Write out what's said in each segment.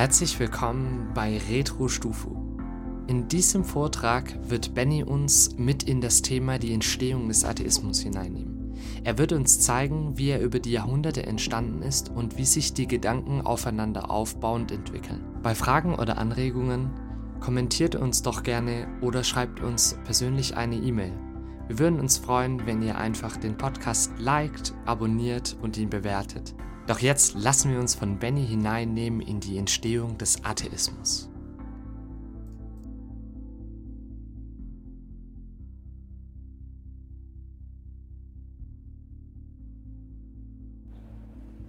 Herzlich willkommen bei Retro Stufu. In diesem Vortrag wird Benny uns mit in das Thema die Entstehung des Atheismus hineinnehmen. Er wird uns zeigen, wie er über die Jahrhunderte entstanden ist und wie sich die Gedanken aufeinander aufbauend entwickeln. Bei Fragen oder Anregungen kommentiert uns doch gerne oder schreibt uns persönlich eine E-Mail. Wir würden uns freuen, wenn ihr einfach den Podcast liked, abonniert und ihn bewertet. Doch jetzt lassen wir uns von Benny hineinnehmen in die Entstehung des Atheismus.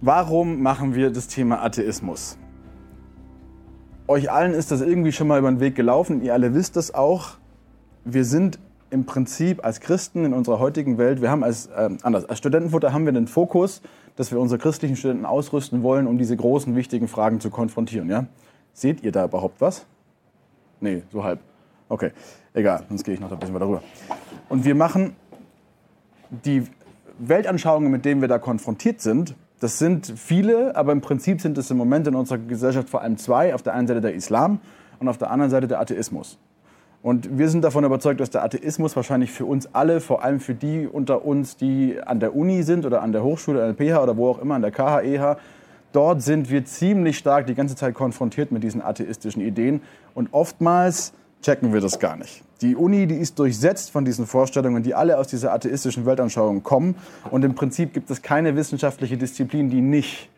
Warum machen wir das Thema Atheismus? Euch allen ist das irgendwie schon mal über den Weg gelaufen, ihr alle wisst das auch. Wir sind im Prinzip als Christen in unserer heutigen Welt, wir haben als, äh, anders, als Studentenfutter haben wir den Fokus, dass wir unsere christlichen Studenten ausrüsten wollen, um diese großen, wichtigen Fragen zu konfrontieren. Ja? Seht ihr da überhaupt was? Nee, so halb. Okay, egal, sonst gehe ich noch ein bisschen weiter rüber. Und wir machen die Weltanschauungen, mit denen wir da konfrontiert sind, das sind viele, aber im Prinzip sind es im Moment in unserer Gesellschaft vor allem zwei. Auf der einen Seite der Islam und auf der anderen Seite der Atheismus. Und wir sind davon überzeugt, dass der Atheismus wahrscheinlich für uns alle, vor allem für die unter uns, die an der Uni sind oder an der Hochschule, an der PH oder wo auch immer, an der KHEH, dort sind wir ziemlich stark die ganze Zeit konfrontiert mit diesen atheistischen Ideen. Und oftmals checken wir das gar nicht. Die Uni, die ist durchsetzt von diesen Vorstellungen, die alle aus dieser atheistischen Weltanschauung kommen. Und im Prinzip gibt es keine wissenschaftliche Disziplin, die nicht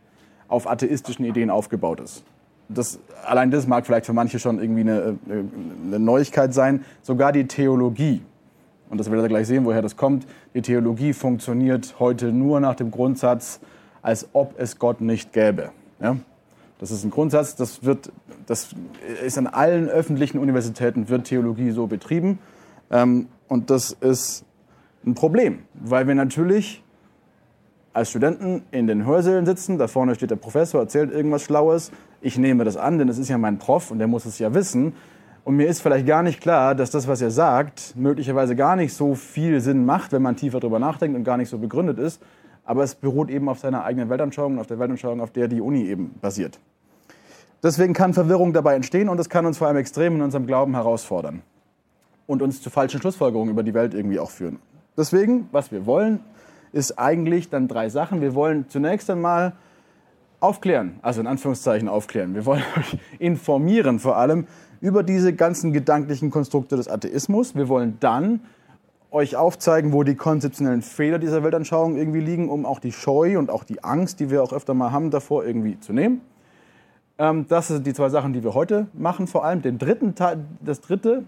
auf atheistischen Ideen aufgebaut ist das, allein das mag vielleicht für manche schon irgendwie eine, eine Neuigkeit sein, sogar die Theologie. Und das werdet ihr gleich sehen, woher das kommt. Die Theologie funktioniert heute nur nach dem Grundsatz, als ob es Gott nicht gäbe. Ja? Das ist ein Grundsatz, das, wird, das ist an allen öffentlichen Universitäten wird Theologie so betrieben. Ähm, und das ist ein Problem, weil wir natürlich als Studenten in den Hörsälen sitzen, da vorne steht der Professor, erzählt irgendwas Schlaues, ich nehme das an, denn es ist ja mein Prof und der muss es ja wissen. Und mir ist vielleicht gar nicht klar, dass das, was er sagt, möglicherweise gar nicht so viel Sinn macht, wenn man tiefer darüber nachdenkt und gar nicht so begründet ist. Aber es beruht eben auf seiner eigenen Weltanschauung, auf der Weltanschauung, auf der die Uni eben basiert. Deswegen kann Verwirrung dabei entstehen und es kann uns vor allem extrem in unserem Glauben herausfordern und uns zu falschen Schlussfolgerungen über die Welt irgendwie auch führen. Deswegen, was wir wollen, ist eigentlich dann drei Sachen. Wir wollen zunächst einmal aufklären, also in Anführungszeichen aufklären. Wir wollen euch informieren vor allem über diese ganzen gedanklichen Konstrukte des Atheismus. Wir wollen dann euch aufzeigen, wo die konzeptionellen Fehler dieser Weltanschauung irgendwie liegen, um auch die Scheu und auch die Angst, die wir auch öfter mal haben, davor irgendwie zu nehmen. Ähm, das sind die zwei Sachen, die wir heute machen, vor allem. Den dritten Teil, das dritte,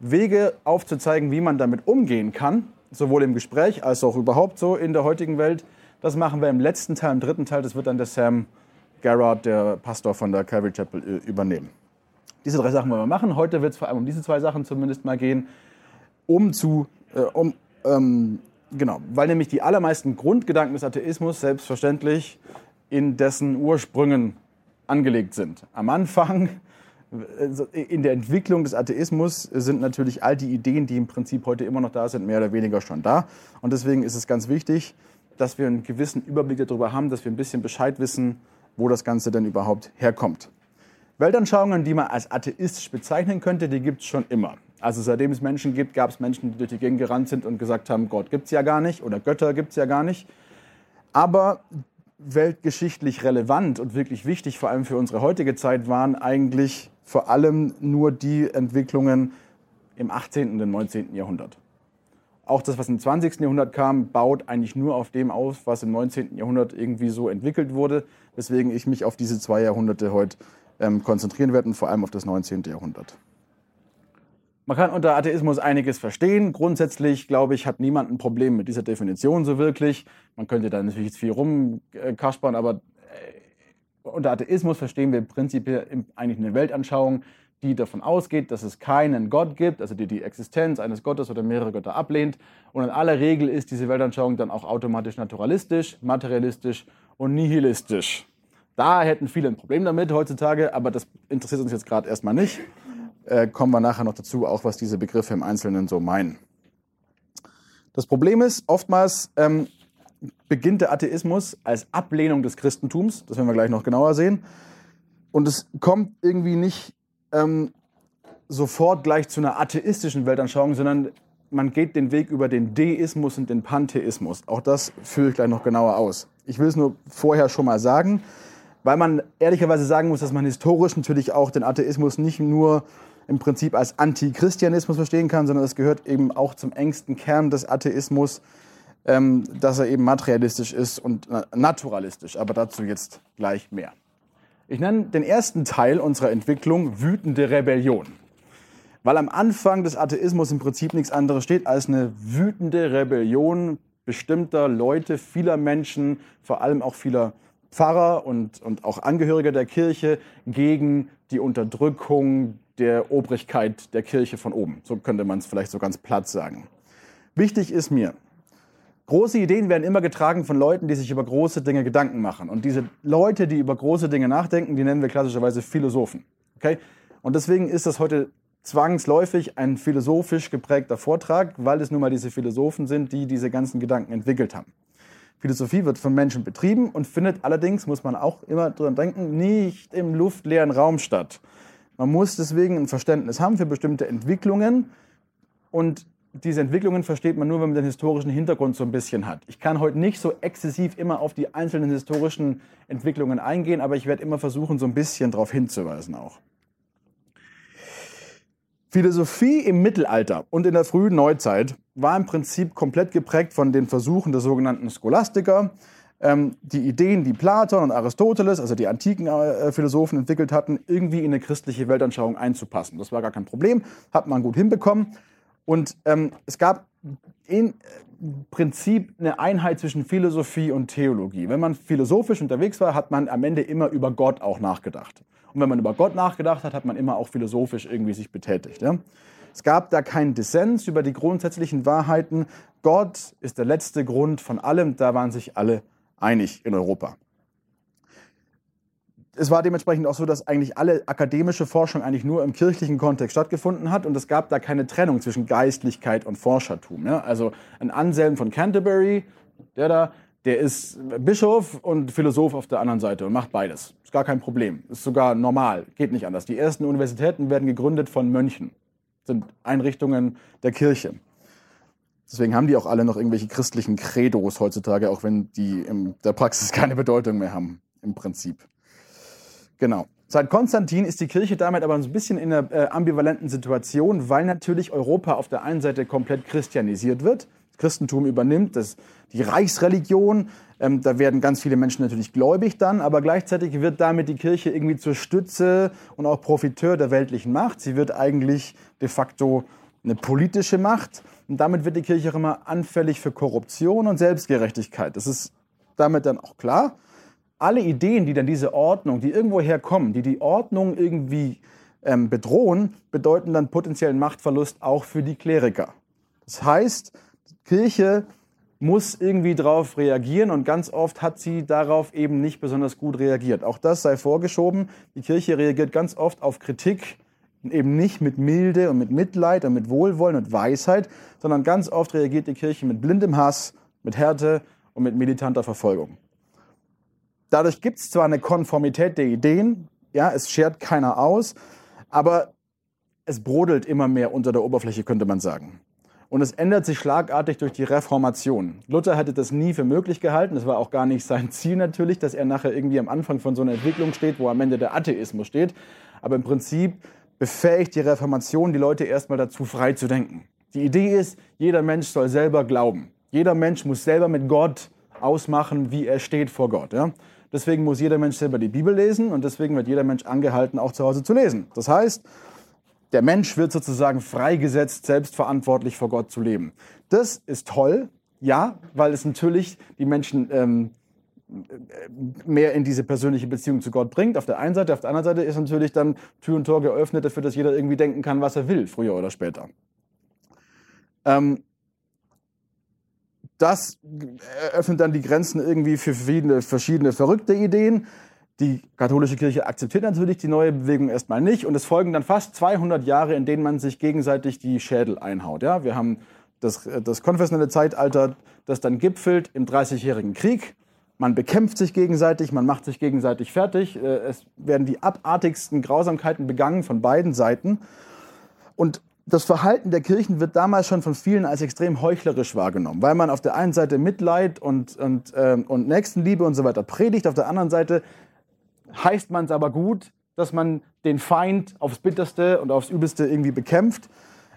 Wege aufzuzeigen, wie man damit umgehen kann, sowohl im Gespräch als auch überhaupt so in der heutigen Welt. Das machen wir im letzten Teil, im dritten Teil. Das wird dann der Sam Garrard, der Pastor von der Calvary Chapel, übernehmen. Diese drei Sachen wollen wir machen. Heute wird es vor allem um diese zwei Sachen zumindest mal gehen, um zu, äh, um, ähm, genau, weil nämlich die allermeisten Grundgedanken des Atheismus selbstverständlich in dessen Ursprüngen angelegt sind. Am Anfang in der Entwicklung des Atheismus sind natürlich all die Ideen, die im Prinzip heute immer noch da sind, mehr oder weniger schon da. Und deswegen ist es ganz wichtig, dass wir einen gewissen Überblick darüber haben, dass wir ein bisschen Bescheid wissen, wo das Ganze denn überhaupt herkommt. Weltanschauungen, die man als atheistisch bezeichnen könnte, die gibt es schon immer. Also seitdem es Menschen gibt, gab es Menschen, die durch die Gegend gerannt sind und gesagt haben, Gott gibt es ja gar nicht oder Götter gibt es ja gar nicht. Aber weltgeschichtlich relevant und wirklich wichtig, vor allem für unsere heutige Zeit, waren eigentlich vor allem nur die Entwicklungen im 18. und dem 19. Jahrhundert. Auch das, was im 20. Jahrhundert kam, baut eigentlich nur auf dem auf, was im 19. Jahrhundert irgendwie so entwickelt wurde, weswegen ich mich auf diese zwei Jahrhunderte heute ähm, konzentrieren werde und vor allem auf das 19. Jahrhundert. Man kann unter Atheismus einiges verstehen. Grundsätzlich, glaube ich, hat niemand ein Problem mit dieser Definition so wirklich. Man könnte da natürlich jetzt viel rumkaspern, aber unter Atheismus verstehen wir prinzipiell eigentlich eine Weltanschauung, die davon ausgeht, dass es keinen Gott gibt, also die die Existenz eines Gottes oder mehrere Götter ablehnt. Und in aller Regel ist diese Weltanschauung dann auch automatisch naturalistisch, materialistisch und nihilistisch. Da hätten viele ein Problem damit heutzutage, aber das interessiert uns jetzt gerade erstmal nicht. Äh, kommen wir nachher noch dazu, auch was diese Begriffe im Einzelnen so meinen. Das Problem ist, oftmals ähm, beginnt der Atheismus als Ablehnung des Christentums. Das werden wir gleich noch genauer sehen. Und es kommt irgendwie nicht ähm, sofort gleich zu einer atheistischen Weltanschauung, sondern man geht den Weg über den Deismus und den Pantheismus. Auch das führe ich gleich noch genauer aus. Ich will es nur vorher schon mal sagen, weil man ehrlicherweise sagen muss, dass man historisch natürlich auch den Atheismus nicht nur im Prinzip als Antichristianismus verstehen kann, sondern es gehört eben auch zum engsten Kern des Atheismus, ähm, dass er eben materialistisch ist und naturalistisch. Aber dazu jetzt gleich mehr. Ich nenne den ersten Teil unserer Entwicklung wütende Rebellion. Weil am Anfang des Atheismus im Prinzip nichts anderes steht als eine wütende Rebellion bestimmter Leute, vieler Menschen, vor allem auch vieler Pfarrer und, und auch Angehörige der Kirche gegen die Unterdrückung der Obrigkeit der Kirche von oben. So könnte man es vielleicht so ganz platt sagen. Wichtig ist mir, große Ideen werden immer getragen von Leuten, die sich über große Dinge Gedanken machen. Und diese Leute, die über große Dinge nachdenken, die nennen wir klassischerweise Philosophen. Okay? Und deswegen ist das heute zwangsläufig ein philosophisch geprägter Vortrag, weil es nun mal diese Philosophen sind, die diese ganzen Gedanken entwickelt haben. Philosophie wird von Menschen betrieben und findet allerdings, muss man auch immer dran denken, nicht im luftleeren Raum statt. Man muss deswegen ein Verständnis haben für bestimmte Entwicklungen und diese Entwicklungen versteht man nur, wenn man den historischen Hintergrund so ein bisschen hat. Ich kann heute nicht so exzessiv immer auf die einzelnen historischen Entwicklungen eingehen, aber ich werde immer versuchen, so ein bisschen darauf hinzuweisen auch. Philosophie im Mittelalter und in der frühen Neuzeit war im Prinzip komplett geprägt von den Versuchen der sogenannten Scholastiker, ähm, die Ideen, die Platon und Aristoteles, also die antiken äh, Philosophen entwickelt hatten, irgendwie in eine christliche Weltanschauung einzupassen. Das war gar kein Problem, hat man gut hinbekommen. Und ähm, es gab im äh, Prinzip eine Einheit zwischen Philosophie und Theologie. Wenn man philosophisch unterwegs war, hat man am Ende immer über Gott auch nachgedacht. Und wenn man über Gott nachgedacht hat, hat man immer auch philosophisch irgendwie sich betätigt. Ja? Es gab da keinen Dissens über die grundsätzlichen Wahrheiten. Gott ist der letzte Grund von allem. Da waren sich alle einig in Europa. Es war dementsprechend auch so, dass eigentlich alle akademische Forschung eigentlich nur im kirchlichen Kontext stattgefunden hat und es gab da keine Trennung zwischen Geistlichkeit und Forschertum. Ja? Also ein Anselm von Canterbury, der da, der ist Bischof und Philosoph auf der anderen Seite und macht beides. Ist gar kein Problem. Ist sogar normal. Geht nicht anders. Die ersten Universitäten werden gegründet von Mönchen. Sind Einrichtungen der Kirche. Deswegen haben die auch alle noch irgendwelche christlichen Credos heutzutage, auch wenn die in der Praxis keine Bedeutung mehr haben, im Prinzip. Genau. Seit Konstantin ist die Kirche damit aber ein bisschen in einer äh, ambivalenten Situation, weil natürlich Europa auf der einen Seite komplett christianisiert wird Christentum übernimmt, das, die Reichsreligion. Ähm, da werden ganz viele Menschen natürlich gläubig dann, aber gleichzeitig wird damit die Kirche irgendwie zur Stütze und auch Profiteur der weltlichen Macht. Sie wird eigentlich de facto eine politische Macht und damit wird die Kirche auch immer anfällig für Korruption und Selbstgerechtigkeit. Das ist damit dann auch klar. Alle Ideen, die dann diese Ordnung, die irgendwo herkommen, die die Ordnung irgendwie ähm, bedrohen, bedeuten dann potenziellen Machtverlust auch für die Kleriker. Das heißt, Kirche muss irgendwie darauf reagieren und ganz oft hat sie darauf eben nicht besonders gut reagiert. Auch das sei vorgeschoben. Die Kirche reagiert ganz oft auf Kritik eben nicht mit Milde und mit Mitleid und mit Wohlwollen und Weisheit, sondern ganz oft reagiert die Kirche mit blindem Hass, mit Härte und mit militanter Verfolgung. Dadurch gibt es zwar eine Konformität der Ideen, ja, es schert keiner aus, aber es brodelt immer mehr unter der Oberfläche, könnte man sagen. Und es ändert sich schlagartig durch die Reformation. Luther hätte das nie für möglich gehalten. Das war auch gar nicht sein Ziel natürlich, dass er nachher irgendwie am Anfang von so einer Entwicklung steht, wo am Ende der Atheismus steht. Aber im Prinzip befähigt die Reformation die Leute erstmal dazu, frei zu denken. Die Idee ist, jeder Mensch soll selber glauben. Jeder Mensch muss selber mit Gott ausmachen, wie er steht vor Gott. Ja? Deswegen muss jeder Mensch selber die Bibel lesen und deswegen wird jeder Mensch angehalten, auch zu Hause zu lesen. Das heißt, der Mensch wird sozusagen freigesetzt, selbstverantwortlich vor Gott zu leben. Das ist toll, ja, weil es natürlich die Menschen ähm, mehr in diese persönliche Beziehung zu Gott bringt. Auf der einen Seite, auf der anderen Seite ist natürlich dann Tür und Tor geöffnet dafür, dass jeder irgendwie denken kann, was er will, früher oder später. Ähm, das eröffnet dann die Grenzen irgendwie für verschiedene, verschiedene verrückte Ideen. Die katholische Kirche akzeptiert natürlich die neue Bewegung erstmal nicht und es folgen dann fast 200 Jahre, in denen man sich gegenseitig die Schädel einhaut. Ja, wir haben das, das konfessionelle Zeitalter, das dann gipfelt im Dreißigjährigen Krieg. man bekämpft sich gegenseitig, man macht sich gegenseitig fertig. Äh, es werden die abartigsten Grausamkeiten begangen von beiden Seiten. Und das Verhalten der Kirchen wird damals schon von vielen als extrem heuchlerisch wahrgenommen, weil man auf der einen Seite Mitleid und, und, äh, und Nächstenliebe und so weiter predigt, auf der anderen Seite heißt man es aber gut, dass man den Feind aufs Bitterste und aufs Übelste irgendwie bekämpft.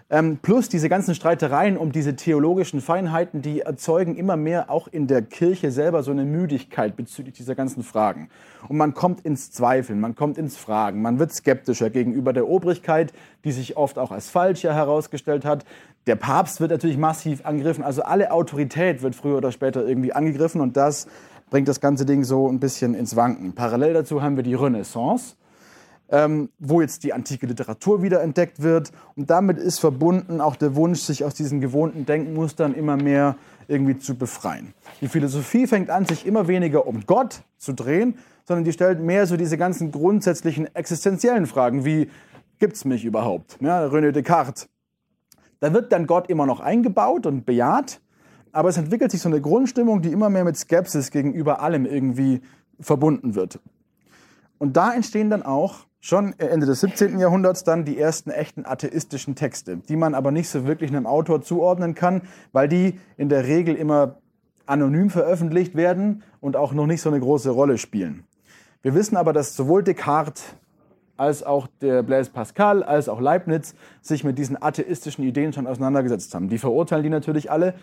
Ähm, plus diese ganzen Streitereien um diese theologischen Feinheiten, die erzeugen immer mehr auch in der Kirche selber so eine Müdigkeit bezüglich dieser ganzen Fragen. Und man kommt ins Zweifeln, man kommt ins Fragen, man wird skeptischer gegenüber der Obrigkeit, die sich oft auch als falsch herausgestellt hat. Der Papst wird natürlich massiv angegriffen, also alle Autorität wird früher oder später irgendwie angegriffen und das bringt das ganze Ding so ein bisschen ins Wanken. Parallel dazu haben wir die Renaissance ähm, wo jetzt die antike Literatur wiederentdeckt wird. Und damit ist verbunden auch der Wunsch, sich aus diesen gewohnten Denkmustern immer mehr irgendwie zu befreien. Die Philosophie fängt an, sich immer weniger um Gott zu drehen, sondern die stellt mehr so diese ganzen grundsätzlichen existenziellen Fragen wie, gibt es mich überhaupt? Ja, René Descartes. Da wird dann Gott immer noch eingebaut und bejaht, aber es entwickelt sich so eine Grundstimmung, die immer mehr mit Skepsis gegenüber allem irgendwie verbunden wird. Und da entstehen dann auch schon Ende des 17. Jahrhunderts dann die ersten echten atheistischen Texte, die man aber nicht so wirklich einem Autor zuordnen kann, weil die in der Regel immer anonym veröffentlicht werden und auch noch nicht so eine große Rolle spielen. Wir wissen aber, dass sowohl Descartes als auch der Blaise Pascal, als auch Leibniz sich mit diesen atheistischen Ideen schon auseinandergesetzt haben. Die verurteilen die natürlich alle,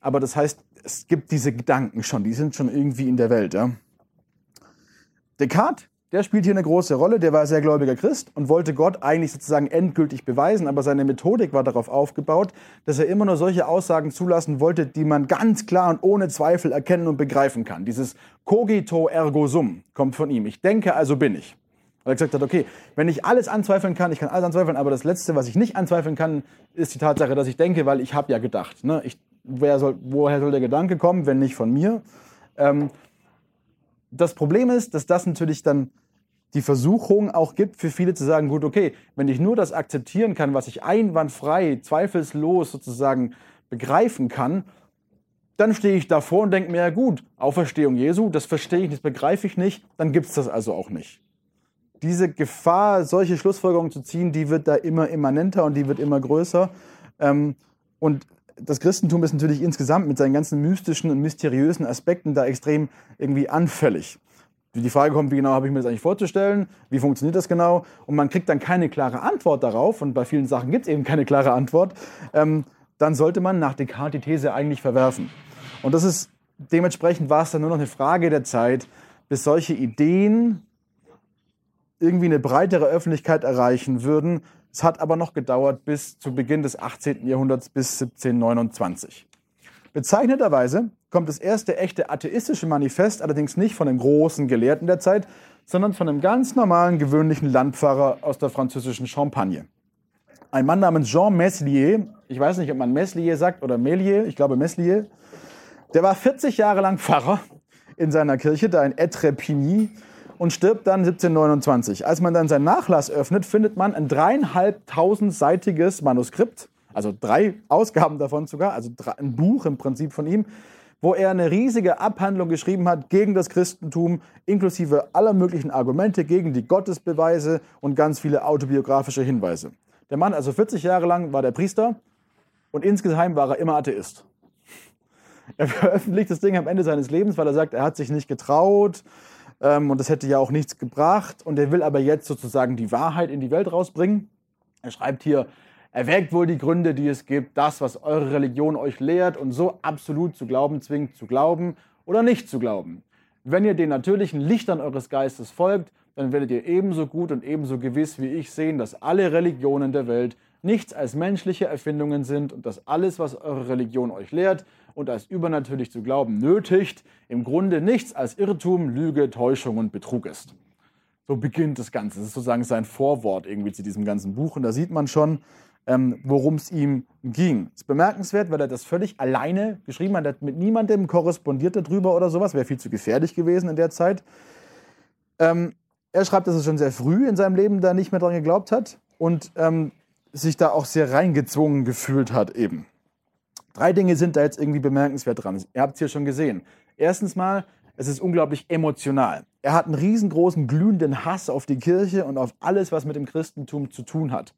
aber das heißt, es gibt diese Gedanken schon, die sind schon irgendwie in der Welt. Ja? Descartes der spielt hier eine große Rolle. Der war sehr gläubiger Christ und wollte Gott eigentlich sozusagen endgültig beweisen, aber seine Methodik war darauf aufgebaut, dass er immer nur solche Aussagen zulassen wollte, die man ganz klar und ohne Zweifel erkennen und begreifen kann. Dieses cogito ergo sum kommt von ihm. Ich denke, also bin ich. Weil er gesagt hat, okay, wenn ich alles anzweifeln kann, ich kann alles anzweifeln, aber das Letzte, was ich nicht anzweifeln kann, ist die Tatsache, dass ich denke, weil ich habe ja gedacht. Ne? Ich, soll, woher soll der Gedanke kommen, wenn nicht von mir? Ähm, das Problem ist, dass das natürlich dann die Versuchung auch gibt für viele zu sagen, gut, okay, wenn ich nur das akzeptieren kann, was ich einwandfrei, zweifelslos sozusagen begreifen kann, dann stehe ich davor und denke mir, ja gut, Auferstehung Jesu, das verstehe ich nicht, das begreife ich nicht, dann gibt es das also auch nicht. Diese Gefahr, solche Schlussfolgerungen zu ziehen, die wird da immer immanenter und die wird immer größer. Ähm, und das Christentum ist natürlich insgesamt mit seinen ganzen mystischen und mysteriösen Aspekten da extrem irgendwie anfällig. Die Frage kommt, wie genau habe ich mir das eigentlich vorzustellen? Wie funktioniert das genau? Und man kriegt dann keine klare Antwort darauf, und bei vielen Sachen gibt es eben keine klare Antwort, ähm, dann sollte man nach Descartes die These eigentlich verwerfen. Und das ist, dementsprechend war es dann nur noch eine Frage der Zeit, bis solche Ideen irgendwie eine breitere Öffentlichkeit erreichen würden, es hat aber noch gedauert bis zu Beginn des 18. Jahrhunderts bis 1729. Bezeichneterweise kommt das erste echte atheistische Manifest allerdings nicht von einem großen Gelehrten der Zeit, sondern von einem ganz normalen, gewöhnlichen Landpfarrer aus der französischen Champagne. Ein Mann namens Jean Meslier, ich weiß nicht, ob man Meslier sagt oder Melier, ich glaube Meslier, der war 40 Jahre lang Pfarrer in seiner Kirche, da in Etrepigny, und stirbt dann 1729. Als man dann seinen Nachlass öffnet, findet man ein dreieinhalbtausendseitiges Manuskript, also drei Ausgaben davon sogar, also ein Buch im Prinzip von ihm, wo er eine riesige Abhandlung geschrieben hat gegen das Christentum, inklusive aller möglichen Argumente, gegen die Gottesbeweise und ganz viele autobiografische Hinweise. Der Mann, also 40 Jahre lang, war der Priester und insgeheim war er immer Atheist. Er veröffentlicht das Ding am Ende seines Lebens, weil er sagt, er hat sich nicht getraut, ähm, und das hätte ja auch nichts gebracht. Und er will aber jetzt sozusagen die Wahrheit in die Welt rausbringen. Er schreibt hier, erwägt wohl die Gründe, die es gibt, das, was eure Religion euch lehrt und so absolut zu glauben zwingt, zu glauben oder nicht zu glauben. Wenn ihr den natürlichen Lichtern eures Geistes folgt, dann werdet ihr ebenso gut und ebenso gewiss wie ich sehen, dass alle Religionen der Welt nichts als menschliche Erfindungen sind und dass alles, was eure Religion euch lehrt, und als übernatürlich zu glauben nötigt, im Grunde nichts als Irrtum, Lüge, Täuschung und Betrug ist. So beginnt das Ganze. Das ist sozusagen sein Vorwort irgendwie zu diesem ganzen Buch. Und da sieht man schon, ähm, worum es ihm ging. Das ist bemerkenswert, weil er das völlig alleine geschrieben hat. Er hat mit niemandem korrespondiert darüber oder sowas. Wäre viel zu gefährlich gewesen in der Zeit. Ähm, er schreibt, dass er schon sehr früh in seinem Leben da nicht mehr dran geglaubt hat und ähm, sich da auch sehr reingezwungen gefühlt hat eben. Drei Dinge sind da jetzt irgendwie bemerkenswert dran. Ihr habt es hier schon gesehen. Erstens mal, es ist unglaublich emotional. Er hat einen riesengroßen glühenden Hass auf die Kirche und auf alles, was mit dem Christentum zu tun hat.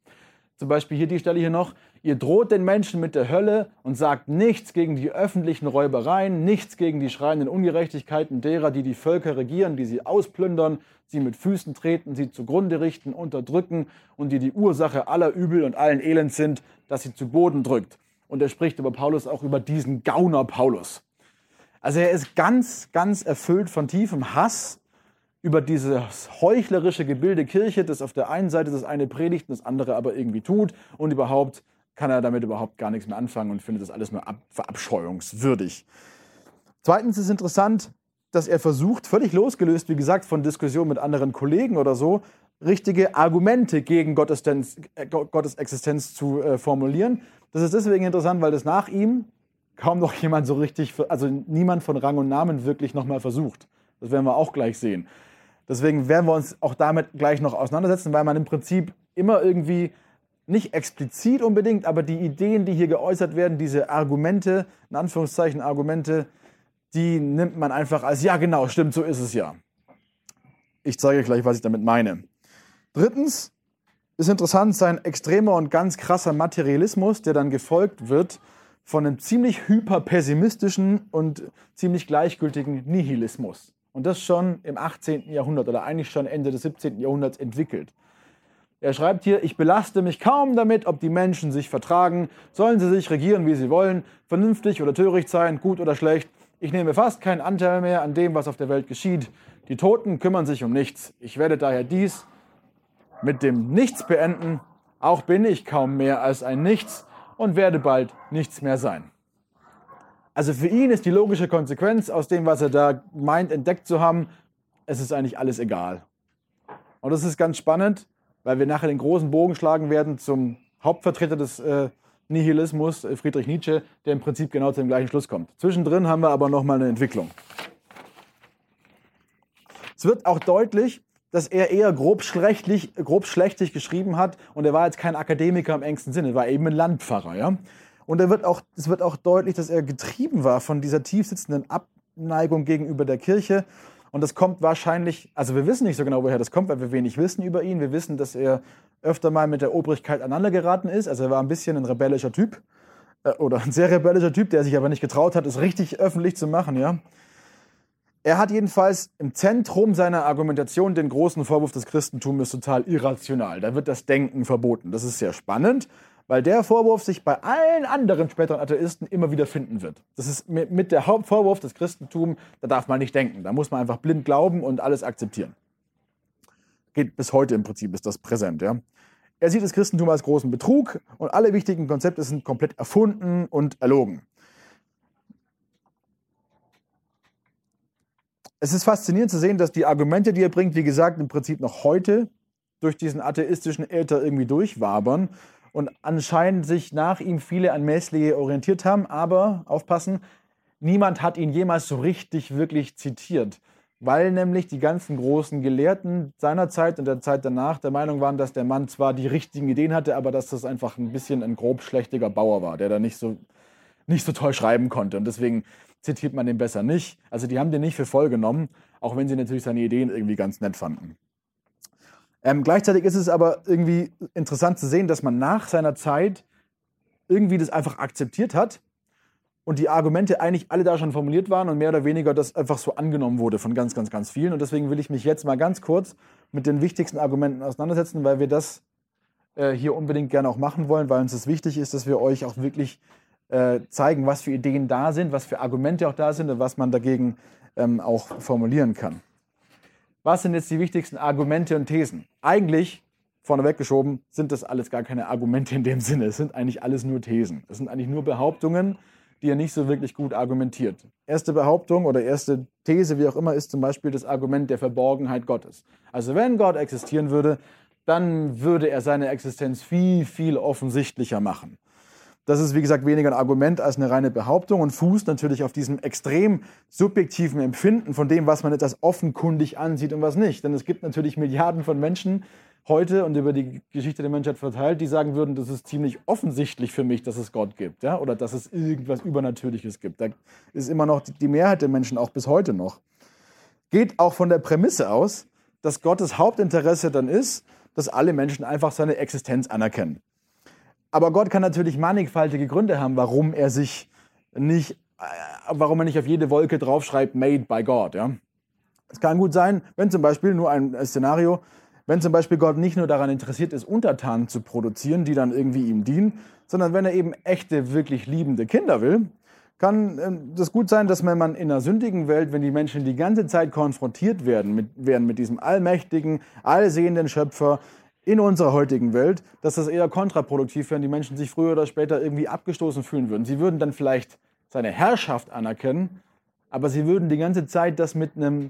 Zum Beispiel hier die Stelle hier noch. Ihr droht den Menschen mit der Hölle und sagt nichts gegen die öffentlichen Räubereien, nichts gegen die schreienden Ungerechtigkeiten derer, die die Völker regieren, die sie ausplündern, sie mit Füßen treten, sie zugrunde richten, unterdrücken und die die Ursache aller Übel und allen Elends sind, dass sie zu Boden drückt. Und er spricht über Paulus auch über diesen Gauner Paulus. Also er ist ganz, ganz erfüllt von tiefem Hass über dieses heuchlerische Gebilde Kirche, das auf der einen Seite das eine predigt und das andere aber irgendwie tut und überhaupt kann er damit überhaupt gar nichts mehr anfangen und findet das alles nur verabscheuungswürdig. Zweitens ist interessant, dass er versucht, völlig losgelöst, wie gesagt, von Diskussionen mit anderen Kollegen oder so, richtige Argumente gegen Gottes, äh, Gottes Existenz zu äh, formulieren. Das ist deswegen interessant, weil das nach ihm kaum noch jemand so richtig, also niemand von Rang und Namen wirklich nochmal versucht. Das werden wir auch gleich sehen. Deswegen werden wir uns auch damit gleich noch auseinandersetzen, weil man im Prinzip immer irgendwie nicht explizit unbedingt, aber die Ideen, die hier geäußert werden, diese Argumente, in Anführungszeichen Argumente, die nimmt man einfach als, ja genau, stimmt, so ist es ja. Ich zeige gleich, was ich damit meine. Drittens ist interessant sein extremer und ganz krasser Materialismus, der dann gefolgt wird von einem ziemlich hyperpessimistischen und ziemlich gleichgültigen Nihilismus. Und das schon im 18. Jahrhundert oder eigentlich schon Ende des 17. Jahrhunderts entwickelt. Er schreibt hier, ich belaste mich kaum damit, ob die Menschen sich vertragen, sollen sie sich regieren, wie sie wollen, vernünftig oder töricht sein, gut oder schlecht. Ich nehme fast keinen Anteil mehr an dem, was auf der Welt geschieht. Die Toten kümmern sich um nichts. Ich werde daher dies mit dem Nichts beenden. Auch bin ich kaum mehr als ein Nichts und werde bald nichts mehr sein. Also für ihn ist die logische Konsequenz aus dem, was er da meint, entdeckt zu haben, es ist eigentlich alles egal. Und das ist ganz spannend, weil wir nachher den großen Bogen schlagen werden zum Hauptvertreter des äh, Nihilismus, äh, Friedrich Nietzsche, der im Prinzip genau zu dem gleichen Schluss kommt. Zwischendrin haben wir aber nochmal eine Entwicklung. Es wird auch deutlich, dass er eher grob schlechtig, grob schlechtig geschrieben hat und er war jetzt kein Akademiker im engsten Sinne, er war eben ein Landpfarrer. Ja? Und er wird auch, es wird auch deutlich, dass er getrieben war von dieser tief sitzenden Abneigung gegenüber der Kirche. Und das kommt wahrscheinlich, also wir wissen nicht so genau, woher das kommt, weil wir wenig wissen über ihn. Wir wissen, dass er öfter mal mit der Obrigkeit aneinandergeraten ist. Also er war ein bisschen ein rebellischer Typ äh, oder ein sehr rebellischer Typ, der sich aber nicht getraut hat, es richtig öffentlich zu machen. Ja? Er hat jedenfalls im Zentrum seiner Argumentation den großen Vorwurf, das Christentum ist total irrational. Da wird das Denken verboten. Das ist sehr spannend weil der Vorwurf sich bei allen anderen späteren Atheisten immer wieder finden wird. Das ist mit der Hauptvorwurf des Christentums, da darf man nicht denken. Da muss man einfach blind glauben und alles akzeptieren. Geht bis heute im Prinzip, ist das präsent. Ja? Er sieht das Christentum als großen Betrug und alle wichtigen Konzepte sind komplett erfunden und erlogen. Es ist faszinierend zu sehen, dass die Argumente, die er bringt, wie gesagt, im Prinzip noch heute durch diesen atheistischen Äther irgendwie durchwabern und anscheinend sich nach ihm viele an Meslier orientiert haben. Aber aufpassen, niemand hat ihn jemals so richtig wirklich zitiert, weil nämlich die ganzen großen Gelehrten seiner Zeit und der Zeit danach der Meinung waren, dass der Mann zwar die richtigen Ideen hatte, aber dass das einfach ein bisschen ein grob schlechtiger Bauer war, der da nicht so, nicht so toll schreiben konnte. Und deswegen zitiert man den besser nicht. Also die haben den nicht für voll genommen, auch wenn sie natürlich seine Ideen irgendwie ganz nett fanden. Ähm, gleichzeitig ist es aber irgendwie interessant zu sehen, dass man nach seiner Zeit irgendwie das einfach akzeptiert hat und die Argumente eigentlich alle da schon formuliert waren und mehr oder weniger das einfach so angenommen wurde von ganz, ganz, ganz vielen. Und deswegen will ich mich jetzt mal ganz kurz mit den wichtigsten Argumenten auseinandersetzen, weil wir das äh, hier unbedingt gerne auch machen wollen, weil uns das wichtig ist, dass wir euch auch wirklich äh, zeigen, was für Ideen da sind, was für Argumente auch da sind und was man dagegen ähm, auch formulieren kann. Was sind jetzt die wichtigsten Argumente und Thesen? Eigentlich, vorneweg geschoben, sind das alles gar keine Argumente in dem Sinne. Es sind eigentlich alles nur Thesen. Es sind eigentlich nur Behauptungen, die er nicht so wirklich gut argumentiert. Erste Behauptung oder erste These, wie auch immer, ist zum Beispiel das Argument der Verborgenheit Gottes. Also wenn Gott existieren würde, dann würde er seine Existenz viel, viel offensichtlicher machen. Das ist, wie gesagt, weniger ein Argument als eine reine Behauptung und fußt natürlich auf diesem extrem subjektiven Empfinden von dem, was man jetzt als offenkundig ansieht und was nicht. Denn es gibt natürlich Milliarden von Menschen heute und über die Geschichte der Menschheit verteilt, die sagen würden, das ist ziemlich offensichtlich für mich, dass es Gott gibt ja? oder dass es irgendwas Übernatürliches gibt. Da ist immer noch die Mehrheit der Menschen auch bis heute noch. geht auch von der Prämisse aus, dass Gottes Hauptinteresse dann ist, dass alle Menschen einfach seine Existenz anerkennen. Aber Gott kann natürlich mannigfaltige Gründe haben, warum er sich nicht, äh, warum er nicht auf jede Wolke draufschreibt, made by God. Ja? Es kann gut sein, wenn zum Beispiel, nur ein Szenario, wenn zum Beispiel Gott nicht nur daran interessiert ist, Untertanen zu produzieren, die dann irgendwie ihm dienen, sondern wenn er eben echte, wirklich liebende Kinder will, kann ähm, das gut sein, dass wenn man in einer sündigen Welt, wenn die Menschen die ganze Zeit konfrontiert werden mit, werden mit diesem allmächtigen, allsehenden Schöpfer in unserer heutigen Welt, dass das eher kontraproduktiv wäre und die Menschen sich früher oder später irgendwie abgestoßen fühlen würden. Sie würden dann vielleicht seine Herrschaft anerkennen, aber sie würden die ganze Zeit das mit einem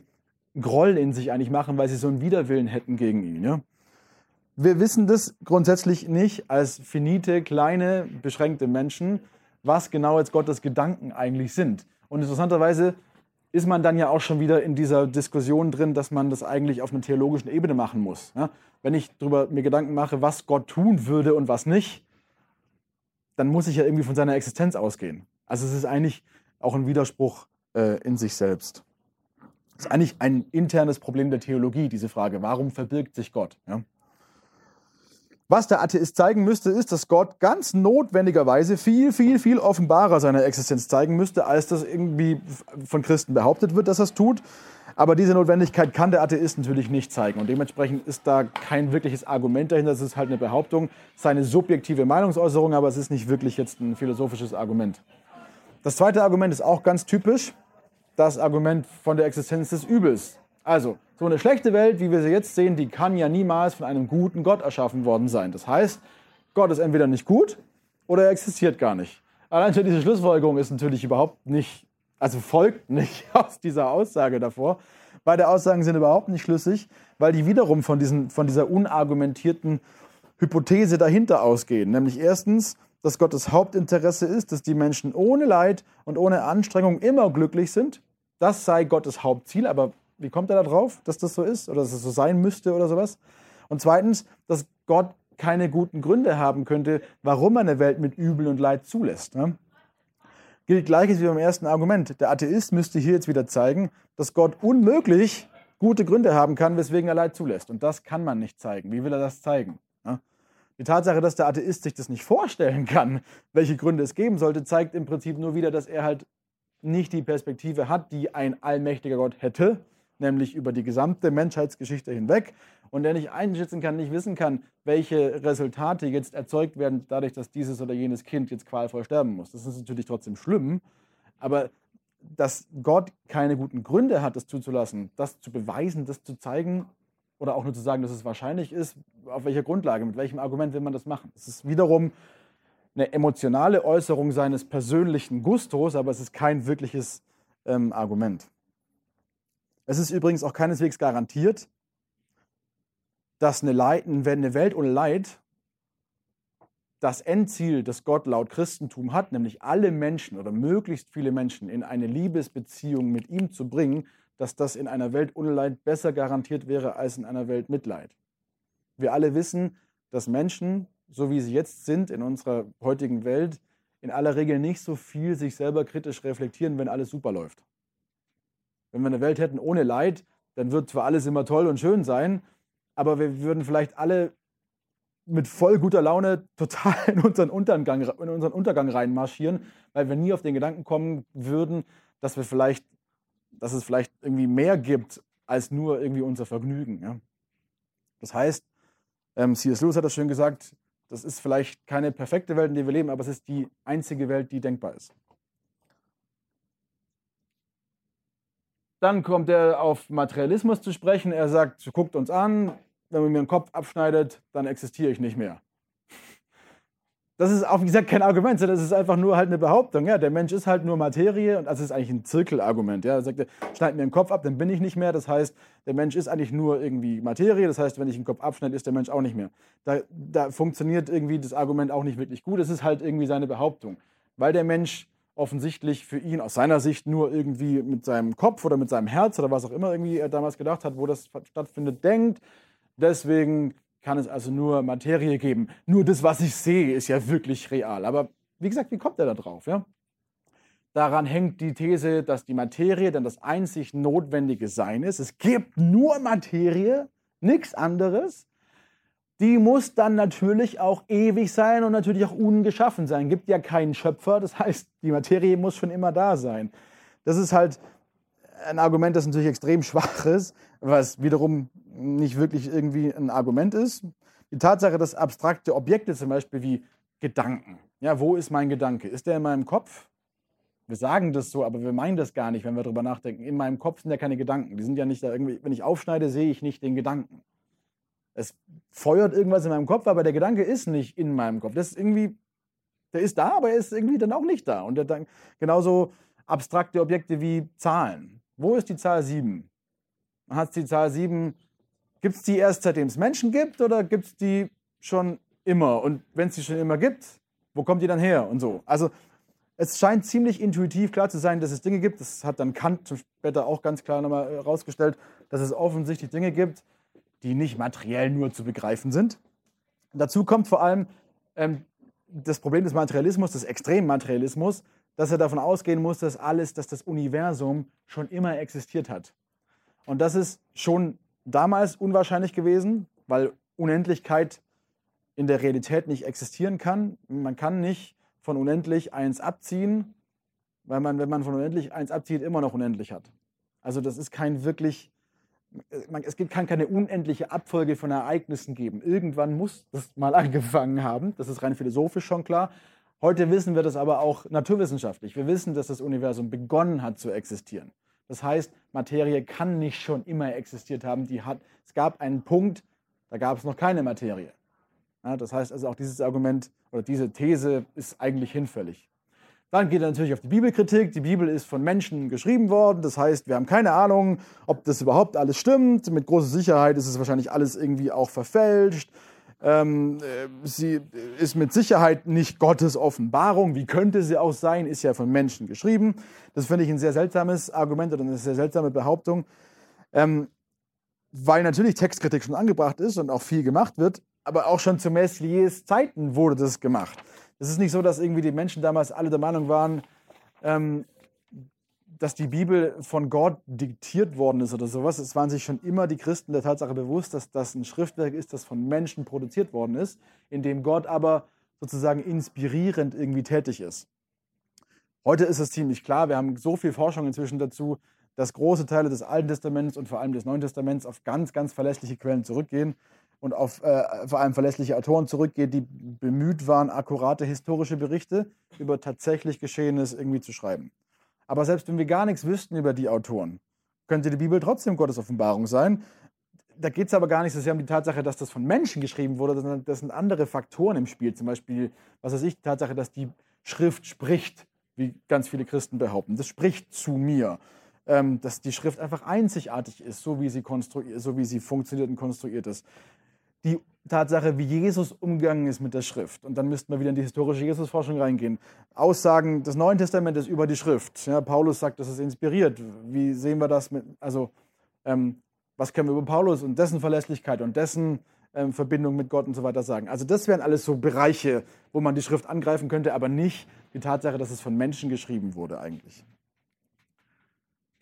Groll in sich eigentlich machen, weil sie so einen Widerwillen hätten gegen ihn. Ja? Wir wissen das grundsätzlich nicht als finite, kleine, beschränkte Menschen, was genau jetzt Gottes Gedanken eigentlich sind. Und interessanterweise ist man dann ja auch schon wieder in dieser Diskussion drin, dass man das eigentlich auf einer theologischen Ebene machen muss. Ja? Wenn ich darüber mir Gedanken mache, was Gott tun würde und was nicht, dann muss ich ja irgendwie von seiner Existenz ausgehen. Also es ist eigentlich auch ein Widerspruch äh, in sich selbst. Es ist eigentlich ein internes Problem der Theologie, diese Frage, warum verbirgt sich Gott? Ja? Was der Atheist zeigen müsste, ist, dass Gott ganz notwendigerweise viel, viel, viel offenbarer seine Existenz zeigen müsste, als das irgendwie von Christen behauptet wird, dass er es tut. Aber diese Notwendigkeit kann der Atheist natürlich nicht zeigen. Und dementsprechend ist da kein wirkliches Argument dahinter. Es ist halt eine Behauptung, seine subjektive Meinungsäußerung, aber es ist nicht wirklich jetzt ein philosophisches Argument. Das zweite Argument ist auch ganz typisch. Das Argument von der Existenz des Übels. Also, so eine schlechte Welt, wie wir sie jetzt sehen, die kann ja niemals von einem guten Gott erschaffen worden sein. Das heißt, Gott ist entweder nicht gut oder er existiert gar nicht. Allein schon diese Schlussfolgerung ist natürlich überhaupt nicht, also folgt nicht aus dieser Aussage davor. Beide Aussagen sind überhaupt nicht schlüssig, weil die wiederum von, diesen, von dieser unargumentierten Hypothese dahinter ausgehen. Nämlich erstens, dass Gottes Hauptinteresse ist, dass die Menschen ohne Leid und ohne Anstrengung immer glücklich sind. Das sei Gottes Hauptziel, aber wie kommt er da drauf, dass das so ist oder dass es so sein müsste oder sowas? Und zweitens, dass Gott keine guten Gründe haben könnte, warum er eine Welt mit Übel und Leid zulässt. Ne? Gilt gleiches wie beim ersten Argument. Der Atheist müsste hier jetzt wieder zeigen, dass Gott unmöglich gute Gründe haben kann, weswegen er Leid zulässt. Und das kann man nicht zeigen. Wie will er das zeigen? Ne? Die Tatsache, dass der Atheist sich das nicht vorstellen kann, welche Gründe es geben sollte, zeigt im Prinzip nur wieder, dass er halt nicht die Perspektive hat, die ein allmächtiger Gott hätte, nämlich über die gesamte Menschheitsgeschichte hinweg und der nicht einschätzen kann, nicht wissen kann, welche Resultate jetzt erzeugt werden, dadurch, dass dieses oder jenes Kind jetzt qualvoll sterben muss. Das ist natürlich trotzdem schlimm, aber dass Gott keine guten Gründe hat, das zuzulassen, das zu beweisen, das zu zeigen oder auch nur zu sagen, dass es wahrscheinlich ist, auf welcher Grundlage, mit welchem Argument will man das machen? Es ist wiederum eine emotionale Äußerung seines persönlichen Gustos, aber es ist kein wirkliches ähm, Argument. Es ist übrigens auch keineswegs garantiert, dass eine, Leid, eine Welt ohne Leid das Endziel, das Gott laut Christentum hat, nämlich alle Menschen oder möglichst viele Menschen in eine Liebesbeziehung mit ihm zu bringen, dass das in einer Welt ohne Leid besser garantiert wäre als in einer Welt mit Leid. Wir alle wissen, dass Menschen, so wie sie jetzt sind in unserer heutigen Welt, in aller Regel nicht so viel sich selber kritisch reflektieren, wenn alles super läuft. Wenn wir eine Welt hätten ohne Leid, dann wird zwar alles immer toll und schön sein, aber wir würden vielleicht alle mit voll guter Laune total in unseren Untergang, in unseren Untergang reinmarschieren, weil wir nie auf den Gedanken kommen würden, dass wir vielleicht, dass es vielleicht irgendwie mehr gibt als nur irgendwie unser Vergnügen. Ja? Das heißt, ähm, C.S. Lewis hat das schön gesagt, das ist vielleicht keine perfekte Welt, in der wir leben, aber es ist die einzige Welt, die denkbar ist. Dann kommt er auf Materialismus zu sprechen. Er sagt, guckt uns an, wenn man mir den Kopf abschneidet, dann existiere ich nicht mehr. Das ist auch, wie gesagt, kein Argument, sondern das ist einfach nur halt eine Behauptung. Ja, der Mensch ist halt nur Materie und das ist eigentlich ein Zirkelargument. Ja, er sagt, schneid mir den Kopf ab, dann bin ich nicht mehr. Das heißt, der Mensch ist eigentlich nur irgendwie Materie. Das heißt, wenn ich den Kopf abschneide, ist der Mensch auch nicht mehr. Da, da funktioniert irgendwie das Argument auch nicht wirklich gut. Es ist halt irgendwie seine Behauptung. Weil der Mensch offensichtlich für ihn aus seiner Sicht nur irgendwie mit seinem Kopf oder mit seinem Herz oder was auch immer irgendwie er damals gedacht hat, wo das stattfindet, denkt. Deswegen kann es also nur Materie geben. Nur das, was ich sehe, ist ja wirklich real. Aber wie gesagt, wie kommt er da drauf? Ja? Daran hängt die These, dass die Materie dann das einzig notwendige Sein ist. Es gibt nur Materie, nichts anderes. Die muss dann natürlich auch ewig sein und natürlich auch ungeschaffen sein. Gibt ja keinen Schöpfer, das heißt, die Materie muss schon immer da sein. Das ist halt ein Argument, das natürlich extrem schwach ist, was wiederum nicht wirklich irgendwie ein Argument ist. Die Tatsache, dass abstrakte Objekte zum Beispiel wie Gedanken, ja, wo ist mein Gedanke? Ist der in meinem Kopf? Wir sagen das so, aber wir meinen das gar nicht, wenn wir darüber nachdenken. In meinem Kopf sind ja keine Gedanken. Die sind ja nicht da irgendwie, wenn ich aufschneide, sehe ich nicht den Gedanken. Es feuert irgendwas in meinem Kopf, aber der Gedanke ist nicht in meinem Kopf. Das ist irgendwie, der ist da, aber er ist irgendwie dann auch nicht da. Und der, genauso abstrakte Objekte wie Zahlen. Wo ist die Zahl 7? Hat die Zahl 7, gibt es die erst seitdem es Menschen gibt oder gibt es die schon immer? Und wenn es die schon immer gibt, wo kommt die dann her und so? Also es scheint ziemlich intuitiv klar zu sein, dass es Dinge gibt. Das hat dann Kant später auch ganz klar nochmal herausgestellt, äh, dass es offensichtlich Dinge gibt, die nicht materiell nur zu begreifen sind. Dazu kommt vor allem ähm, das Problem des Materialismus, des Extremmaterialismus, dass er davon ausgehen muss, dass alles, dass das Universum schon immer existiert hat. Und das ist schon damals unwahrscheinlich gewesen, weil Unendlichkeit in der Realität nicht existieren kann. Man kann nicht von unendlich eins abziehen, weil man, wenn man von unendlich eins abzieht, immer noch unendlich hat. Also das ist kein wirklich, es kann keine unendliche Abfolge von Ereignissen geben. Irgendwann muss das mal angefangen haben. Das ist rein philosophisch schon klar. Heute wissen wir das aber auch naturwissenschaftlich. Wir wissen, dass das Universum begonnen hat zu existieren. Das heißt, Materie kann nicht schon immer existiert haben. Die hat, es gab einen Punkt, da gab es noch keine Materie. Ja, das heißt also auch dieses Argument oder diese These ist eigentlich hinfällig. Dann geht er natürlich auf die Bibelkritik. Die Bibel ist von Menschen geschrieben worden. Das heißt, wir haben keine Ahnung, ob das überhaupt alles stimmt. Mit großer Sicherheit ist es wahrscheinlich alles irgendwie auch verfälscht. Ähm, äh, sie ist mit Sicherheit nicht Gottes Offenbarung. Wie könnte sie auch sein? Ist ja von Menschen geschrieben. Das finde ich ein sehr seltsames Argument oder eine sehr seltsame Behauptung. Ähm, weil natürlich Textkritik schon angebracht ist und auch viel gemacht wird aber auch schon zu Messiers Zeiten wurde das gemacht. Es ist nicht so, dass irgendwie die Menschen damals alle der Meinung waren, ähm, dass die Bibel von Gott diktiert worden ist oder sowas. Es waren sich schon immer die Christen der Tatsache bewusst, dass das ein Schriftwerk ist, das von Menschen produziert worden ist, in dem Gott aber sozusagen inspirierend irgendwie tätig ist. Heute ist es ziemlich klar, wir haben so viel Forschung inzwischen dazu, dass große Teile des Alten Testaments und vor allem des Neuen Testaments auf ganz, ganz verlässliche Quellen zurückgehen und auf äh, vor allem verlässliche Autoren zurückgeht, die bemüht waren, akkurate historische Berichte über tatsächlich Geschehenes irgendwie zu schreiben. Aber selbst wenn wir gar nichts wüssten über die Autoren, könnte die Bibel trotzdem Gottes Offenbarung sein. Da geht es aber gar nicht so sehr um die Tatsache, dass das von Menschen geschrieben wurde, sondern das sind andere Faktoren im Spiel. Zum Beispiel, was weiß ich, die Tatsache, dass die Schrift spricht, wie ganz viele Christen behaupten. Das spricht zu mir. Ähm, dass die Schrift einfach einzigartig ist, so wie sie, so wie sie funktioniert und konstruiert ist die Tatsache, wie Jesus umgegangen ist mit der Schrift. Und dann müssten wir wieder in die historische Jesusforschung reingehen. Aussagen des Neuen Testamentes über die Schrift. Ja, Paulus sagt, das ist inspiriert. Wie sehen wir das mit, also, ähm, was können wir über Paulus und dessen Verlässlichkeit und dessen ähm, Verbindung mit Gott und so weiter sagen? Also, das wären alles so Bereiche, wo man die Schrift angreifen könnte, aber nicht die Tatsache, dass es von Menschen geschrieben wurde, eigentlich.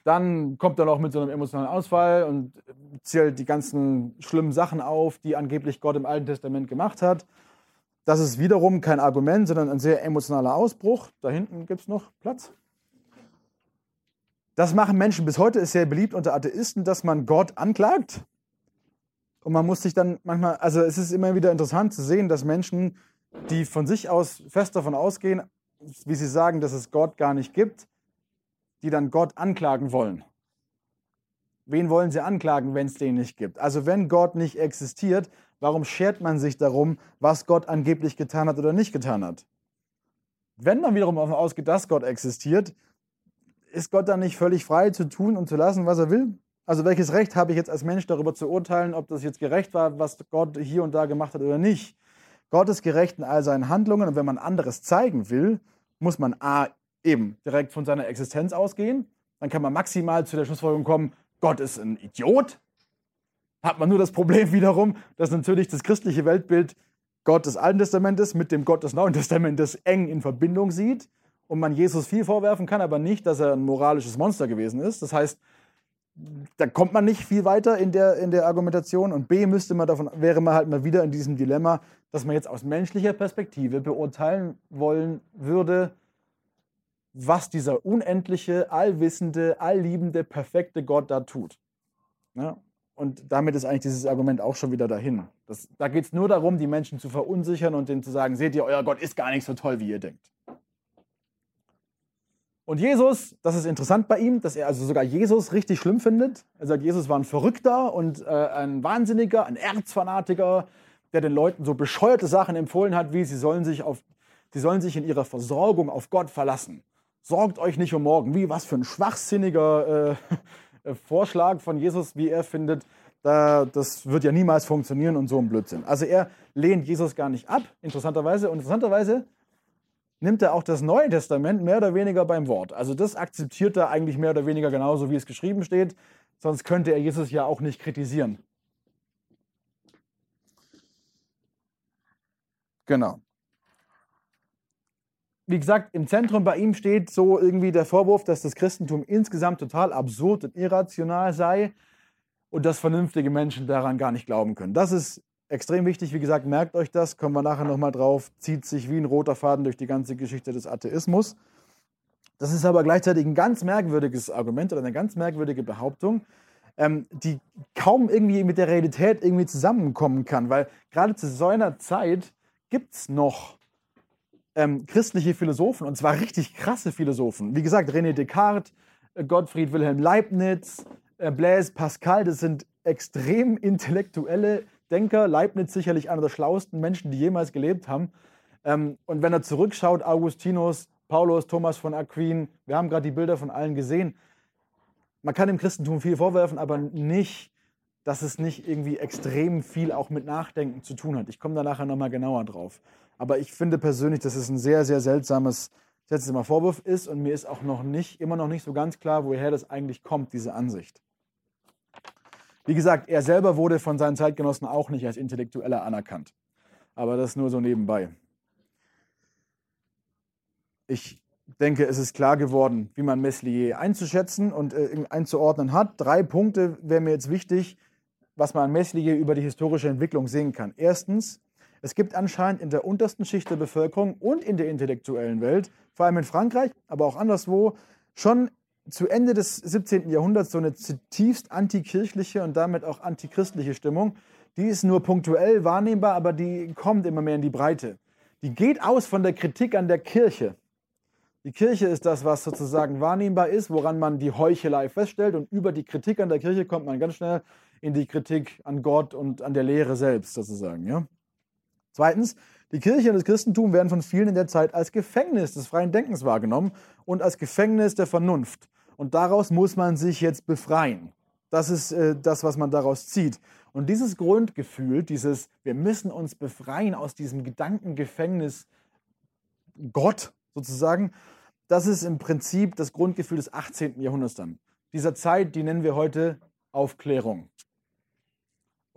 Dann kommt er noch mit so einem emotionalen Ausfall und zählt die ganzen schlimmen Sachen auf, die angeblich Gott im Alten Testament gemacht hat. Das ist wiederum kein Argument, sondern ein sehr emotionaler Ausbruch. Da hinten gibt es noch Platz. Das machen Menschen bis heute, ist sehr beliebt unter Atheisten, dass man Gott anklagt. Und man muss sich dann manchmal, also es ist immer wieder interessant zu sehen, dass Menschen, die von sich aus fest davon ausgehen, wie sie sagen, dass es Gott gar nicht gibt, die dann Gott anklagen wollen. Wen wollen sie anklagen, wenn es den nicht gibt? Also wenn Gott nicht existiert, warum schert man sich darum, was Gott angeblich getan hat oder nicht getan hat? Wenn man wiederum davon ausgeht, dass Gott existiert, ist Gott dann nicht völlig frei zu tun und zu lassen, was er will? Also welches Recht habe ich jetzt als Mensch darüber zu urteilen, ob das jetzt gerecht war, was Gott hier und da gemacht hat oder nicht? Gott ist gerecht in all seinen Handlungen und wenn man anderes zeigen will, muss man A eben direkt von seiner Existenz ausgehen. Dann kann man maximal zu der Schlussfolgerung kommen, Gott ist ein Idiot. Hat man nur das Problem wiederum, dass natürlich das christliche Weltbild Gott des Alten Testamentes mit dem Gott des Neuen Testamentes eng in Verbindung sieht und man Jesus viel vorwerfen kann, aber nicht, dass er ein moralisches Monster gewesen ist. Das heißt, da kommt man nicht viel weiter in der, in der Argumentation. Und B müsste man davon, wäre man halt mal wieder in diesem Dilemma, dass man jetzt aus menschlicher Perspektive beurteilen wollen würde, was dieser unendliche, allwissende, allliebende, perfekte Gott da tut. Ja? Und damit ist eigentlich dieses Argument auch schon wieder dahin. Das, da geht es nur darum, die Menschen zu verunsichern und denen zu sagen, seht ihr, euer Gott ist gar nicht so toll, wie ihr denkt. Und Jesus, das ist interessant bei ihm, dass er also sogar Jesus richtig schlimm findet. Er sagt, Jesus war ein Verrückter und äh, ein Wahnsinniger, ein Erzfanatiker, der den Leuten so bescheuerte Sachen empfohlen hat, wie sie sollen sich, auf, sie sollen sich in ihrer Versorgung auf Gott verlassen. Sorgt euch nicht um morgen. Wie, was für ein schwachsinniger äh, Vorschlag von Jesus, wie er findet. Da, das wird ja niemals funktionieren und so ein Blödsinn. Also er lehnt Jesus gar nicht ab, interessanterweise. Und interessanterweise nimmt er auch das Neue Testament mehr oder weniger beim Wort. Also das akzeptiert er eigentlich mehr oder weniger genauso, wie es geschrieben steht. Sonst könnte er Jesus ja auch nicht kritisieren. Genau. Wie gesagt, im Zentrum bei ihm steht so irgendwie der Vorwurf, dass das Christentum insgesamt total absurd und irrational sei und dass vernünftige Menschen daran gar nicht glauben können. Das ist extrem wichtig, wie gesagt, merkt euch das, kommen wir nachher nochmal drauf, zieht sich wie ein roter Faden durch die ganze Geschichte des Atheismus. Das ist aber gleichzeitig ein ganz merkwürdiges Argument oder eine ganz merkwürdige Behauptung, ähm, die kaum irgendwie mit der Realität irgendwie zusammenkommen kann, weil gerade zu so einer Zeit gibt es noch ähm, christliche Philosophen und zwar richtig krasse Philosophen. Wie gesagt, René Descartes, äh, Gottfried Wilhelm Leibniz, äh, Blaise Pascal, das sind extrem intellektuelle Denker, Leibniz sicherlich einer der schlauesten Menschen, die jemals gelebt haben. Ähm, und wenn er zurückschaut, Augustinus, Paulus, Thomas von Aquin, wir haben gerade die Bilder von allen gesehen. Man kann dem Christentum viel vorwerfen, aber nicht, dass es nicht irgendwie extrem viel auch mit Nachdenken zu tun hat. Ich komme da nachher nochmal genauer drauf. Aber ich finde persönlich, dass es ein sehr, sehr seltsames, seltsamer Vorwurf ist und mir ist auch noch nicht, immer noch nicht so ganz klar, woher das eigentlich kommt, diese Ansicht. Wie gesagt, er selber wurde von seinen Zeitgenossen auch nicht als Intellektueller anerkannt. Aber das nur so nebenbei. Ich denke, es ist klar geworden, wie man Meslier einzuschätzen und äh, einzuordnen hat. Drei Punkte wären mir jetzt wichtig, was man an Meslier über die historische Entwicklung sehen kann. Erstens, es gibt anscheinend in der untersten Schicht der Bevölkerung und in der intellektuellen Welt, vor allem in Frankreich, aber auch anderswo, schon zu Ende des 17. Jahrhunderts so eine zutiefst antikirchliche und damit auch antichristliche Stimmung. Die ist nur punktuell wahrnehmbar, aber die kommt immer mehr in die Breite. Die geht aus von der Kritik an der Kirche. Die Kirche ist das, was sozusagen wahrnehmbar ist, woran man die Heuchelei feststellt. Und über die Kritik an der Kirche kommt man ganz schnell in die Kritik an Gott und an der Lehre selbst sozusagen. Ja? Zweitens, die Kirche und das Christentum werden von vielen in der Zeit als Gefängnis des freien Denkens wahrgenommen und als Gefängnis der Vernunft. Und daraus muss man sich jetzt befreien. Das ist äh, das, was man daraus zieht. Und dieses Grundgefühl, dieses, wir müssen uns befreien aus diesem Gedankengefängnis Gott sozusagen, das ist im Prinzip das Grundgefühl des 18. Jahrhunderts dann. Dieser Zeit, die nennen wir heute Aufklärung.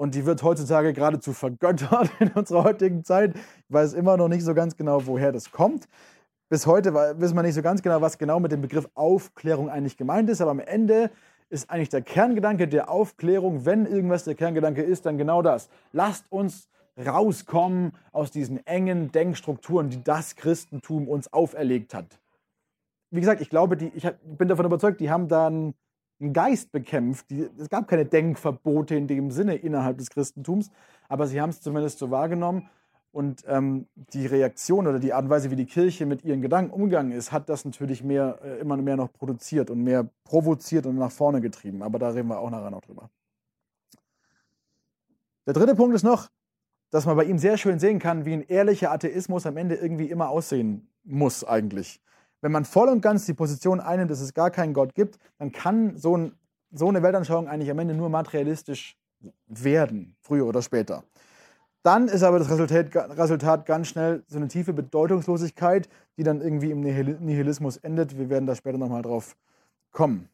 Und die wird heutzutage geradezu vergöttert in unserer heutigen Zeit. Ich weiß immer noch nicht so ganz genau, woher das kommt. Bis heute wissen wir nicht so ganz genau, was genau mit dem Begriff Aufklärung eigentlich gemeint ist, aber am Ende ist eigentlich der Kerngedanke der Aufklärung, wenn irgendwas der Kerngedanke ist, dann genau das. Lasst uns rauskommen aus diesen engen Denkstrukturen, die das Christentum uns auferlegt hat. Wie gesagt, ich glaube, die, ich bin davon überzeugt, die haben da einen, Geist bekämpft. Die, es gab keine Denkverbote in dem Sinne innerhalb des Christentums, aber sie haben es zumindest so wahrgenommen und ähm, die Reaktion oder die Art und Weise, wie die Kirche mit ihren Gedanken umgegangen ist, hat das natürlich mehr, äh, immer mehr noch produziert und mehr provoziert und nach vorne getrieben. Aber da reden wir auch nachher noch drüber. Der dritte Punkt ist noch, dass man bei ihm sehr schön sehen kann, wie ein ehrlicher Atheismus am Ende irgendwie immer aussehen muss eigentlich. Wenn man voll und ganz die Position einnimmt, dass es gar keinen Gott gibt, dann kann so, ein, so eine Weltanschauung eigentlich am Ende nur materialistisch werden, früher oder später. Dann ist aber das Resultat, Resultat ganz schnell so eine tiefe Bedeutungslosigkeit, die dann irgendwie im Nihilismus endet. Wir werden da später nochmal drauf kommen.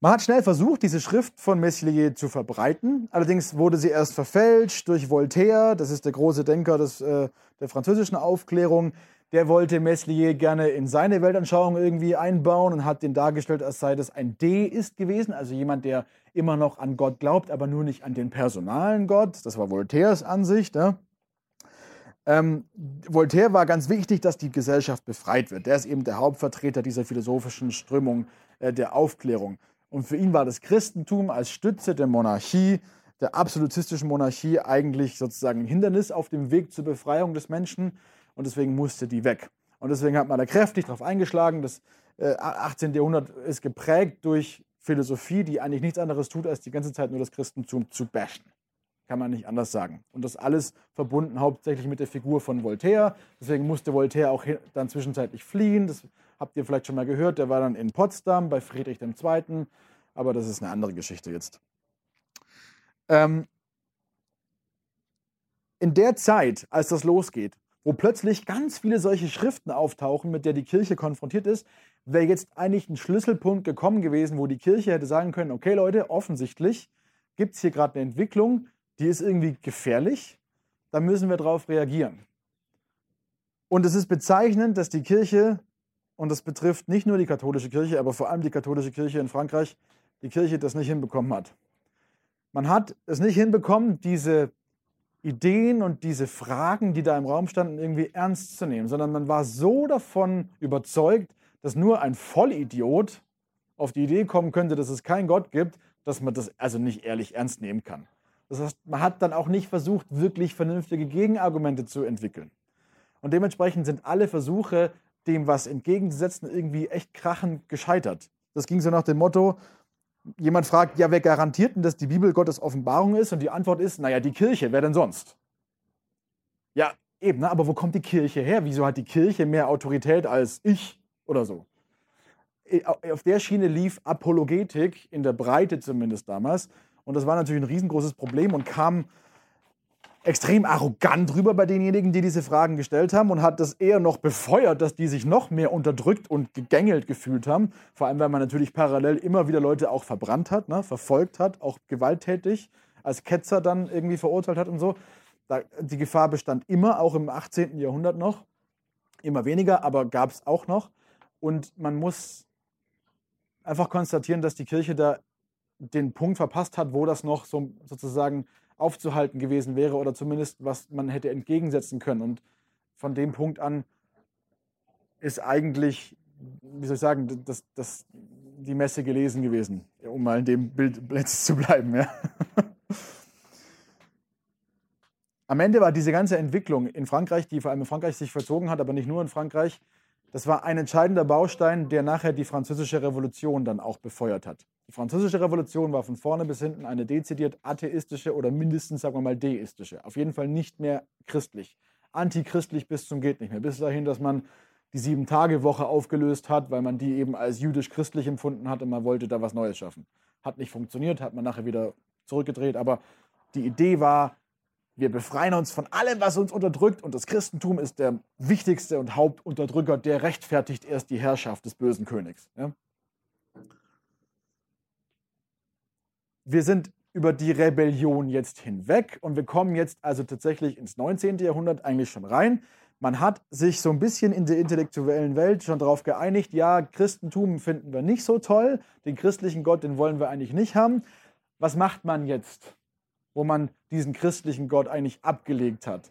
Man hat schnell versucht, diese Schrift von Meslier zu verbreiten. Allerdings wurde sie erst verfälscht durch Voltaire, das ist der große Denker des, äh, der französischen Aufklärung. Der wollte Meslier gerne in seine Weltanschauung irgendwie einbauen und hat den dargestellt, als sei das ein Deist gewesen, also jemand, der immer noch an Gott glaubt, aber nur nicht an den personalen Gott. Das war Voltaires Ansicht. Ne? Ähm, Voltaire war ganz wichtig, dass die Gesellschaft befreit wird. Der ist eben der Hauptvertreter dieser philosophischen Strömung äh, der Aufklärung. Und für ihn war das Christentum als Stütze der Monarchie, der absolutistischen Monarchie, eigentlich sozusagen ein Hindernis auf dem Weg zur Befreiung des Menschen. Und deswegen musste die weg. Und deswegen hat man da kräftig darauf eingeschlagen. Das äh, 18. Jahrhundert ist geprägt durch Philosophie, die eigentlich nichts anderes tut, als die ganze Zeit nur das Christentum zu bashen. Kann man nicht anders sagen. Und das alles verbunden hauptsächlich mit der Figur von Voltaire. Deswegen musste Voltaire auch dann zwischenzeitlich fliehen. Das habt ihr vielleicht schon mal gehört. Der war dann in Potsdam bei Friedrich II. Aber das ist eine andere Geschichte jetzt. Ähm, in der Zeit, als das losgeht, wo plötzlich ganz viele solche Schriften auftauchen, mit der die Kirche konfrontiert ist, wäre jetzt eigentlich ein Schlüsselpunkt gekommen gewesen, wo die Kirche hätte sagen können, okay Leute, offensichtlich gibt es hier gerade eine Entwicklung, die ist irgendwie gefährlich, da müssen wir darauf reagieren. Und es ist bezeichnend, dass die Kirche, und das betrifft nicht nur die katholische Kirche, aber vor allem die katholische Kirche in Frankreich, die Kirche das nicht hinbekommen hat. Man hat es nicht hinbekommen, diese Ideen und diese Fragen, die da im Raum standen, irgendwie ernst zu nehmen, sondern man war so davon überzeugt, dass nur ein Vollidiot auf die Idee kommen könnte, dass es keinen Gott gibt, dass man das also nicht ehrlich ernst nehmen kann. Das heißt, man hat dann auch nicht versucht, wirklich vernünftige Gegenargumente zu entwickeln. Und dementsprechend sind alle Versuche, dem was entgegenzusetzen, irgendwie echt krachend gescheitert. Das ging so nach dem Motto, jemand fragt, ja, wer garantiert denn, dass die Bibel Gottes Offenbarung ist? Und die Antwort ist, naja, die Kirche, wer denn sonst? Ja, eben, ne? aber wo kommt die Kirche her? Wieso hat die Kirche mehr Autorität als ich oder so? Auf der Schiene lief Apologetik, in der Breite zumindest damals. Und das war natürlich ein riesengroßes Problem und kam extrem arrogant rüber bei denjenigen, die diese Fragen gestellt haben und hat das eher noch befeuert, dass die sich noch mehr unterdrückt und gegängelt gefühlt haben. Vor allem, weil man natürlich parallel immer wieder Leute auch verbrannt hat, ne, verfolgt hat, auch gewalttätig, als Ketzer dann irgendwie verurteilt hat und so. Da, die Gefahr bestand immer, auch im 18. Jahrhundert noch. Immer weniger, aber gab es auch noch. Und man muss einfach konstatieren, dass die Kirche da den Punkt verpasst hat, wo das noch so sozusagen aufzuhalten gewesen wäre oder zumindest was man hätte entgegensetzen können. Und von dem Punkt an ist eigentlich, wie soll ich sagen, das, das, die Messe gelesen gewesen, um mal in dem Bild zu bleiben. Ja. Am Ende war diese ganze Entwicklung in Frankreich, die vor allem in Frankreich sich verzogen hat, aber nicht nur in Frankreich, das war ein entscheidender Baustein, der nachher die französische Revolution dann auch befeuert hat. Die französische Revolution war von vorne bis hinten eine dezidiert atheistische oder mindestens, sagen wir mal, deistische. Auf jeden Fall nicht mehr christlich. Antichristlich bis zum geht nicht mehr. Bis dahin, dass man die Sieben-Tage-Woche aufgelöst hat, weil man die eben als jüdisch-christlich empfunden hat und man wollte da was Neues schaffen. Hat nicht funktioniert, hat man nachher wieder zurückgedreht. Aber die Idee war, wir befreien uns von allem, was uns unterdrückt und das Christentum ist der wichtigste und Hauptunterdrücker, der rechtfertigt erst die Herrschaft des bösen Königs. Ja? wir sind über die Rebellion jetzt hinweg und wir kommen jetzt also tatsächlich ins 19. Jahrhundert eigentlich schon rein. Man hat sich so ein bisschen in der intellektuellen Welt schon darauf geeinigt, ja, Christentum finden wir nicht so toll, den christlichen Gott, den wollen wir eigentlich nicht haben. Was macht man jetzt, wo man diesen christlichen Gott eigentlich abgelegt hat?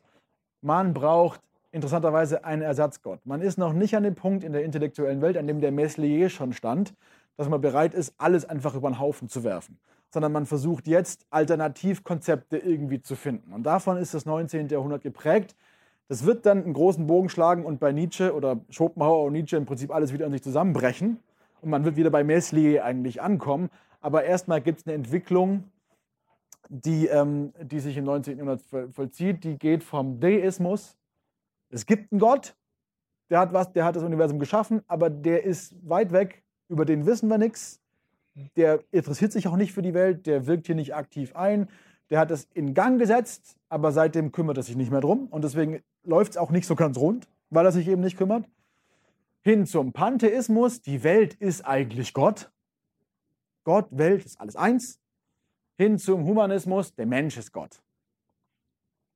Man braucht interessanterweise einen Ersatzgott. Man ist noch nicht an dem Punkt in der intellektuellen Welt, an dem der Meslier schon stand, dass man bereit ist, alles einfach über den Haufen zu werfen sondern man versucht jetzt Alternativkonzepte irgendwie zu finden. Und davon ist das 19. Jahrhundert geprägt. Das wird dann einen großen Bogen schlagen und bei Nietzsche oder Schopenhauer und Nietzsche im Prinzip alles wieder an sich zusammenbrechen. Und man wird wieder bei Meslier eigentlich ankommen. Aber erstmal gibt es eine Entwicklung, die, ähm, die sich im 19. Jahrhundert vollzieht. Die geht vom Deismus. Es gibt einen Gott, der hat, was, der hat das Universum geschaffen, aber der ist weit weg, über den wissen wir nichts der interessiert sich auch nicht für die Welt, der wirkt hier nicht aktiv ein, der hat es in Gang gesetzt, aber seitdem kümmert er sich nicht mehr drum und deswegen läuft es auch nicht so ganz rund, weil er sich eben nicht kümmert. Hin zum Pantheismus, die Welt ist eigentlich Gott. Gott, Welt ist alles eins. Hin zum Humanismus, der Mensch ist Gott.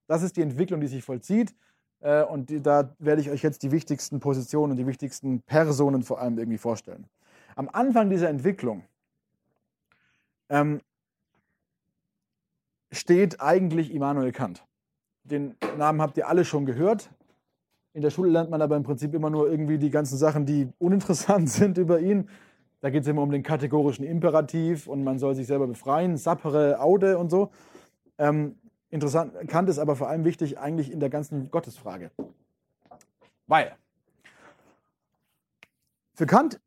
Das ist die Entwicklung, die sich vollzieht. Äh, und da werde ich euch jetzt die wichtigsten Positionen und die wichtigsten Personen vor allem irgendwie vorstellen. Am Anfang dieser Entwicklung ähm, steht eigentlich Immanuel Kant. Den Namen habt ihr alle schon gehört. In der Schule lernt man aber im Prinzip immer nur irgendwie die ganzen Sachen, die uninteressant sind über ihn. Da geht es immer um den kategorischen Imperativ und man soll sich selber befreien, sapere, aude und so. Ähm, interessant, Kant ist aber vor allem wichtig eigentlich in der ganzen Gottesfrage. Weil für Kant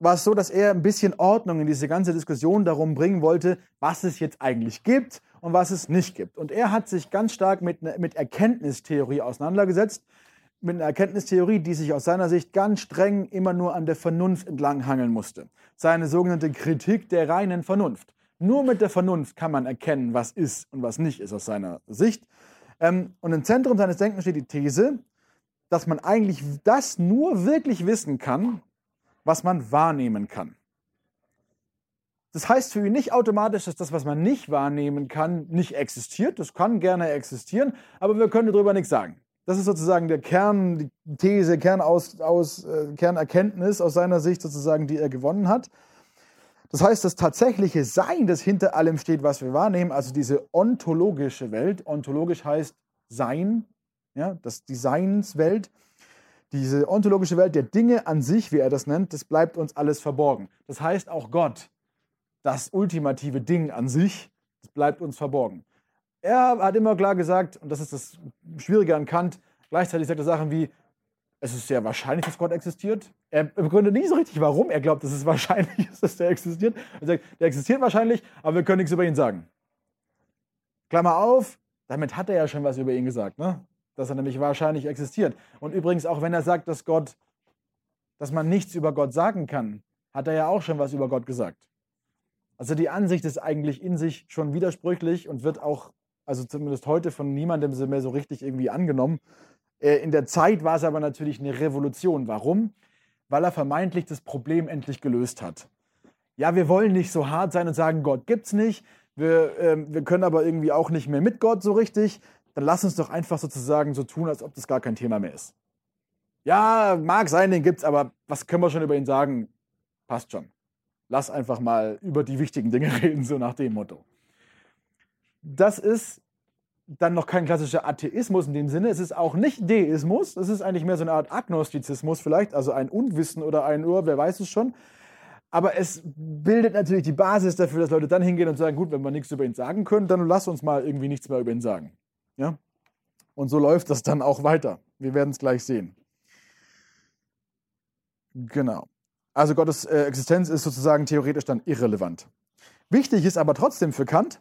war es so, dass er ein bisschen Ordnung in diese ganze Diskussion darum bringen wollte, was es jetzt eigentlich gibt und was es nicht gibt. Und er hat sich ganz stark mit, ne, mit Erkenntnistheorie auseinandergesetzt, mit einer Erkenntnistheorie, die sich aus seiner Sicht ganz streng immer nur an der Vernunft entlanghangeln musste. Seine sogenannte Kritik der reinen Vernunft. Nur mit der Vernunft kann man erkennen, was ist und was nicht ist aus seiner Sicht. Ähm, und im Zentrum seines Denkens steht die These, dass man eigentlich das nur wirklich wissen kann, was man wahrnehmen kann. Das heißt für ihn nicht automatisch, dass das, was man nicht wahrnehmen kann, nicht existiert. Das kann gerne existieren, aber wir können darüber nichts sagen. Das ist sozusagen der Kern, die These, Kernaus, aus, äh, Kernerkenntnis aus seiner Sicht sozusagen, die er gewonnen hat. Das heißt, das tatsächliche Sein, das hinter allem steht, was wir wahrnehmen, also diese ontologische Welt, ontologisch heißt Sein, ja, das die Seinswelt, diese ontologische Welt der Dinge an sich, wie er das nennt, das bleibt uns alles verborgen. Das heißt auch Gott, das ultimative Ding an sich, das bleibt uns verborgen. Er hat immer klar gesagt, und das ist das Schwierige an Kant, gleichzeitig sagt er Sachen wie, es ist sehr wahrscheinlich, dass Gott existiert. Er begründet nicht so richtig, warum er glaubt, dass es wahrscheinlich ist, dass der existiert. Er sagt, der existiert wahrscheinlich, aber wir können nichts über ihn sagen. Klammer auf, damit hat er ja schon was über ihn gesagt. Ne? dass er nämlich wahrscheinlich existiert. Und übrigens, auch wenn er sagt, dass Gott, dass man nichts über Gott sagen kann, hat er ja auch schon was über Gott gesagt. Also die Ansicht ist eigentlich in sich schon widersprüchlich und wird auch, also zumindest heute von niemandem mehr so richtig irgendwie angenommen. Äh, in der Zeit war es aber natürlich eine Revolution. Warum? Weil er vermeintlich das Problem endlich gelöst hat. Ja, wir wollen nicht so hart sein und sagen, Gott gibt's nicht. Wir, äh, wir können aber irgendwie auch nicht mehr mit Gott so richtig dann lass uns doch einfach sozusagen so tun, als ob das gar kein Thema mehr ist. Ja, mag sein, den gibt's, aber was können wir schon über ihn sagen? Passt schon. Lass einfach mal über die wichtigen Dinge reden, so nach dem Motto. Das ist dann noch kein klassischer Atheismus in dem Sinne. Es ist auch nicht Deismus. Es ist eigentlich mehr so eine Art Agnostizismus vielleicht, also ein Unwissen oder ein Ur, wer weiß es schon. Aber es bildet natürlich die Basis dafür, dass Leute dann hingehen und sagen, gut, wenn wir nichts über ihn sagen können, dann lass uns mal irgendwie nichts mehr über ihn sagen. Ja? Und so läuft das dann auch weiter. Wir werden es gleich sehen. Genau. Also Gottes äh, Existenz ist sozusagen theoretisch dann irrelevant. Wichtig ist aber trotzdem für Kant,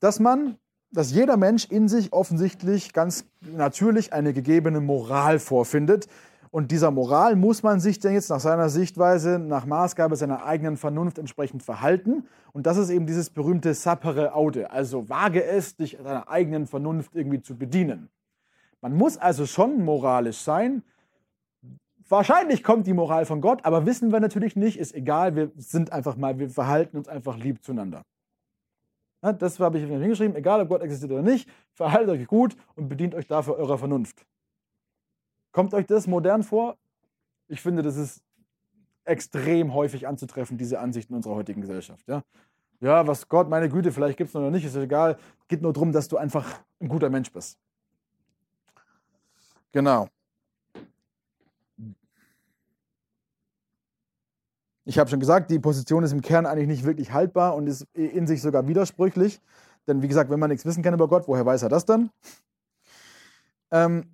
dass man, dass jeder Mensch in sich offensichtlich ganz natürlich eine gegebene Moral vorfindet, und dieser Moral muss man sich denn jetzt nach seiner Sichtweise, nach Maßgabe seiner eigenen Vernunft entsprechend verhalten. Und das ist eben dieses berühmte sapere aude. Also wage es, dich deiner eigenen Vernunft irgendwie zu bedienen. Man muss also schon moralisch sein. Wahrscheinlich kommt die Moral von Gott, aber wissen wir natürlich nicht, ist egal, wir sind einfach mal, wir verhalten uns einfach lieb zueinander. Das habe ich hingeschrieben, egal ob Gott existiert oder nicht, verhaltet euch gut und bedient euch dafür eurer Vernunft. Kommt euch das modern vor? Ich finde, das ist extrem häufig anzutreffen, diese Ansichten unserer heutigen Gesellschaft. Ja, ja was Gott, meine Güte, vielleicht gibt es noch nicht, ist egal. Geht nur darum, dass du einfach ein guter Mensch bist. Genau. Ich habe schon gesagt, die Position ist im Kern eigentlich nicht wirklich haltbar und ist in sich sogar widersprüchlich. Denn wie gesagt, wenn man nichts wissen kann über Gott, woher weiß er das dann? Ähm,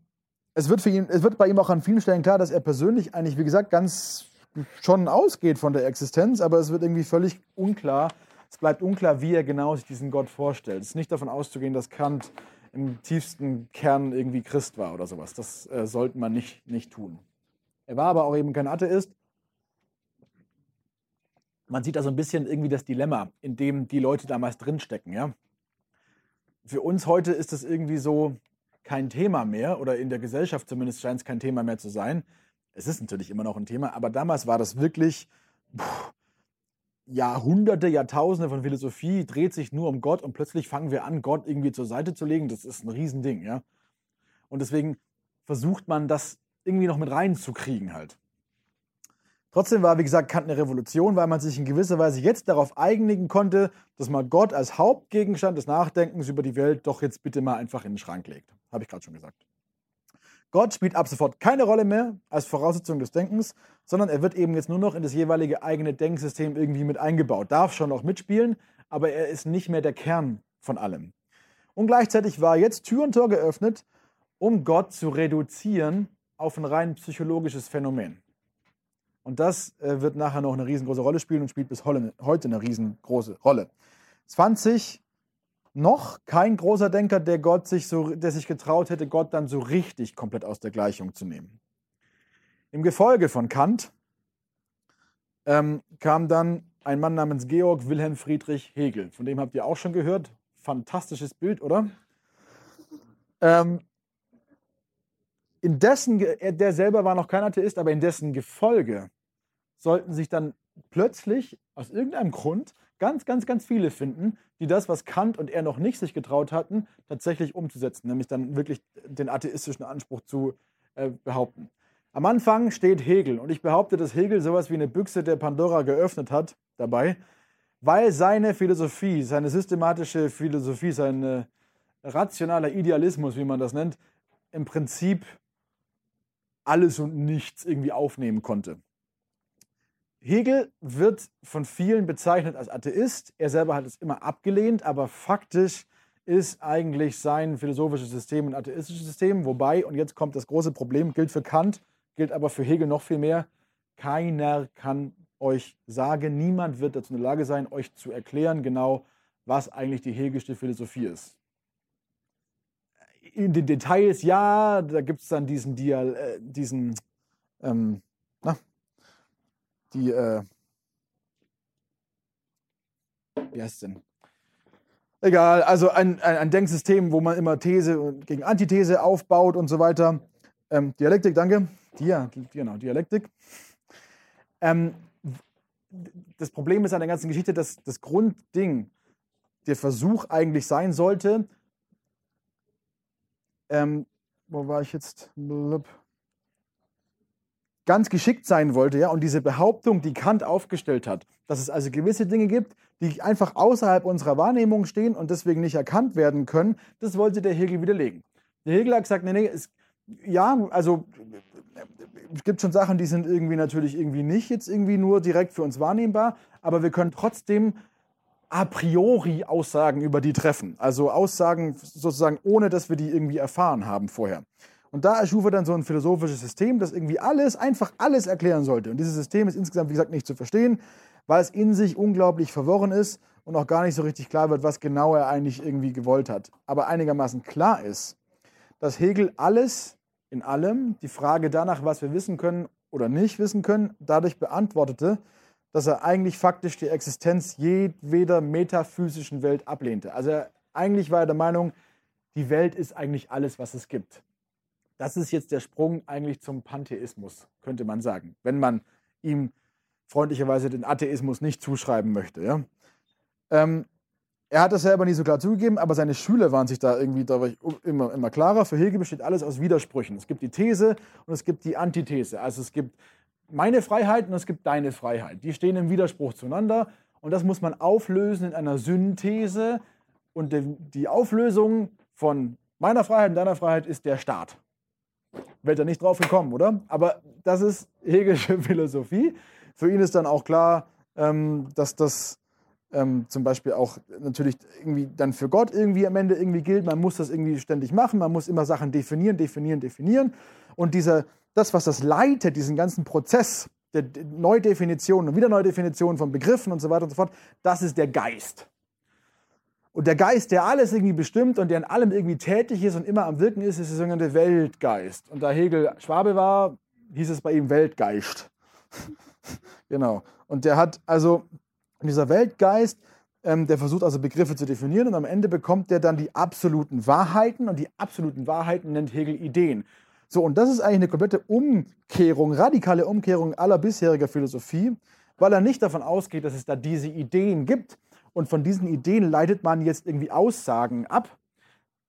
es wird, für ihn, es wird bei ihm auch an vielen Stellen klar, dass er persönlich eigentlich, wie gesagt, ganz schon ausgeht von der Existenz, aber es wird irgendwie völlig unklar. Es bleibt unklar, wie er genau sich diesen Gott vorstellt. Es ist nicht davon auszugehen, dass Kant im tiefsten Kern irgendwie Christ war oder sowas. Das äh, sollte man nicht, nicht tun. Er war aber auch eben kein Atheist. Man sieht da so ein bisschen irgendwie das Dilemma, in dem die Leute damals drinstecken. Ja? Für uns heute ist es irgendwie so, kein Thema mehr oder in der Gesellschaft zumindest scheint es kein Thema mehr zu sein. Es ist natürlich immer noch ein Thema, aber damals war das wirklich pff, Jahrhunderte, Jahrtausende von Philosophie dreht sich nur um Gott und plötzlich fangen wir an, Gott irgendwie zur Seite zu legen. Das ist ein Riesending, ja. Und deswegen versucht man das irgendwie noch mit reinzukriegen halt. Trotzdem war, wie gesagt, Kant eine Revolution, weil man sich in gewisser Weise jetzt darauf einigen konnte, dass man Gott als Hauptgegenstand des Nachdenkens über die Welt doch jetzt bitte mal einfach in den Schrank legt. Habe ich gerade schon gesagt. Gott spielt ab sofort keine Rolle mehr als Voraussetzung des Denkens, sondern er wird eben jetzt nur noch in das jeweilige eigene Denksystem irgendwie mit eingebaut. Darf schon noch mitspielen, aber er ist nicht mehr der Kern von allem. Und gleichzeitig war jetzt Tür und Tor geöffnet, um Gott zu reduzieren auf ein rein psychologisches Phänomen. Und das äh, wird nachher noch eine riesengroße Rolle spielen und spielt bis heute eine riesengroße Rolle. Es fand sich noch kein großer Denker, der, Gott sich so, der sich getraut hätte, Gott dann so richtig komplett aus der Gleichung zu nehmen. Im Gefolge von Kant ähm, kam dann ein Mann namens Georg Wilhelm Friedrich Hegel. Von dem habt ihr auch schon gehört. Fantastisches Bild, oder? Ähm, in dessen, der selber war noch kein Atheist, aber in dessen Gefolge sollten sich dann plötzlich aus irgendeinem Grund ganz, ganz, ganz viele finden, die das, was Kant und er noch nicht sich getraut hatten, tatsächlich umzusetzen, nämlich dann wirklich den atheistischen Anspruch zu äh, behaupten. Am Anfang steht Hegel und ich behaupte, dass Hegel sowas wie eine Büchse der Pandora geöffnet hat dabei, weil seine Philosophie, seine systematische Philosophie, sein äh, rationaler Idealismus, wie man das nennt, im Prinzip alles und nichts irgendwie aufnehmen konnte. Hegel wird von vielen bezeichnet als Atheist. Er selber hat es immer abgelehnt, aber faktisch ist eigentlich sein philosophisches System ein atheistisches System. Wobei, und jetzt kommt das große Problem, gilt für Kant, gilt aber für Hegel noch viel mehr, keiner kann euch sagen, niemand wird dazu in der Lage sein, euch zu erklären, genau, was eigentlich die hegelische Philosophie ist. In den Details, ja, da gibt es dann diesen, Dial, äh, diesen ähm, die, äh, wie heißt es denn? Egal, also ein, ein, ein, Denksystem, wo man immer These gegen Antithese aufbaut und so weiter. Ähm, Dialektik, danke. Dia, genau, Dialektik. Ähm, das Problem ist an der ganzen Geschichte, dass das Grundding, der Versuch eigentlich sein sollte, ähm, wo war ich jetzt? Blub ganz geschickt sein wollte, ja, und diese Behauptung, die Kant aufgestellt hat, dass es also gewisse Dinge gibt, die einfach außerhalb unserer Wahrnehmung stehen und deswegen nicht erkannt werden können, das wollte der Hegel widerlegen. Der Hegel hat gesagt, nee, nee, es, ja, also es gibt schon Sachen, die sind irgendwie natürlich irgendwie nicht jetzt irgendwie nur direkt für uns wahrnehmbar, aber wir können trotzdem a priori Aussagen über die treffen. Also Aussagen sozusagen, ohne dass wir die irgendwie erfahren haben vorher. Und da erschuf er dann so ein philosophisches System, das irgendwie alles, einfach alles erklären sollte. Und dieses System ist insgesamt, wie gesagt, nicht zu verstehen, weil es in sich unglaublich verworren ist und auch gar nicht so richtig klar wird, was genau er eigentlich irgendwie gewollt hat. Aber einigermaßen klar ist, dass Hegel alles in allem, die Frage danach, was wir wissen können oder nicht wissen können, dadurch beantwortete, dass er eigentlich faktisch die Existenz jedweder metaphysischen Welt ablehnte. Also er, eigentlich war er der Meinung, die Welt ist eigentlich alles, was es gibt. Das ist jetzt der Sprung eigentlich zum Pantheismus, könnte man sagen, wenn man ihm freundlicherweise den Atheismus nicht zuschreiben möchte. Ja? Ähm, er hat das selber nie so klar zugegeben, aber seine Schüler waren sich da irgendwie immer, immer klarer. Für Hegel besteht alles aus Widersprüchen. Es gibt die These und es gibt die Antithese. Also es gibt meine Freiheit und es gibt deine Freiheit. Die stehen im Widerspruch zueinander und das muss man auflösen in einer Synthese. Und die Auflösung von meiner Freiheit und deiner Freiheit ist der Staat. Wäre er nicht drauf gekommen, oder? Aber das ist Hegelische Philosophie. Für ihn ist dann auch klar, ähm, dass das ähm, zum Beispiel auch natürlich irgendwie dann für Gott irgendwie am Ende irgendwie gilt. Man muss das irgendwie ständig machen, man muss immer Sachen definieren, definieren, definieren. Und dieser, das, was das leitet, diesen ganzen Prozess der Neudefinition und wieder Neudefinition von Begriffen und so weiter und so fort, das ist der Geist. Und der Geist, der alles irgendwie bestimmt und der in allem irgendwie tätig ist und immer am Wirken ist, ist der sogenannte Weltgeist. Und da Hegel Schwabe war, hieß es bei ihm Weltgeist. genau. Und der hat also, dieser Weltgeist, ähm, der versucht also Begriffe zu definieren und am Ende bekommt der dann die absoluten Wahrheiten und die absoluten Wahrheiten nennt Hegel Ideen. So, und das ist eigentlich eine komplette Umkehrung, radikale Umkehrung aller bisheriger Philosophie, weil er nicht davon ausgeht, dass es da diese Ideen gibt, und von diesen Ideen leitet man jetzt irgendwie Aussagen ab,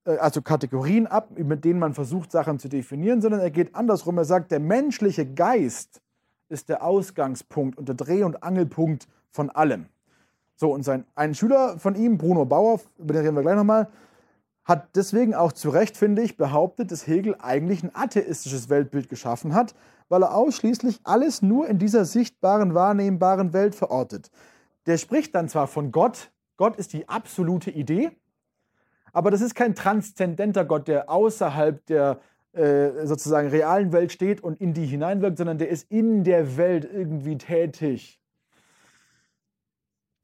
äh, also Kategorien ab, mit denen man versucht, Sachen zu definieren, sondern er geht andersrum. Er sagt, der menschliche Geist ist der Ausgangspunkt und der Dreh- und Angelpunkt von allem. So, und sein, ein Schüler von ihm, Bruno Bauer, über den reden wir gleich nochmal, hat deswegen auch zu Recht, finde ich, behauptet, dass Hegel eigentlich ein atheistisches Weltbild geschaffen hat, weil er ausschließlich alles nur in dieser sichtbaren, wahrnehmbaren Welt verortet. Der spricht dann zwar von Gott, Gott ist die absolute Idee, aber das ist kein transzendenter Gott, der außerhalb der äh, sozusagen realen Welt steht und in die hineinwirkt, sondern der ist in der Welt irgendwie tätig.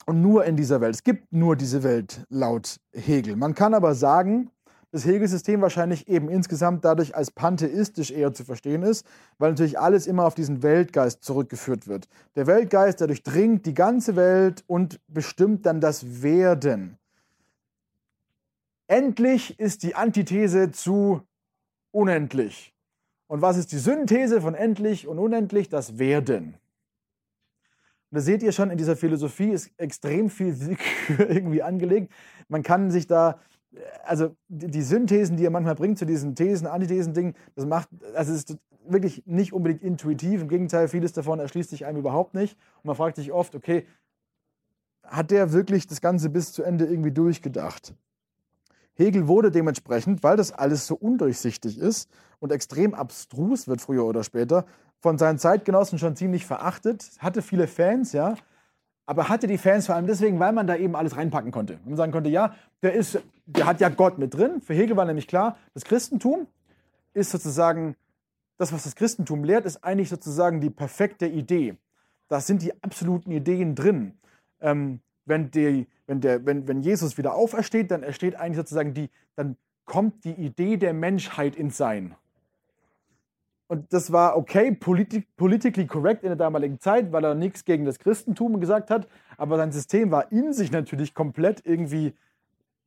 Und nur in dieser Welt. Es gibt nur diese Welt laut Hegel. Man kann aber sagen, das Hegel-System wahrscheinlich eben insgesamt dadurch als pantheistisch eher zu verstehen ist, weil natürlich alles immer auf diesen Weltgeist zurückgeführt wird. Der Weltgeist, der durchdringt die ganze Welt und bestimmt dann das Werden. Endlich ist die Antithese zu unendlich. Und was ist die Synthese von endlich und unendlich? Das Werden. Und da seht ihr schon, in dieser Philosophie ist extrem viel Willkür irgendwie angelegt. Man kann sich da, also die Synthesen, die er manchmal bringt zu diesen Thesen, Antithesen-Dingen, das macht, also es ist wirklich nicht unbedingt intuitiv. Im Gegenteil, vieles davon erschließt sich einem überhaupt nicht. Und man fragt sich oft, okay, hat der wirklich das Ganze bis zu Ende irgendwie durchgedacht? Hegel wurde dementsprechend, weil das alles so undurchsichtig ist und extrem abstrus wird früher oder später, von seinen Zeitgenossen schon ziemlich verachtet, hatte viele Fans, ja, aber hatte die Fans vor allem deswegen, weil man da eben alles reinpacken konnte. Man sagen konnte, ja, der, ist, der hat ja Gott mit drin. Für Hegel war nämlich klar, das Christentum ist sozusagen, das, was das Christentum lehrt, ist eigentlich sozusagen die perfekte Idee. Da sind die absoluten Ideen drin. Ähm, wenn, die, wenn, der, wenn, wenn Jesus wieder aufersteht, dann ersteht eigentlich sozusagen die, dann kommt die Idee der Menschheit ins Sein. Und das war okay, politi politically correct in der damaligen Zeit, weil er nichts gegen das Christentum gesagt hat. Aber sein System war in sich natürlich komplett irgendwie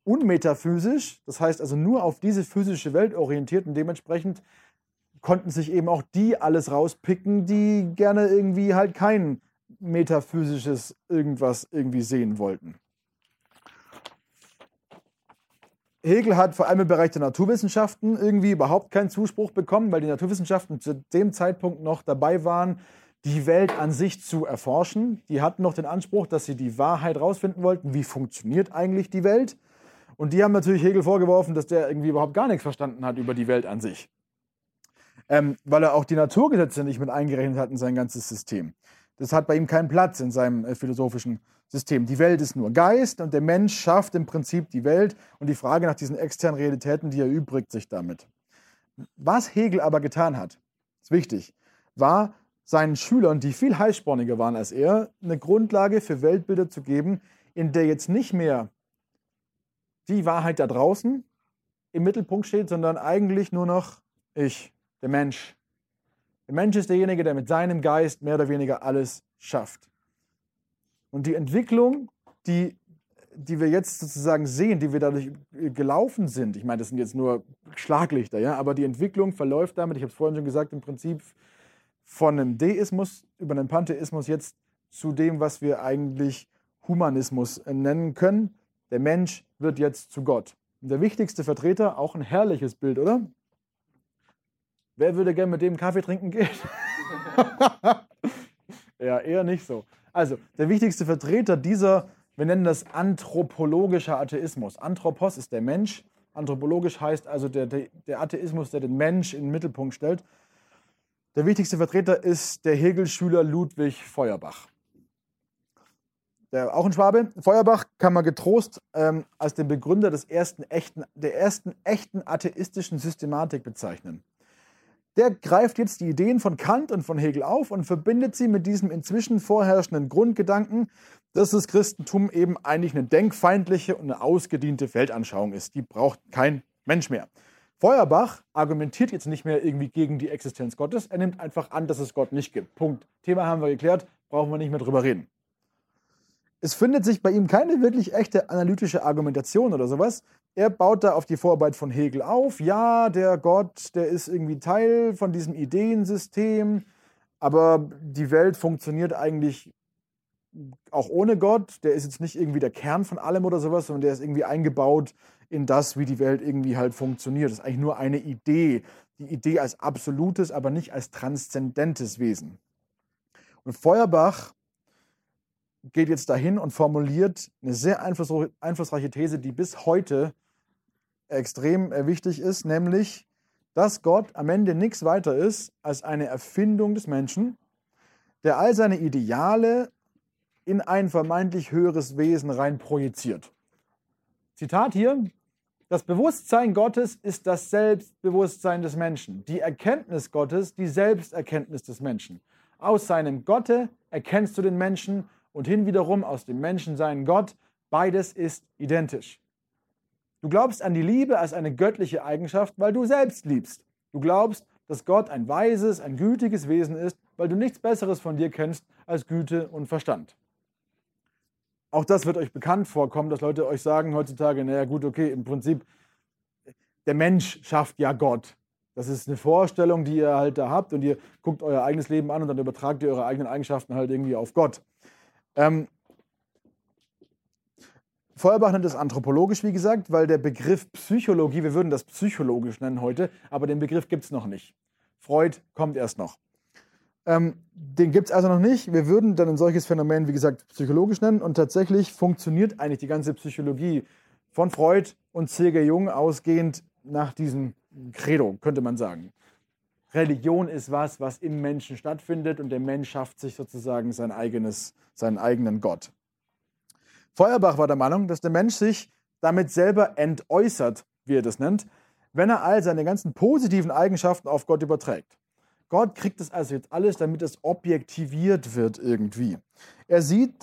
unmetaphysisch. Das heißt also nur auf diese physische Welt orientiert und dementsprechend konnten sich eben auch die alles rauspicken, die gerne irgendwie halt kein metaphysisches irgendwas irgendwie sehen wollten. Hegel hat vor allem im Bereich der Naturwissenschaften irgendwie überhaupt keinen Zuspruch bekommen, weil die Naturwissenschaften zu dem Zeitpunkt noch dabei waren, die Welt an sich zu erforschen. Die hatten noch den Anspruch, dass sie die Wahrheit rausfinden wollten, wie funktioniert eigentlich die Welt. Und die haben natürlich Hegel vorgeworfen, dass der irgendwie überhaupt gar nichts verstanden hat über die Welt an sich. Ähm, weil er auch die Naturgesetze nicht mit eingerechnet hat in sein ganzes System. Das hat bei ihm keinen Platz in seinem äh, philosophischen System. Die Welt ist nur Geist und der Mensch schafft im Prinzip die Welt und die Frage nach diesen externen Realitäten, die erübrigt sich damit. Was Hegel aber getan hat, ist wichtig, war seinen Schülern, die viel heißsporniger waren als er, eine Grundlage für Weltbilder zu geben, in der jetzt nicht mehr die Wahrheit da draußen im Mittelpunkt steht, sondern eigentlich nur noch ich, der Mensch, der Mensch ist derjenige, der mit seinem Geist mehr oder weniger alles schafft. Und die Entwicklung, die, die wir jetzt sozusagen sehen, die wir dadurch gelaufen sind, ich meine, das sind jetzt nur Schlaglichter, ja, aber die Entwicklung verläuft damit, ich habe es vorhin schon gesagt, im Prinzip von einem Deismus über einen Pantheismus jetzt zu dem, was wir eigentlich Humanismus nennen können. Der Mensch wird jetzt zu Gott. Und der wichtigste Vertreter, auch ein herrliches Bild, oder? Wer würde gerne mit dem Kaffee trinken gehen? ja, eher nicht so. Also, der wichtigste Vertreter dieser, wir nennen das anthropologischer Atheismus. Anthropos ist der Mensch. Anthropologisch heißt also der, der Atheismus, der den Mensch in den Mittelpunkt stellt. Der wichtigste Vertreter ist der Hegel-Schüler Ludwig Feuerbach. Der, auch ein Schwabe. Feuerbach kann man getrost ähm, als den Begründer des ersten echten, der ersten echten atheistischen Systematik bezeichnen der greift jetzt die Ideen von Kant und von Hegel auf und verbindet sie mit diesem inzwischen vorherrschenden Grundgedanken, dass das Christentum eben eigentlich eine denkfeindliche und eine ausgediente Weltanschauung ist. Die braucht kein Mensch mehr. Feuerbach argumentiert jetzt nicht mehr irgendwie gegen die Existenz Gottes. Er nimmt einfach an, dass es Gott nicht gibt. Punkt. Thema haben wir geklärt, brauchen wir nicht mehr drüber reden. Es findet sich bei ihm keine wirklich echte analytische Argumentation oder sowas, er baut da auf die Vorarbeit von Hegel auf. Ja, der Gott, der ist irgendwie Teil von diesem Ideensystem, aber die Welt funktioniert eigentlich auch ohne Gott, der ist jetzt nicht irgendwie der Kern von allem oder sowas, sondern der ist irgendwie eingebaut in das, wie die Welt irgendwie halt funktioniert. Das ist eigentlich nur eine Idee. Die Idee als absolutes, aber nicht als transzendentes Wesen. Und Feuerbach geht jetzt dahin und formuliert eine sehr einflussreiche These, die bis heute extrem äh, wichtig ist, nämlich, dass Gott am Ende nichts weiter ist als eine Erfindung des Menschen, der all seine Ideale in ein vermeintlich höheres Wesen rein projiziert. Zitat hier, das Bewusstsein Gottes ist das Selbstbewusstsein des Menschen, die Erkenntnis Gottes die Selbsterkenntnis des Menschen. Aus seinem Gotte erkennst du den Menschen und hinwiederum aus dem Menschen seinen Gott. Beides ist identisch. Du glaubst an die Liebe als eine göttliche Eigenschaft, weil du selbst liebst. Du glaubst, dass Gott ein weises, ein gütiges Wesen ist, weil du nichts Besseres von dir kennst als Güte und Verstand. Auch das wird euch bekannt vorkommen, dass Leute euch sagen heutzutage, naja gut, okay, im Prinzip, der Mensch schafft ja Gott. Das ist eine Vorstellung, die ihr halt da habt und ihr guckt euer eigenes Leben an und dann übertragt ihr eure eigenen Eigenschaften halt irgendwie auf Gott. Ähm, Feuerbach nennt es anthropologisch, wie gesagt, weil der Begriff Psychologie, wir würden das psychologisch nennen heute, aber den Begriff gibt es noch nicht. Freud kommt erst noch. Ähm, den gibt es also noch nicht. Wir würden dann ein solches Phänomen, wie gesagt, psychologisch nennen. Und tatsächlich funktioniert eigentlich die ganze Psychologie von Freud und C.G. Jung ausgehend nach diesem Credo, könnte man sagen. Religion ist was, was im Menschen stattfindet und der Mensch schafft sich sozusagen sein eigenes, seinen eigenen Gott. Feuerbach war der Meinung, dass der Mensch sich damit selber entäußert, wie er das nennt, wenn er all seine ganzen positiven Eigenschaften auf Gott überträgt. Gott kriegt das also jetzt alles, damit es objektiviert wird irgendwie. Er sieht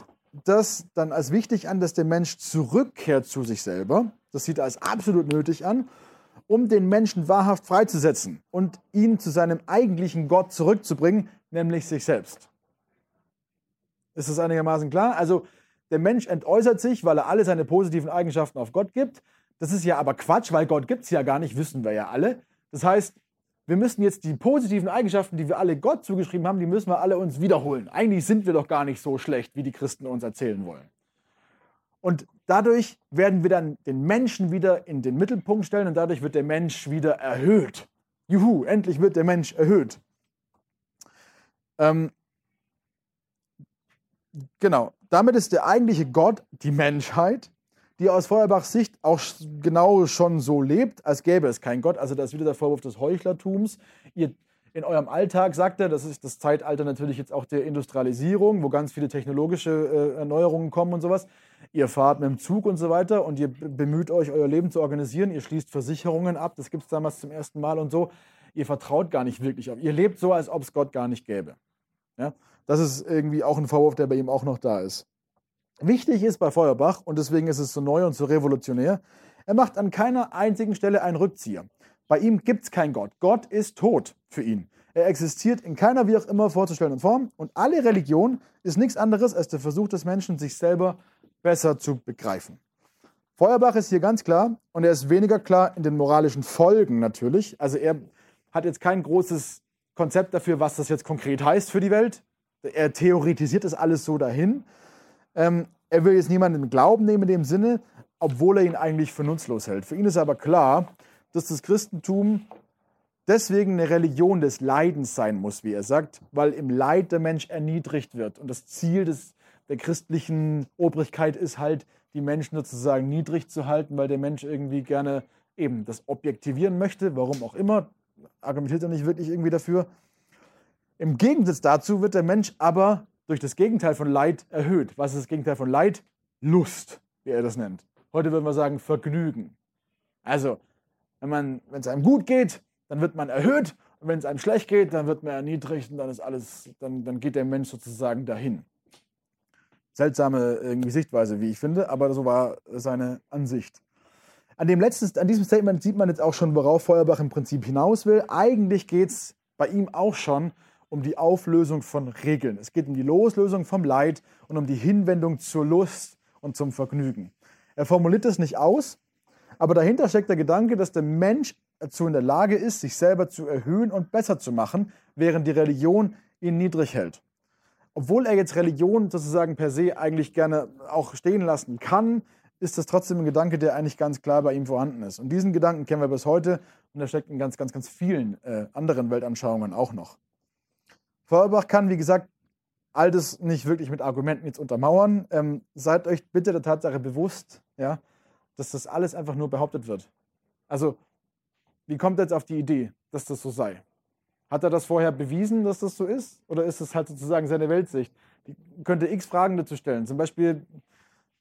das dann als wichtig an, dass der Mensch zurückkehrt zu sich selber. Das sieht er als absolut nötig an, um den Menschen wahrhaft freizusetzen und ihn zu seinem eigentlichen Gott zurückzubringen, nämlich sich selbst. Ist das einigermaßen klar? Also der Mensch entäußert sich, weil er alle seine positiven Eigenschaften auf Gott gibt. Das ist ja aber Quatsch, weil Gott gibt es ja gar nicht, wissen wir ja alle. Das heißt, wir müssen jetzt die positiven Eigenschaften, die wir alle Gott zugeschrieben haben, die müssen wir alle uns wiederholen. Eigentlich sind wir doch gar nicht so schlecht, wie die Christen uns erzählen wollen. Und dadurch werden wir dann den Menschen wieder in den Mittelpunkt stellen und dadurch wird der Mensch wieder erhöht. Juhu, endlich wird der Mensch erhöht. Ähm, genau, damit ist der eigentliche Gott die Menschheit, die aus Feuerbachs Sicht auch genau schon so lebt, als gäbe es keinen Gott. Also das ist wieder der Vorwurf des Heuchlertums. Ihr in eurem Alltag, sagt er, das ist das Zeitalter natürlich jetzt auch der Industrialisierung, wo ganz viele technologische äh, Erneuerungen kommen und sowas. Ihr fahrt mit dem Zug und so weiter und ihr bemüht euch, euer Leben zu organisieren. Ihr schließt Versicherungen ab, das gibt es damals zum ersten Mal und so. Ihr vertraut gar nicht wirklich auf. Ihr lebt so, als ob es Gott gar nicht gäbe. Ja? Das ist irgendwie auch ein Vorwurf, der bei ihm auch noch da ist. Wichtig ist bei Feuerbach, und deswegen ist es so neu und so revolutionär, er macht an keiner einzigen Stelle einen Rückzieher. Bei ihm gibt es keinen Gott. Gott ist tot für ihn. Er existiert in keiner wie auch immer vorzustellenden Form und alle Religion ist nichts anderes als der Versuch des Menschen, sich selber besser zu begreifen. Feuerbach ist hier ganz klar und er ist weniger klar in den moralischen Folgen natürlich. Also er hat jetzt kein großes Konzept dafür, was das jetzt konkret heißt für die Welt er theoretisiert das alles so dahin. Ähm, er will jetzt niemanden Glauben nehmen in dem Sinne, obwohl er ihn eigentlich für nutzlos hält. Für ihn ist aber klar, dass das Christentum deswegen eine Religion des Leidens sein muss, wie er sagt, weil im Leid der Mensch erniedrigt wird. Und das Ziel des, der christlichen Obrigkeit ist halt, die Menschen sozusagen niedrig zu halten, weil der Mensch irgendwie gerne eben das objektivieren möchte, warum auch immer, argumentiert er nicht wirklich irgendwie dafür. Im Gegensatz dazu wird der Mensch aber durch das Gegenteil von Leid erhöht. Was ist das Gegenteil von Leid? Lust, wie er das nennt. Heute würden wir sagen Vergnügen. Also, wenn es einem gut geht, dann wird man erhöht und wenn es einem schlecht geht, dann wird man erniedrigt und dann ist alles, dann, dann geht der Mensch sozusagen dahin. Seltsame irgendwie Sichtweise, wie ich finde, aber so war seine Ansicht. An, dem letzten, an diesem Statement sieht man jetzt auch schon, worauf Feuerbach im Prinzip hinaus will. Eigentlich geht es bei ihm auch schon um die Auflösung von Regeln. Es geht um die Loslösung vom Leid und um die Hinwendung zur Lust und zum Vergnügen. Er formuliert es nicht aus, aber dahinter steckt der Gedanke, dass der Mensch dazu in der Lage ist, sich selber zu erhöhen und besser zu machen, während die Religion ihn niedrig hält. obwohl er jetzt Religion sozusagen per se eigentlich gerne auch stehen lassen kann, ist das trotzdem ein Gedanke, der eigentlich ganz klar bei ihm vorhanden ist. Und diesen Gedanken kennen wir bis heute und er steckt in ganz, ganz, ganz vielen äh, anderen Weltanschauungen auch noch. Feuerbach kann, wie gesagt, all das nicht wirklich mit Argumenten jetzt untermauern. Ähm, seid euch bitte der Tatsache bewusst, ja, dass das alles einfach nur behauptet wird. Also, wie kommt er jetzt auf die Idee, dass das so sei? Hat er das vorher bewiesen, dass das so ist? Oder ist es halt sozusagen seine Weltsicht? Die könnte x Fragen dazu stellen. Zum Beispiel,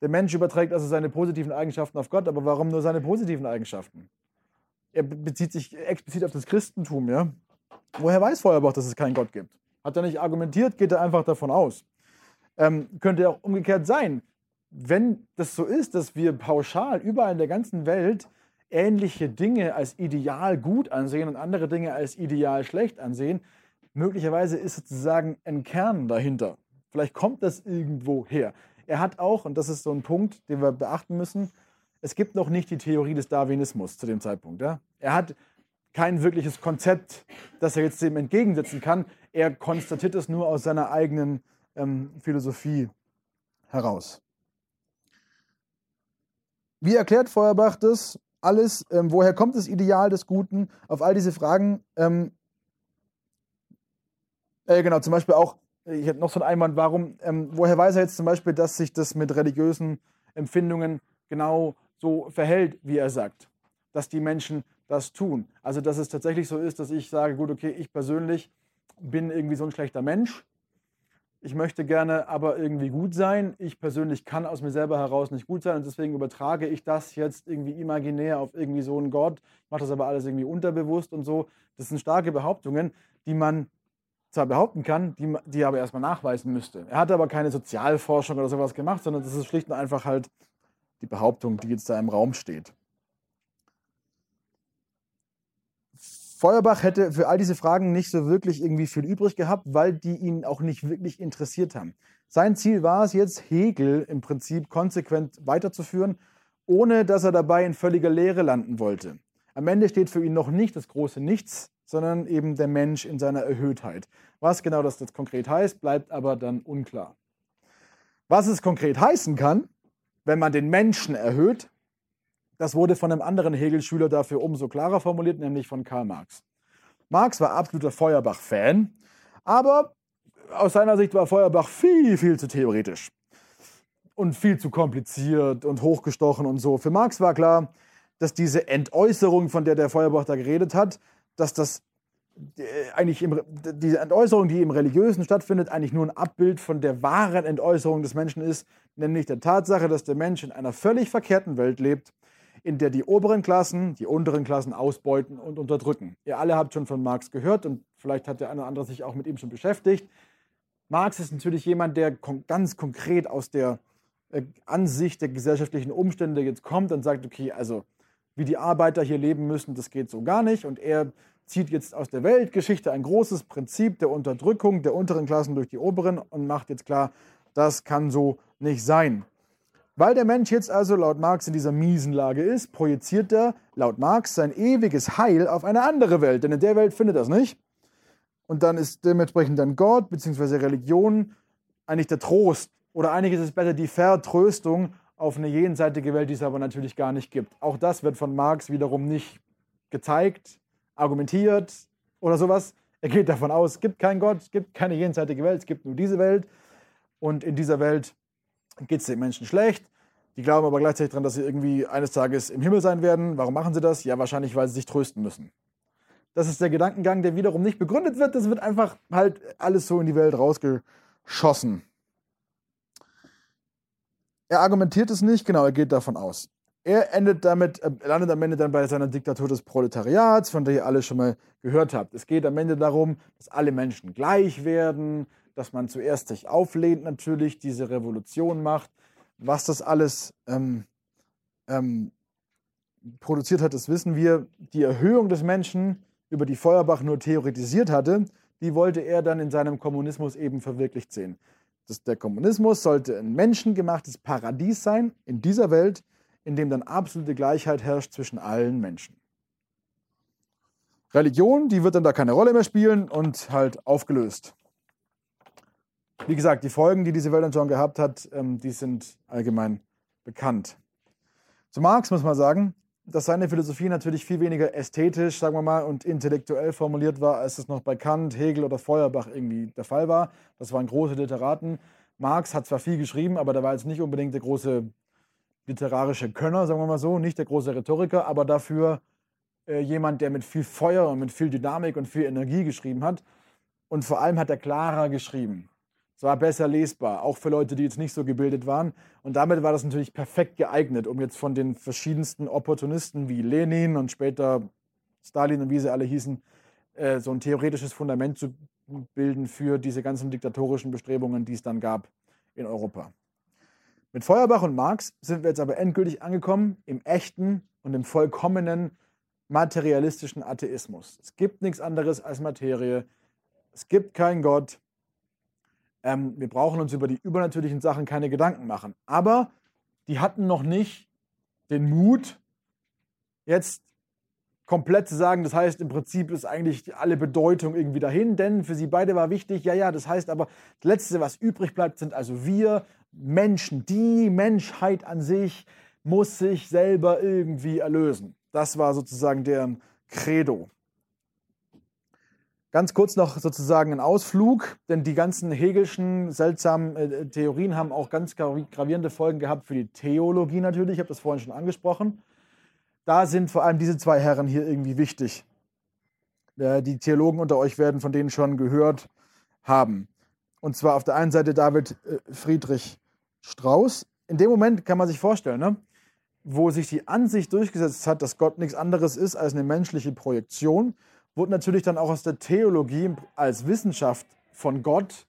der Mensch überträgt also seine positiven Eigenschaften auf Gott, aber warum nur seine positiven Eigenschaften? Er bezieht sich explizit auf das Christentum, ja? Woher weiß Feuerbach, dass es keinen Gott gibt? Hat er nicht argumentiert, geht er einfach davon aus. Ähm, könnte auch umgekehrt sein. Wenn das so ist, dass wir pauschal überall in der ganzen Welt ähnliche Dinge als ideal gut ansehen und andere Dinge als ideal schlecht ansehen, möglicherweise ist sozusagen ein Kern dahinter. Vielleicht kommt das irgendwo her. Er hat auch, und das ist so ein Punkt, den wir beachten müssen, es gibt noch nicht die Theorie des Darwinismus zu dem Zeitpunkt. Ja? Er hat kein wirkliches Konzept, das er jetzt dem entgegensetzen kann. Er konstatiert es nur aus seiner eigenen ähm, Philosophie heraus. Wie erklärt Feuerbach das? alles, ähm, woher kommt das Ideal des Guten? Auf all diese Fragen, ähm, äh, genau, zum Beispiel auch, ich hätte noch so einen Einwand, warum, ähm, woher weiß er jetzt zum Beispiel, dass sich das mit religiösen Empfindungen genau so verhält, wie er sagt, dass die Menschen das tun. Also, dass es tatsächlich so ist, dass ich sage, gut, okay, ich persönlich bin irgendwie so ein schlechter Mensch ich möchte gerne aber irgendwie gut sein. Ich persönlich kann aus mir selber heraus nicht gut sein und deswegen übertrage ich das jetzt irgendwie imaginär auf irgendwie so einen Gott. Mache das aber alles irgendwie unterbewusst und so. Das sind starke Behauptungen, die man zwar behaupten kann, die, die er aber erstmal nachweisen müsste. Er hat aber keine Sozialforschung oder sowas gemacht, sondern das ist schlicht und einfach halt die Behauptung, die jetzt da im Raum steht. Feuerbach hätte für all diese Fragen nicht so wirklich irgendwie viel übrig gehabt, weil die ihn auch nicht wirklich interessiert haben. Sein Ziel war es jetzt, Hegel im Prinzip konsequent weiterzuführen, ohne dass er dabei in völliger Leere landen wollte. Am Ende steht für ihn noch nicht das große Nichts, sondern eben der Mensch in seiner Erhöhtheit. Was genau das jetzt konkret heißt, bleibt aber dann unklar. Was es konkret heißen kann, wenn man den Menschen erhöht, das wurde von einem anderen Hegel-Schüler dafür umso klarer formuliert, nämlich von Karl Marx. Marx war absoluter Feuerbach-Fan, aber aus seiner Sicht war Feuerbach viel, viel zu theoretisch und viel zu kompliziert und hochgestochen und so. Für Marx war klar, dass diese Entäußerung, von der der Feuerbach da geredet hat, dass das äh, eigentlich im, diese Entäußerung, die im Religiösen stattfindet, eigentlich nur ein Abbild von der wahren Entäußerung des Menschen ist, nämlich der Tatsache, dass der Mensch in einer völlig verkehrten Welt lebt, in der die oberen Klassen die unteren Klassen ausbeuten und unterdrücken. Ihr alle habt schon von Marx gehört und vielleicht hat der eine oder andere sich auch mit ihm schon beschäftigt. Marx ist natürlich jemand, der ganz konkret aus der äh, Ansicht der gesellschaftlichen Umstände jetzt kommt und sagt, okay, also wie die Arbeiter hier leben müssen, das geht so gar nicht. Und er zieht jetzt aus der Weltgeschichte ein großes Prinzip der Unterdrückung der unteren Klassen durch die oberen und macht jetzt klar, das kann so nicht sein. Weil der Mensch jetzt also laut Marx in dieser miesen Lage ist, projiziert er laut Marx sein ewiges Heil auf eine andere Welt, denn in der Welt findet er es nicht. Und dann ist dementsprechend dann Gott bzw. Religion eigentlich der Trost oder eigentlich ist es besser die Vertröstung auf eine jenseitige Welt, die es aber natürlich gar nicht gibt. Auch das wird von Marx wiederum nicht gezeigt, argumentiert oder sowas. Er geht davon aus, es gibt keinen Gott, es gibt keine jenseitige Welt, es gibt nur diese Welt. Und in dieser Welt geht es den Menschen schlecht. Die glauben aber gleichzeitig daran, dass sie irgendwie eines Tages im Himmel sein werden. Warum machen sie das? Ja, wahrscheinlich, weil sie sich trösten müssen. Das ist der Gedankengang, der wiederum nicht begründet wird. Das wird einfach halt alles so in die Welt rausgeschossen. Er argumentiert es nicht, genau, er geht davon aus. Er endet damit, er landet am Ende dann bei seiner Diktatur des Proletariats, von der ihr alle schon mal gehört habt. Es geht am Ende darum, dass alle Menschen gleich werden, dass man zuerst sich auflehnt natürlich, diese Revolution macht. Was das alles ähm, ähm, produziert hat, das wissen wir. Die Erhöhung des Menschen, über die Feuerbach nur theoretisiert hatte, die wollte er dann in seinem Kommunismus eben verwirklicht sehen. Das, der Kommunismus sollte ein menschengemachtes Paradies sein in dieser Welt, in dem dann absolute Gleichheit herrscht zwischen allen Menschen. Religion, die wird dann da keine Rolle mehr spielen und halt aufgelöst. Wie gesagt, die Folgen, die diese Weltanschauung gehabt hat, ähm, die sind allgemein bekannt. Zu Marx muss man sagen, dass seine Philosophie natürlich viel weniger ästhetisch, sagen wir mal, und intellektuell formuliert war, als es noch bei Kant, Hegel oder Feuerbach irgendwie der Fall war. Das waren große Literaten. Marx hat zwar viel geschrieben, aber der war jetzt nicht unbedingt der große literarische Könner, sagen wir mal so, nicht der große Rhetoriker, aber dafür äh, jemand, der mit viel Feuer und mit viel Dynamik und viel Energie geschrieben hat. Und vor allem hat er klarer geschrieben. Es war besser lesbar, auch für Leute, die jetzt nicht so gebildet waren. Und damit war das natürlich perfekt geeignet, um jetzt von den verschiedensten Opportunisten wie Lenin und später Stalin und wie sie alle hießen, äh, so ein theoretisches Fundament zu bilden für diese ganzen diktatorischen Bestrebungen, die es dann gab in Europa. Mit Feuerbach und Marx sind wir jetzt aber endgültig angekommen im echten und im vollkommenen materialistischen Atheismus. Es gibt nichts anderes als Materie. Es gibt keinen Gott. Ähm, wir brauchen uns über die übernatürlichen Sachen keine Gedanken machen. Aber die hatten noch nicht den Mut, jetzt komplett zu sagen, das heißt, im Prinzip ist eigentlich alle Bedeutung irgendwie dahin, denn für sie beide war wichtig, ja, ja, das heißt aber, das Letzte, was übrig bleibt, sind also wir Menschen. Die Menschheit an sich muss sich selber irgendwie erlösen. Das war sozusagen deren Credo. Ganz kurz noch sozusagen ein Ausflug, denn die ganzen Hegelschen seltsamen äh, Theorien haben auch ganz gravierende Folgen gehabt für die Theologie natürlich. Ich habe das vorhin schon angesprochen. Da sind vor allem diese zwei Herren hier irgendwie wichtig. Äh, die Theologen unter euch werden von denen schon gehört haben. Und zwar auf der einen Seite David äh, Friedrich Strauß. In dem Moment kann man sich vorstellen, ne, wo sich die Ansicht durchgesetzt hat, dass Gott nichts anderes ist als eine menschliche Projektion, wurde natürlich dann auch aus der Theologie als Wissenschaft von Gott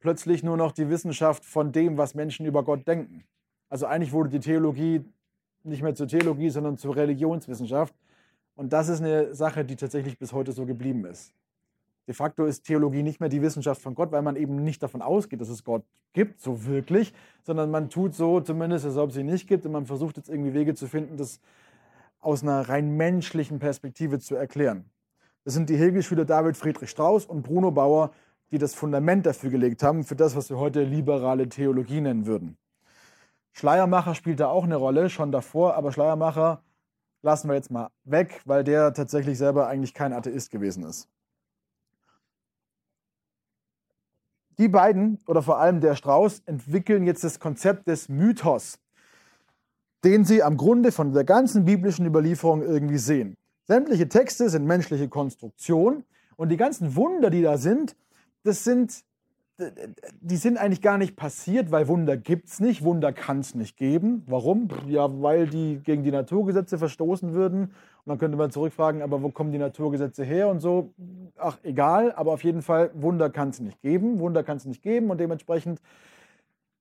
plötzlich nur noch die Wissenschaft von dem, was Menschen über Gott denken. Also eigentlich wurde die Theologie nicht mehr zur Theologie, sondern zur Religionswissenschaft. Und das ist eine Sache, die tatsächlich bis heute so geblieben ist. De facto ist Theologie nicht mehr die Wissenschaft von Gott, weil man eben nicht davon ausgeht, dass es Gott gibt, so wirklich, sondern man tut so zumindest, als ob es ihn nicht gibt und man versucht jetzt irgendwie Wege zu finden, das aus einer rein menschlichen Perspektive zu erklären. Das sind die Hegelschüler David Friedrich Strauss und Bruno Bauer, die das Fundament dafür gelegt haben, für das, was wir heute liberale Theologie nennen würden. Schleiermacher spielt da auch eine Rolle, schon davor, aber Schleiermacher lassen wir jetzt mal weg, weil der tatsächlich selber eigentlich kein Atheist gewesen ist. Die beiden, oder vor allem der Strauß, entwickeln jetzt das Konzept des Mythos, den sie am Grunde von der ganzen biblischen Überlieferung irgendwie sehen. Sämtliche Texte sind menschliche Konstruktion und die ganzen Wunder, die da sind, das sind, die sind eigentlich gar nicht passiert, weil Wunder gibt es nicht, Wunder kann es nicht geben. Warum? Ja, weil die gegen die Naturgesetze verstoßen würden. Und dann könnte man zurückfragen, aber wo kommen die Naturgesetze her und so? Ach, egal, aber auf jeden Fall, Wunder kann es nicht geben, Wunder kann es nicht geben und dementsprechend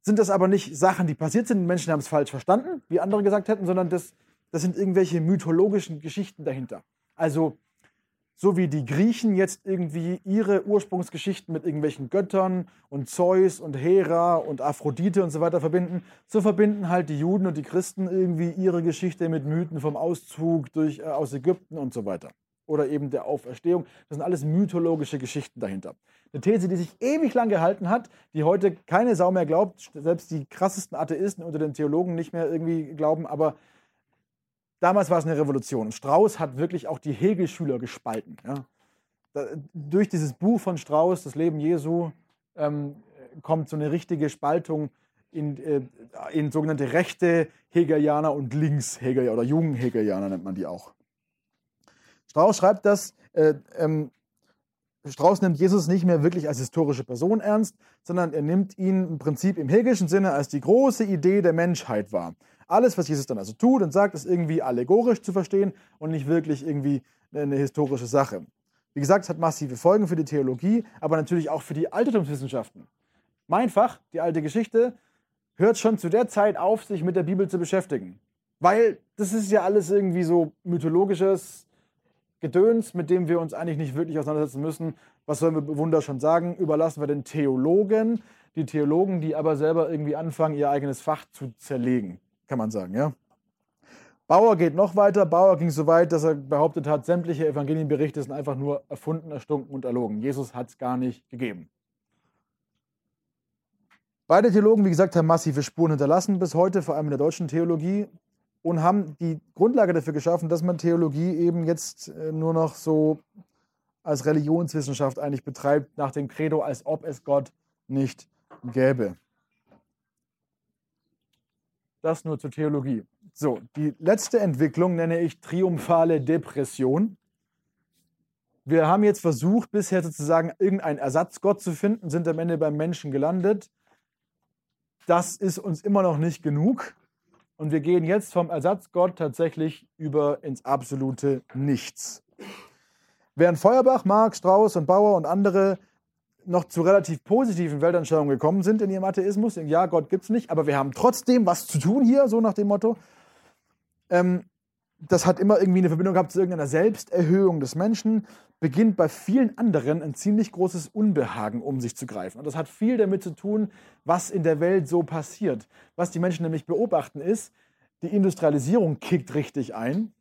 sind das aber nicht Sachen, die passiert sind. Menschen haben es falsch verstanden, wie andere gesagt hätten, sondern das das sind irgendwelche mythologischen Geschichten dahinter. Also so wie die Griechen jetzt irgendwie ihre Ursprungsgeschichten mit irgendwelchen Göttern und Zeus und Hera und Aphrodite und so weiter verbinden, so verbinden halt die Juden und die Christen irgendwie ihre Geschichte mit Mythen vom Auszug durch, äh, aus Ägypten und so weiter. Oder eben der Auferstehung. Das sind alles mythologische Geschichten dahinter. Eine These, die sich ewig lang gehalten hat, die heute keine Sau mehr glaubt, selbst die krassesten Atheisten unter den Theologen nicht mehr irgendwie glauben, aber Damals war es eine Revolution. Strauß hat wirklich auch die Hegel-Schüler gespalten. Ja. Da, durch dieses Buch von Strauß, das Leben Jesu, ähm, kommt so eine richtige Spaltung in, äh, in sogenannte rechte Hegelianer und links Hegelianer oder jungen Hegelianer nennt man die auch. Strauß schreibt das, äh, ähm, Strauß nimmt Jesus nicht mehr wirklich als historische Person ernst, sondern er nimmt ihn im Prinzip im hegelischen Sinne als die große Idee der Menschheit wahr. Alles, was Jesus dann also tut und sagt, ist irgendwie allegorisch zu verstehen und nicht wirklich irgendwie eine historische Sache. Wie gesagt, es hat massive Folgen für die Theologie, aber natürlich auch für die Altertumswissenschaften. Mein Fach, die alte Geschichte, hört schon zu der Zeit auf, sich mit der Bibel zu beschäftigen. Weil das ist ja alles irgendwie so mythologisches, Gedöns, mit dem wir uns eigentlich nicht wirklich auseinandersetzen müssen. Was sollen wir Wunder schon sagen? Überlassen wir den Theologen. Die Theologen, die aber selber irgendwie anfangen, ihr eigenes Fach zu zerlegen, kann man sagen, ja. Bauer geht noch weiter. Bauer ging so weit, dass er behauptet hat, sämtliche Evangelienberichte sind einfach nur erfunden, erstunken und erlogen. Jesus hat es gar nicht gegeben. Beide Theologen, wie gesagt, haben massive Spuren hinterlassen bis heute, vor allem in der deutschen Theologie, und haben die Grundlage dafür geschaffen, dass man Theologie eben jetzt äh, nur noch so als Religionswissenschaft eigentlich betreibt, nach dem Credo, als ob es Gott nicht gäbe. Das nur zur Theologie. So, die letzte Entwicklung nenne ich triumphale Depression. Wir haben jetzt versucht, bisher sozusagen irgendeinen Ersatzgott zu finden, sind am Ende beim Menschen gelandet. Das ist uns immer noch nicht genug. Und wir gehen jetzt vom Ersatzgott tatsächlich über ins absolute Nichts. Während Feuerbach, Marx, Strauß und Bauer und andere noch zu relativ positiven Weltanschauungen gekommen sind in ihrem Atheismus, ja, Gott gibt es nicht, aber wir haben trotzdem was zu tun hier, so nach dem Motto, ähm, das hat immer irgendwie eine Verbindung gehabt zu irgendeiner Selbsterhöhung des Menschen, beginnt bei vielen anderen ein ziemlich großes Unbehagen um sich zu greifen. Und das hat viel damit zu tun, was in der Welt so passiert. Was die Menschen nämlich beobachten ist, die Industrialisierung kickt richtig ein.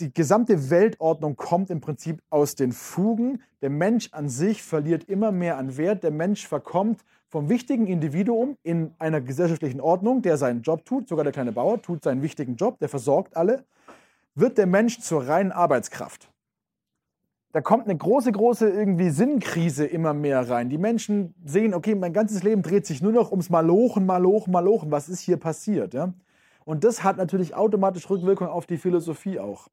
Die gesamte Weltordnung kommt im Prinzip aus den Fugen. Der Mensch an sich verliert immer mehr an Wert. Der Mensch verkommt vom wichtigen Individuum in einer gesellschaftlichen Ordnung, der seinen Job tut, sogar der kleine Bauer tut seinen wichtigen Job, der versorgt alle, wird der Mensch zur reinen Arbeitskraft. Da kommt eine große, große irgendwie Sinnkrise immer mehr rein. Die Menschen sehen, okay, mein ganzes Leben dreht sich nur noch ums Malochen, Malochen, Malochen. Was ist hier passiert? Ja? Und das hat natürlich automatisch Rückwirkung auf die Philosophie auch.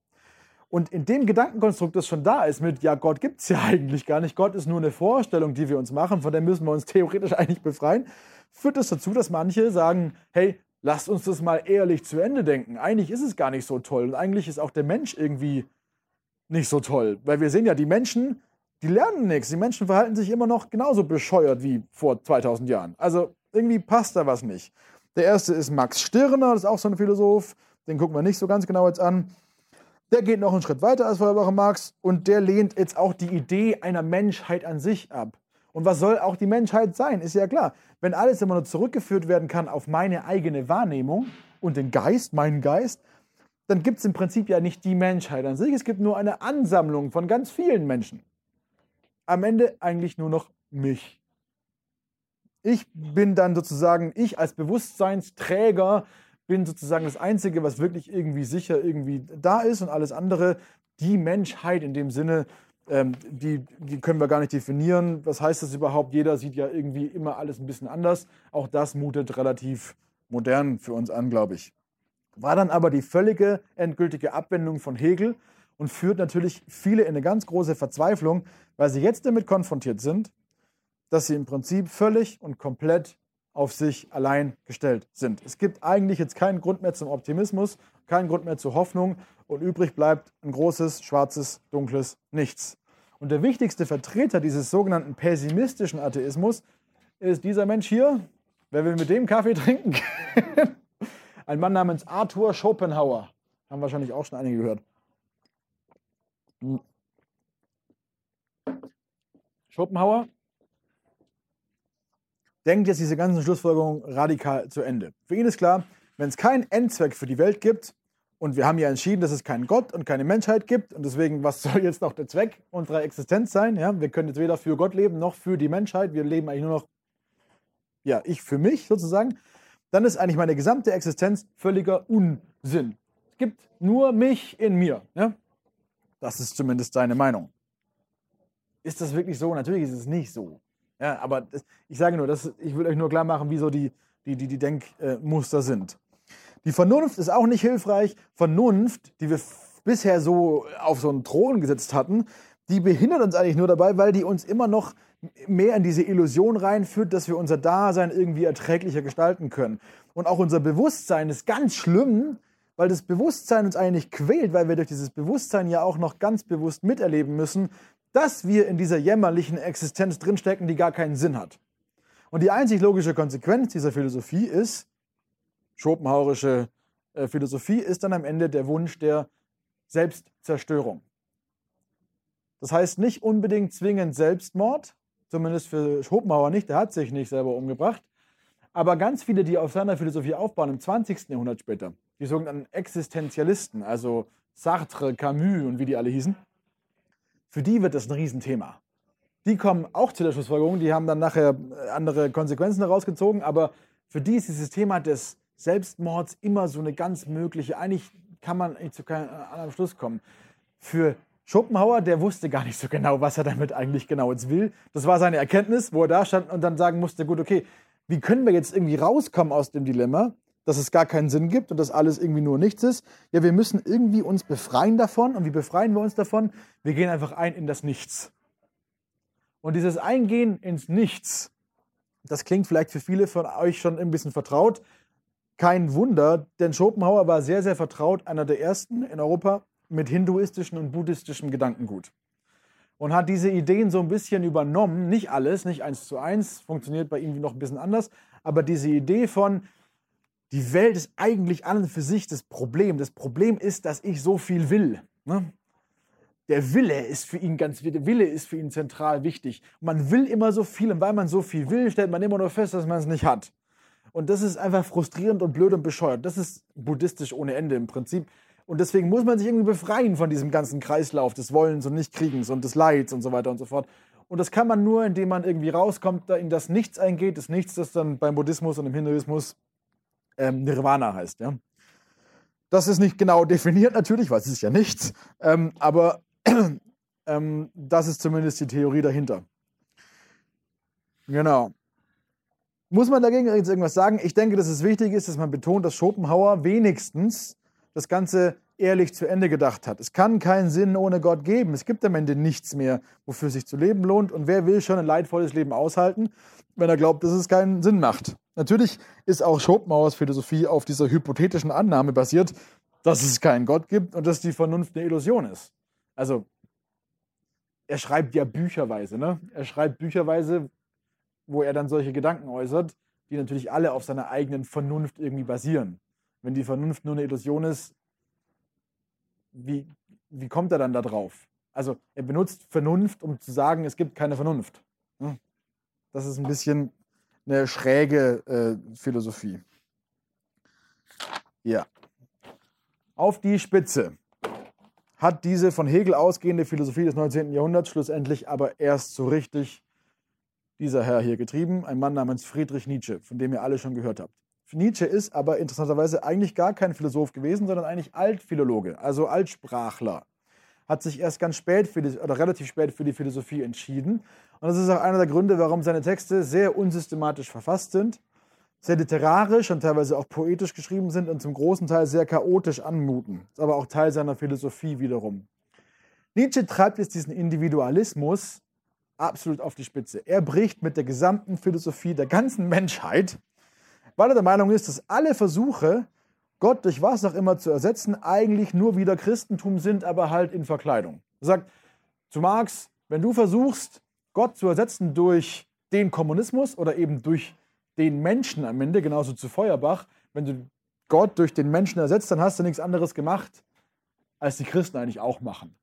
Und in dem Gedankenkonstrukt, das schon da ist, mit, ja, Gott gibt es ja eigentlich gar nicht, Gott ist nur eine Vorstellung, die wir uns machen, von der müssen wir uns theoretisch eigentlich befreien, führt das dazu, dass manche sagen, hey, lasst uns das mal ehrlich zu Ende denken. Eigentlich ist es gar nicht so toll und eigentlich ist auch der Mensch irgendwie nicht so toll. Weil wir sehen ja, die Menschen, die lernen nichts. Die Menschen verhalten sich immer noch genauso bescheuert wie vor 2000 Jahren. Also irgendwie passt da was nicht. Der erste ist Max Stirner, das ist auch so ein Philosoph. Den gucken wir nicht so ganz genau jetzt an. Der geht noch einen Schritt weiter als Feuerbach Marx und der lehnt jetzt auch die Idee einer Menschheit an sich ab. Und was soll auch die Menschheit sein? Ist ja klar. Wenn alles immer nur zurückgeführt werden kann auf meine eigene Wahrnehmung und den Geist, meinen Geist, dann gibt es im Prinzip ja nicht die Menschheit an sich. Es gibt nur eine Ansammlung von ganz vielen Menschen. Am Ende eigentlich nur noch mich. Ich bin dann sozusagen, ich als Bewusstseinsträger bin sozusagen das Einzige, was wirklich irgendwie sicher irgendwie da ist und alles andere, die Menschheit in dem Sinne, ähm, die, die können wir gar nicht definieren. Was heißt das überhaupt? Jeder sieht ja irgendwie immer alles ein bisschen anders. Auch das mutet relativ modern für uns an, glaube ich. War dann aber die völlige endgültige Abwendung von Hegel und führt natürlich viele in eine ganz große Verzweiflung, weil sie jetzt damit konfrontiert sind, dass sie im Prinzip völlig und komplett auf sich allein gestellt sind. Es gibt eigentlich jetzt keinen Grund mehr zum Optimismus, keinen Grund mehr zur Hoffnung und übrig bleibt ein großes, schwarzes, dunkles Nichts. Und der wichtigste Vertreter dieses sogenannten pessimistischen Atheismus ist dieser Mensch hier. Wer will mit dem Kaffee trinken? ein Mann namens Arthur Schopenhauer. Haben wahrscheinlich auch schon einige gehört. Schopenhauer denkt jetzt diese ganzen Schlussfolgerungen radikal zu Ende. Für ihn ist klar, wenn es keinen Endzweck für die Welt gibt, und wir haben ja entschieden, dass es keinen Gott und keine Menschheit gibt, und deswegen, was soll jetzt noch der Zweck unserer Existenz sein? Ja, wir können jetzt weder für Gott leben noch für die Menschheit. Wir leben eigentlich nur noch, ja, ich für mich sozusagen. Dann ist eigentlich meine gesamte Existenz völliger Unsinn. Es gibt nur mich in mir. Ja? Das ist zumindest seine Meinung. Ist das wirklich so? Natürlich ist es nicht so. Ja, aber das, ich sage nur, das, ich will euch nur klar machen, wie so die, die, die, die Denkmuster sind. Die Vernunft ist auch nicht hilfreich. Vernunft, die wir bisher so auf so einen Thron gesetzt hatten, die behindert uns eigentlich nur dabei, weil die uns immer noch mehr in diese Illusion reinführt, dass wir unser Dasein irgendwie erträglicher gestalten können. Und auch unser Bewusstsein ist ganz schlimm, weil das Bewusstsein uns eigentlich quält, weil wir durch dieses Bewusstsein ja auch noch ganz bewusst miterleben müssen, dass wir in dieser jämmerlichen Existenz drinstecken, die gar keinen Sinn hat. Und die einzig logische Konsequenz dieser Philosophie ist, schopenhauerische äh, Philosophie, ist dann am Ende der Wunsch der Selbstzerstörung. Das heißt nicht unbedingt zwingend Selbstmord, zumindest für Schopenhauer nicht, der hat sich nicht selber umgebracht, aber ganz viele, die auf seiner Philosophie aufbauen, im 20. Jahrhundert später, die sogenannten Existenzialisten, also Sartre, Camus und wie die alle hießen, für die wird das ein Riesenthema. die kommen auch zu der Schlussfolgerung, die haben dann nachher äh, andere Konsequenzen daraus gezogen, aber für die ist dieses Thema des Selbstmords immer so eine ganz mögliche, eigentlich kann man nicht zu keinem anderen Schluss kommen. Für Schopenhauer, der wusste gar nicht so genau, was er damit eigentlich genau jetzt will. Das war seine Erkenntnis, wo er da stand und dann sagen musste, gut, okay, wie können wir jetzt irgendwie rauskommen aus dem Dilemma, dass es gar keinen Sinn gibt und dass alles irgendwie nur nichts ist? Ja, wir müssen irgendwie uns befreien davon. Und wie befreien wir uns davon? Wir gehen einfach ein in das Nichts. Und dieses Eingehen ins Nichts, das klingt vielleicht für viele von euch schon ein bisschen vertraut. Kein Wunder, denn Schopenhauer war sehr, sehr vertraut, einer der ersten in Europa mit hinduistischem und buddhistischem Gedankengut. Und hat diese Ideen so ein bisschen übernommen, nicht alles, nicht eins zu eins, funktioniert bei ihm noch ein bisschen anders, aber diese Idee von, die Welt ist eigentlich an und für sich das Problem. Das Problem ist, dass ich so viel will. Ne? Der Wille ist für ihn ganz, der Wille ist für ihn zentral wichtig. man will immer so viel und weil man so viel will, stellt man immer nur fest, dass man es nicht hat. Und das ist einfach frustrierend und blöd und bescheuert. Das ist buddhistisch ohne Ende im Prinzip. Und deswegen muss man sich irgendwie befreien von diesem ganzen Kreislauf des Wollens und Nichtkriegens und des Leids und so weiter und so fort. Und das kann man nur, indem man irgendwie rauskommt, da in das Nichts eingeht, das Nichts, das dann beim Buddhismus und im Hinduismus ähm, Nirvana heißt. Ja? Das ist nicht genau definiert natürlich, weil es ist ja nichts, ähm, aber ähm, das ist zumindest die Theorie dahinter. Genau. Muss man dagegen jetzt irgendwas sagen? Ich denke, dass es wichtig ist, dass man betont, dass Schopenhauer wenigstens das Ganze ehrlich zu Ende gedacht hat. Es kann keinen Sinn ohne Gott geben. Es gibt am Ende nichts mehr, wofür sich zu leben lohnt. Und wer will schon ein leidvolles Leben aushalten, wenn er glaubt, dass es keinen Sinn macht? Natürlich ist auch Schopenhauers Philosophie auf dieser hypothetischen Annahme basiert, dass es keinen Gott gibt und dass die Vernunft eine Illusion ist. Also, er schreibt ja bücherweise, ne? Er schreibt bücherweise, wo er dann solche Gedanken äußert, die natürlich alle auf seiner eigenen Vernunft irgendwie basieren. Wenn die Vernunft nur eine Illusion ist, wie, wie kommt er dann da drauf? Also er benutzt Vernunft, um zu sagen, es gibt keine Vernunft. Hm? Das ist ein bisschen eine schräge äh, Philosophie. Ja. Auf die Spitze hat diese von Hegel ausgehende Philosophie des 19. Jahrhunderts schlussendlich aber erst so richtig dieser Herr hier getrieben, ein Mann namens Friedrich Nietzsche, von dem ihr alle schon gehört habt. Nietzsche ist aber interessanterweise eigentlich gar kein Philosoph gewesen, sondern eigentlich Altphilologe, also Altsprachler. Hat sich erst ganz spät für die, oder relativ spät für die Philosophie entschieden. Und das ist auch einer der Gründe, warum seine Texte sehr unsystematisch verfasst sind, sehr literarisch und teilweise auch poetisch geschrieben sind und zum großen Teil sehr chaotisch anmuten. Ist aber auch Teil seiner Philosophie wiederum. Nietzsche treibt jetzt diesen Individualismus absolut auf die Spitze. Er bricht mit der gesamten Philosophie der ganzen Menschheit, weil er der Meinung ist, dass alle Versuche, Gott durch was auch immer zu ersetzen, eigentlich nur wieder Christentum sind, aber halt in Verkleidung. Er sagt zu Marx, wenn du versuchst, Gott zu ersetzen durch den Kommunismus oder eben durch den Menschen am Ende, genauso zu Feuerbach, wenn du Gott durch den Menschen ersetzt, dann hast du nichts anderes gemacht, als die Christen eigentlich auch machen.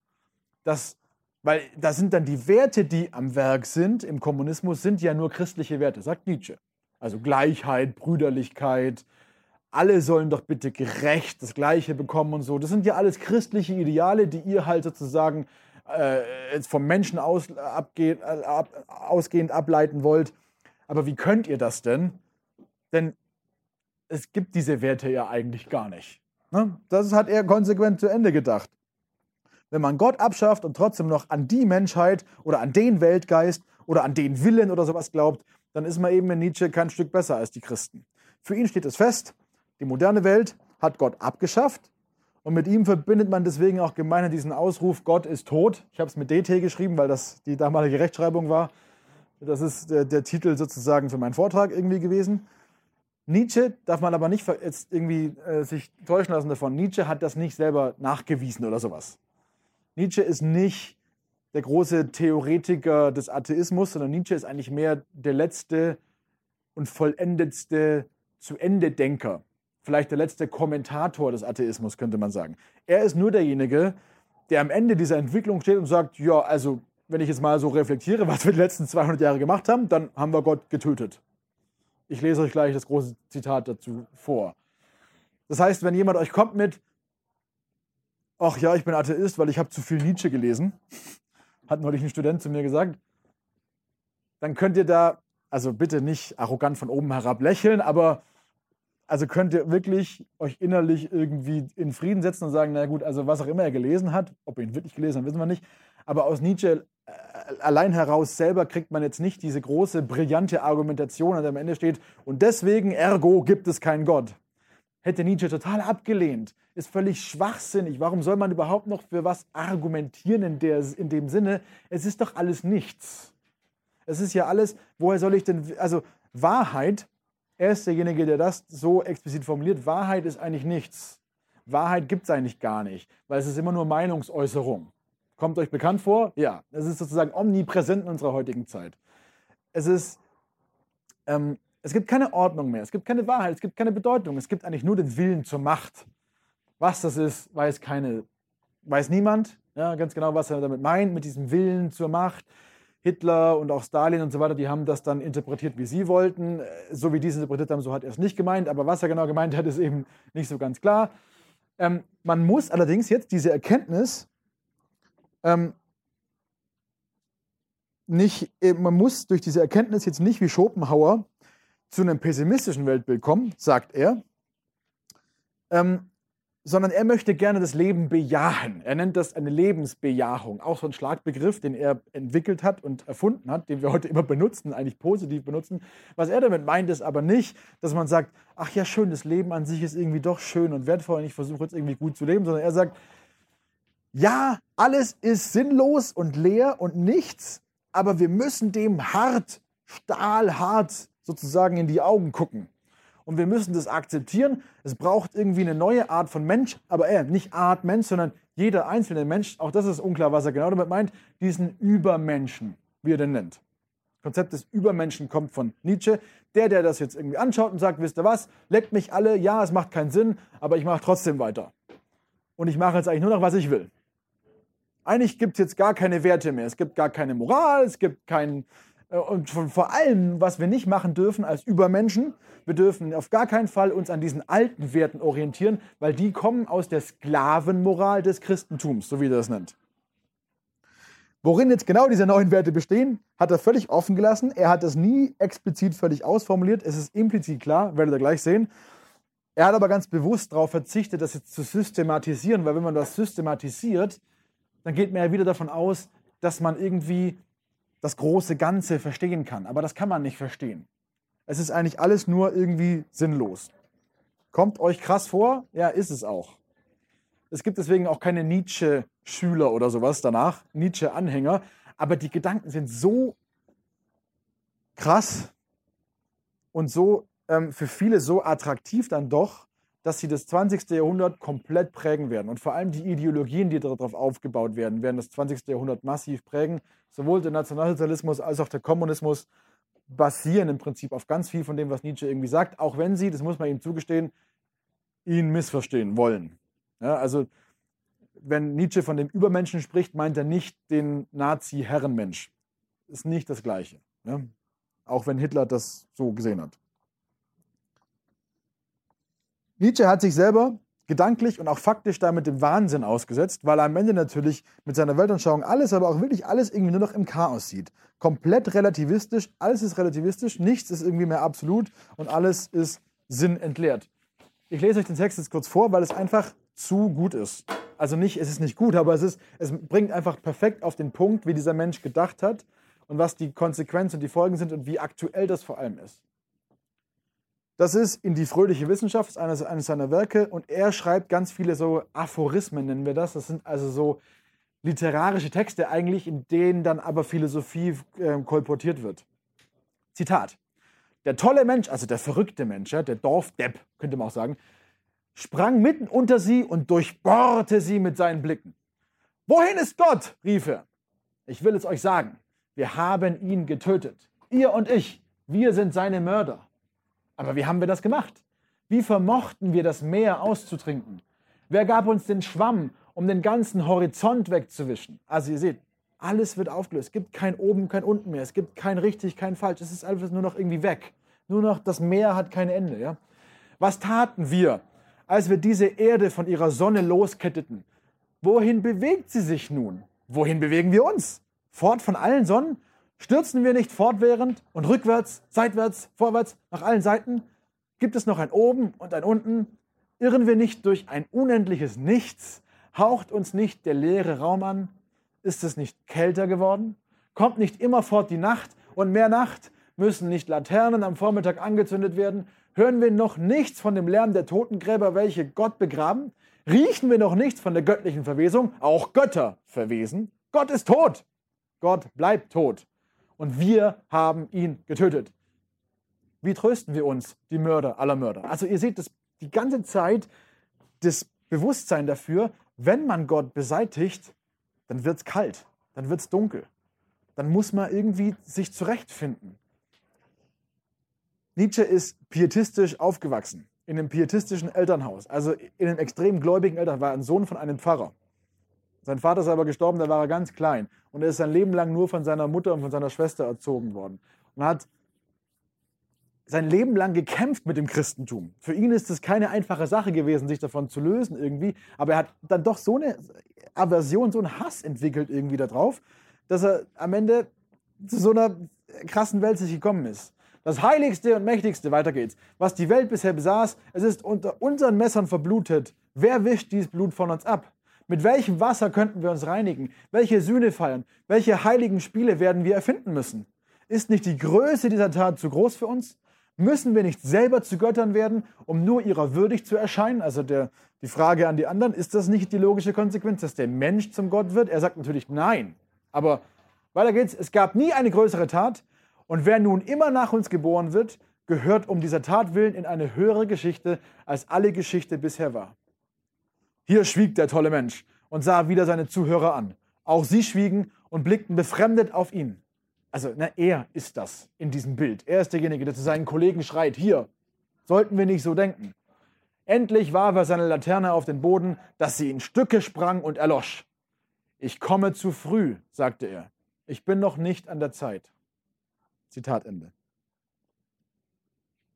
Das weil da sind dann die Werte, die am Werk sind im Kommunismus, sind ja nur christliche Werte, sagt Nietzsche. Also Gleichheit, Brüderlichkeit, alle sollen doch bitte gerecht das Gleiche bekommen und so. Das sind ja alles christliche Ideale, die ihr halt sozusagen äh, vom Menschen aus, abgeht, äh, ab, ausgehend ableiten wollt. Aber wie könnt ihr das denn? Denn es gibt diese Werte ja eigentlich gar nicht. Ne? Das hat er konsequent zu Ende gedacht. Wenn man Gott abschafft und trotzdem noch an die Menschheit oder an den Weltgeist oder an den Willen oder sowas glaubt, dann ist man eben in Nietzsche kein Stück besser als die Christen. Für ihn steht es fest, die moderne Welt hat Gott abgeschafft und mit ihm verbindet man deswegen auch gemeinhin diesen Ausruf, Gott ist tot. Ich habe es mit DT geschrieben, weil das die damalige Rechtschreibung war. Das ist der, der Titel sozusagen für meinen Vortrag irgendwie gewesen. Nietzsche darf man aber nicht jetzt irgendwie äh, sich täuschen lassen davon. Nietzsche hat das nicht selber nachgewiesen oder sowas. Nietzsche ist nicht der große Theoretiker des Atheismus, sondern Nietzsche ist eigentlich mehr der letzte und vollendetste zu Ende Denker. Vielleicht der letzte Kommentator des Atheismus, könnte man sagen. Er ist nur derjenige, der am Ende dieser Entwicklung steht und sagt, ja, also wenn ich jetzt mal so reflektiere, was wir die letzten 200 Jahre gemacht haben, dann haben wir Gott getötet. Ich lese euch gleich das große Zitat dazu vor. Das heißt, wenn jemand euch kommt mit, ach ja, ich bin Atheist, weil ich habe zu viel Nietzsche gelesen, hat neulich ein Student zu mir gesagt, dann könnt ihr da, also bitte nicht arrogant von oben herab lächeln, aber also könnt ihr wirklich euch innerlich irgendwie in Frieden setzen und sagen, na gut, also was auch immer er gelesen hat, ob er ihn wirklich gelesen hat, wissen wir nicht, aber aus Nietzsche äh, allein heraus selber kriegt man jetzt nicht diese große, brillante Argumentation, an am Ende steht, und deswegen, ergo, gibt es keinen Gott. Hätte Nietzsche total abgelehnt. Ist völlig schwachsinnig. Warum soll man überhaupt noch für was argumentieren in, der, in dem Sinne? Es ist doch alles nichts. Es ist ja alles, woher soll ich denn, also Wahrheit, er ist derjenige, der das so explizit formuliert, Wahrheit ist eigentlich nichts. Wahrheit gibt es eigentlich gar nicht, weil es ist immer nur Meinungsäußerung. Kommt euch bekannt vor? Ja, es ist sozusagen omnipräsent in unserer heutigen Zeit. Es ist, ähm, es gibt keine Ordnung mehr, es gibt keine Wahrheit, es gibt keine Bedeutung, es gibt eigentlich nur den Willen zur Macht. Was das ist, weiß keine, weiß niemand. Ja, ganz genau, was er damit meint, mit diesem Willen zur Macht. Hitler und auch Stalin und so weiter, die haben das dann interpretiert, wie sie wollten. So wie die es interpretiert haben, so hat er es nicht gemeint. Aber was er genau gemeint hat, ist eben nicht so ganz klar. Ähm, man muss allerdings jetzt diese Erkenntnis ähm, nicht, äh, man muss durch diese Erkenntnis jetzt nicht wie Schopenhauer zu einem pessimistischen Weltbild kommen, sagt er, ähm, sondern er möchte gerne das Leben bejahen. Er nennt das eine Lebensbejahung, auch so ein Schlagbegriff, den er entwickelt hat und erfunden hat, den wir heute immer benutzen, eigentlich positiv benutzen. Was er damit meint, ist aber nicht, dass man sagt, ach ja, schön, das Leben an sich ist irgendwie doch schön und wertvoll und ich versuche jetzt irgendwie gut zu leben, sondern er sagt, ja, alles ist sinnlos und leer und nichts, aber wir müssen dem hart, stahlhart sozusagen in die Augen gucken. Und wir müssen das akzeptieren. Es braucht irgendwie eine neue Art von Mensch, aber er, nicht Art Mensch, sondern jeder einzelne Mensch, auch das ist unklar, was er genau damit meint, diesen Übermenschen, wie er den nennt. Das Konzept des Übermenschen kommt von Nietzsche. Der, der das jetzt irgendwie anschaut und sagt, wisst ihr was, leckt mich alle, ja, es macht keinen Sinn, aber ich mache trotzdem weiter. Und ich mache jetzt eigentlich nur noch, was ich will. Eigentlich gibt es jetzt gar keine Werte mehr. Es gibt gar keine Moral, es gibt keinen. Äh, und vor allem, was wir nicht machen dürfen als Übermenschen, wir dürfen auf gar keinen Fall uns an diesen alten Werten orientieren, weil die kommen aus der Sklavenmoral des Christentums, so wie er das nennt. Worin jetzt genau diese neuen Werte bestehen, hat er völlig offen gelassen. Er hat das nie explizit völlig ausformuliert. Es ist implizit klar, werdet ihr gleich sehen. Er hat aber ganz bewusst darauf verzichtet, das jetzt zu systematisieren, weil wenn man das systematisiert, dann geht man ja wieder davon aus, dass man irgendwie das große Ganze verstehen kann. Aber das kann man nicht verstehen. Es ist eigentlich alles nur irgendwie sinnlos. Kommt euch krass vor? Ja, ist es auch. Es gibt deswegen auch keine Nietzsche-Schüler oder sowas danach, Nietzsche-Anhänger. Aber die Gedanken sind so krass und so ähm, für viele so attraktiv dann doch, dass sie das 20. Jahrhundert komplett prägen werden. Und vor allem die Ideologien, die darauf aufgebaut werden, werden das 20. Jahrhundert massiv prägen. Sowohl der Nationalsozialismus als auch der Kommunismus basieren im Prinzip auf ganz viel von dem, was Nietzsche irgendwie sagt, auch wenn sie, das muss man ihm zugestehen, ihn missverstehen wollen. Ja, also wenn Nietzsche von dem Übermenschen spricht, meint er nicht den Nazi-Herrenmensch. Ist nicht das Gleiche. Ja? Auch wenn Hitler das so gesehen hat. Nietzsche hat sich selber gedanklich und auch faktisch damit dem Wahnsinn ausgesetzt, weil er am Ende natürlich mit seiner Weltanschauung alles, aber auch wirklich alles irgendwie nur noch im Chaos sieht. Komplett relativistisch, alles ist relativistisch, nichts ist irgendwie mehr absolut und alles ist sinnentleert. Ich lese euch den Text jetzt kurz vor, weil es einfach zu gut ist. Also nicht, es ist nicht gut, aber es, ist, es bringt einfach perfekt auf den Punkt, wie dieser Mensch gedacht hat und was die Konsequenzen und die Folgen sind und wie aktuell das vor allem ist. Das ist in die fröhliche Wissenschaft, ist eines, eines seiner Werke und er schreibt ganz viele so Aphorismen, nennen wir das. Das sind also so literarische Texte eigentlich, in denen dann aber Philosophie äh, kolportiert wird. Zitat. Der tolle Mensch, also der verrückte Mensch, ja, der Dorfdepp, könnte man auch sagen, sprang mitten unter sie und durchbohrte sie mit seinen Blicken. Wohin ist Gott? rief er. Ich will es euch sagen. Wir haben ihn getötet. Ihr und ich, wir sind seine Mörder. Aber wie haben wir das gemacht? Wie vermochten wir das Meer auszutrinken? Wer gab uns den Schwamm, um den ganzen Horizont wegzuwischen? Also ihr seht, alles wird aufgelöst. Es gibt kein Oben, kein Unten mehr. Es gibt kein richtig, kein falsch. Es ist alles nur noch irgendwie weg. Nur noch das Meer hat kein Ende. Ja? Was taten wir, als wir diese Erde von ihrer Sonne losketteten? Wohin bewegt sie sich nun? Wohin bewegen wir uns? Fort von allen Sonnen? Stürzen wir nicht fortwährend und rückwärts, seitwärts, vorwärts, nach allen Seiten? Gibt es noch ein Oben und ein Unten? Irren wir nicht durch ein unendliches Nichts? Haucht uns nicht der leere Raum an? Ist es nicht kälter geworden? Kommt nicht immerfort die Nacht und mehr Nacht? Müssen nicht Laternen am Vormittag angezündet werden? Hören wir noch nichts von dem Lärm der Totengräber, welche Gott begraben? Riechen wir noch nichts von der göttlichen Verwesung? Auch Götter verwesen. Gott ist tot. Gott bleibt tot. Und wir haben ihn getötet. Wie trösten wir uns, die Mörder aller Mörder? Also ihr seht das die ganze Zeit das Bewusstsein dafür, wenn man Gott beseitigt, dann wird es kalt, dann wird es dunkel. Dann muss man irgendwie sich zurechtfinden. Nietzsche ist pietistisch aufgewachsen, in einem pietistischen Elternhaus, also in einem extrem gläubigen Elternhaus, war ein Sohn von einem Pfarrer. Sein Vater ist aber gestorben, da war er ganz klein. Und er ist sein Leben lang nur von seiner Mutter und von seiner Schwester erzogen worden. Und hat sein Leben lang gekämpft mit dem Christentum. Für ihn ist es keine einfache Sache gewesen, sich davon zu lösen irgendwie. Aber er hat dann doch so eine Aversion, so einen Hass entwickelt irgendwie darauf, dass er am Ende zu so einer krassen Welt sich gekommen ist. Das Heiligste und Mächtigste, weiter geht's, was die Welt bisher besaß, es ist unter unseren Messern verblutet. Wer wischt dieses Blut von uns ab? Mit welchem Wasser könnten wir uns reinigen? Welche Sühne feiern? Welche heiligen Spiele werden wir erfinden müssen? Ist nicht die Größe dieser Tat zu groß für uns? Müssen wir nicht selber zu Göttern werden, um nur ihrer würdig zu erscheinen? Also der, die Frage an die anderen, ist das nicht die logische Konsequenz, dass der Mensch zum Gott wird? Er sagt natürlich nein. Aber weiter geht's. Es gab nie eine größere Tat. Und wer nun immer nach uns geboren wird, gehört um dieser Tat willen in eine höhere Geschichte, als alle Geschichte bisher war. Hier schwieg der tolle Mensch und sah wieder seine Zuhörer an. Auch sie schwiegen und blickten befremdet auf ihn. Also, na, er ist das in diesem Bild. Er ist derjenige, der zu seinen Kollegen schreit: Hier, sollten wir nicht so denken. Endlich warf er seine Laterne auf den Boden, dass sie in Stücke sprang und erlosch. Ich komme zu früh, sagte er. Ich bin noch nicht an der Zeit. Zitat Ende.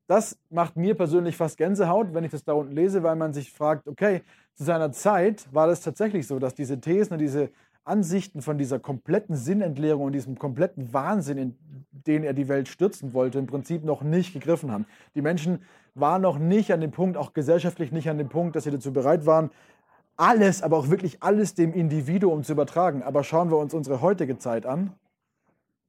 Das macht mir persönlich fast Gänsehaut, wenn ich das da unten lese, weil man sich fragt, okay, zu seiner Zeit war das tatsächlich so, dass diese Thesen und diese Ansichten von dieser kompletten Sinnentleerung und diesem kompletten Wahnsinn, in den er die Welt stürzen wollte, im Prinzip noch nicht gegriffen haben. Die Menschen waren noch nicht an dem Punkt, auch gesellschaftlich nicht an dem Punkt, dass sie dazu bereit waren, alles, aber auch wirklich alles dem Individuum zu übertragen. Aber schauen wir uns unsere heutige Zeit an,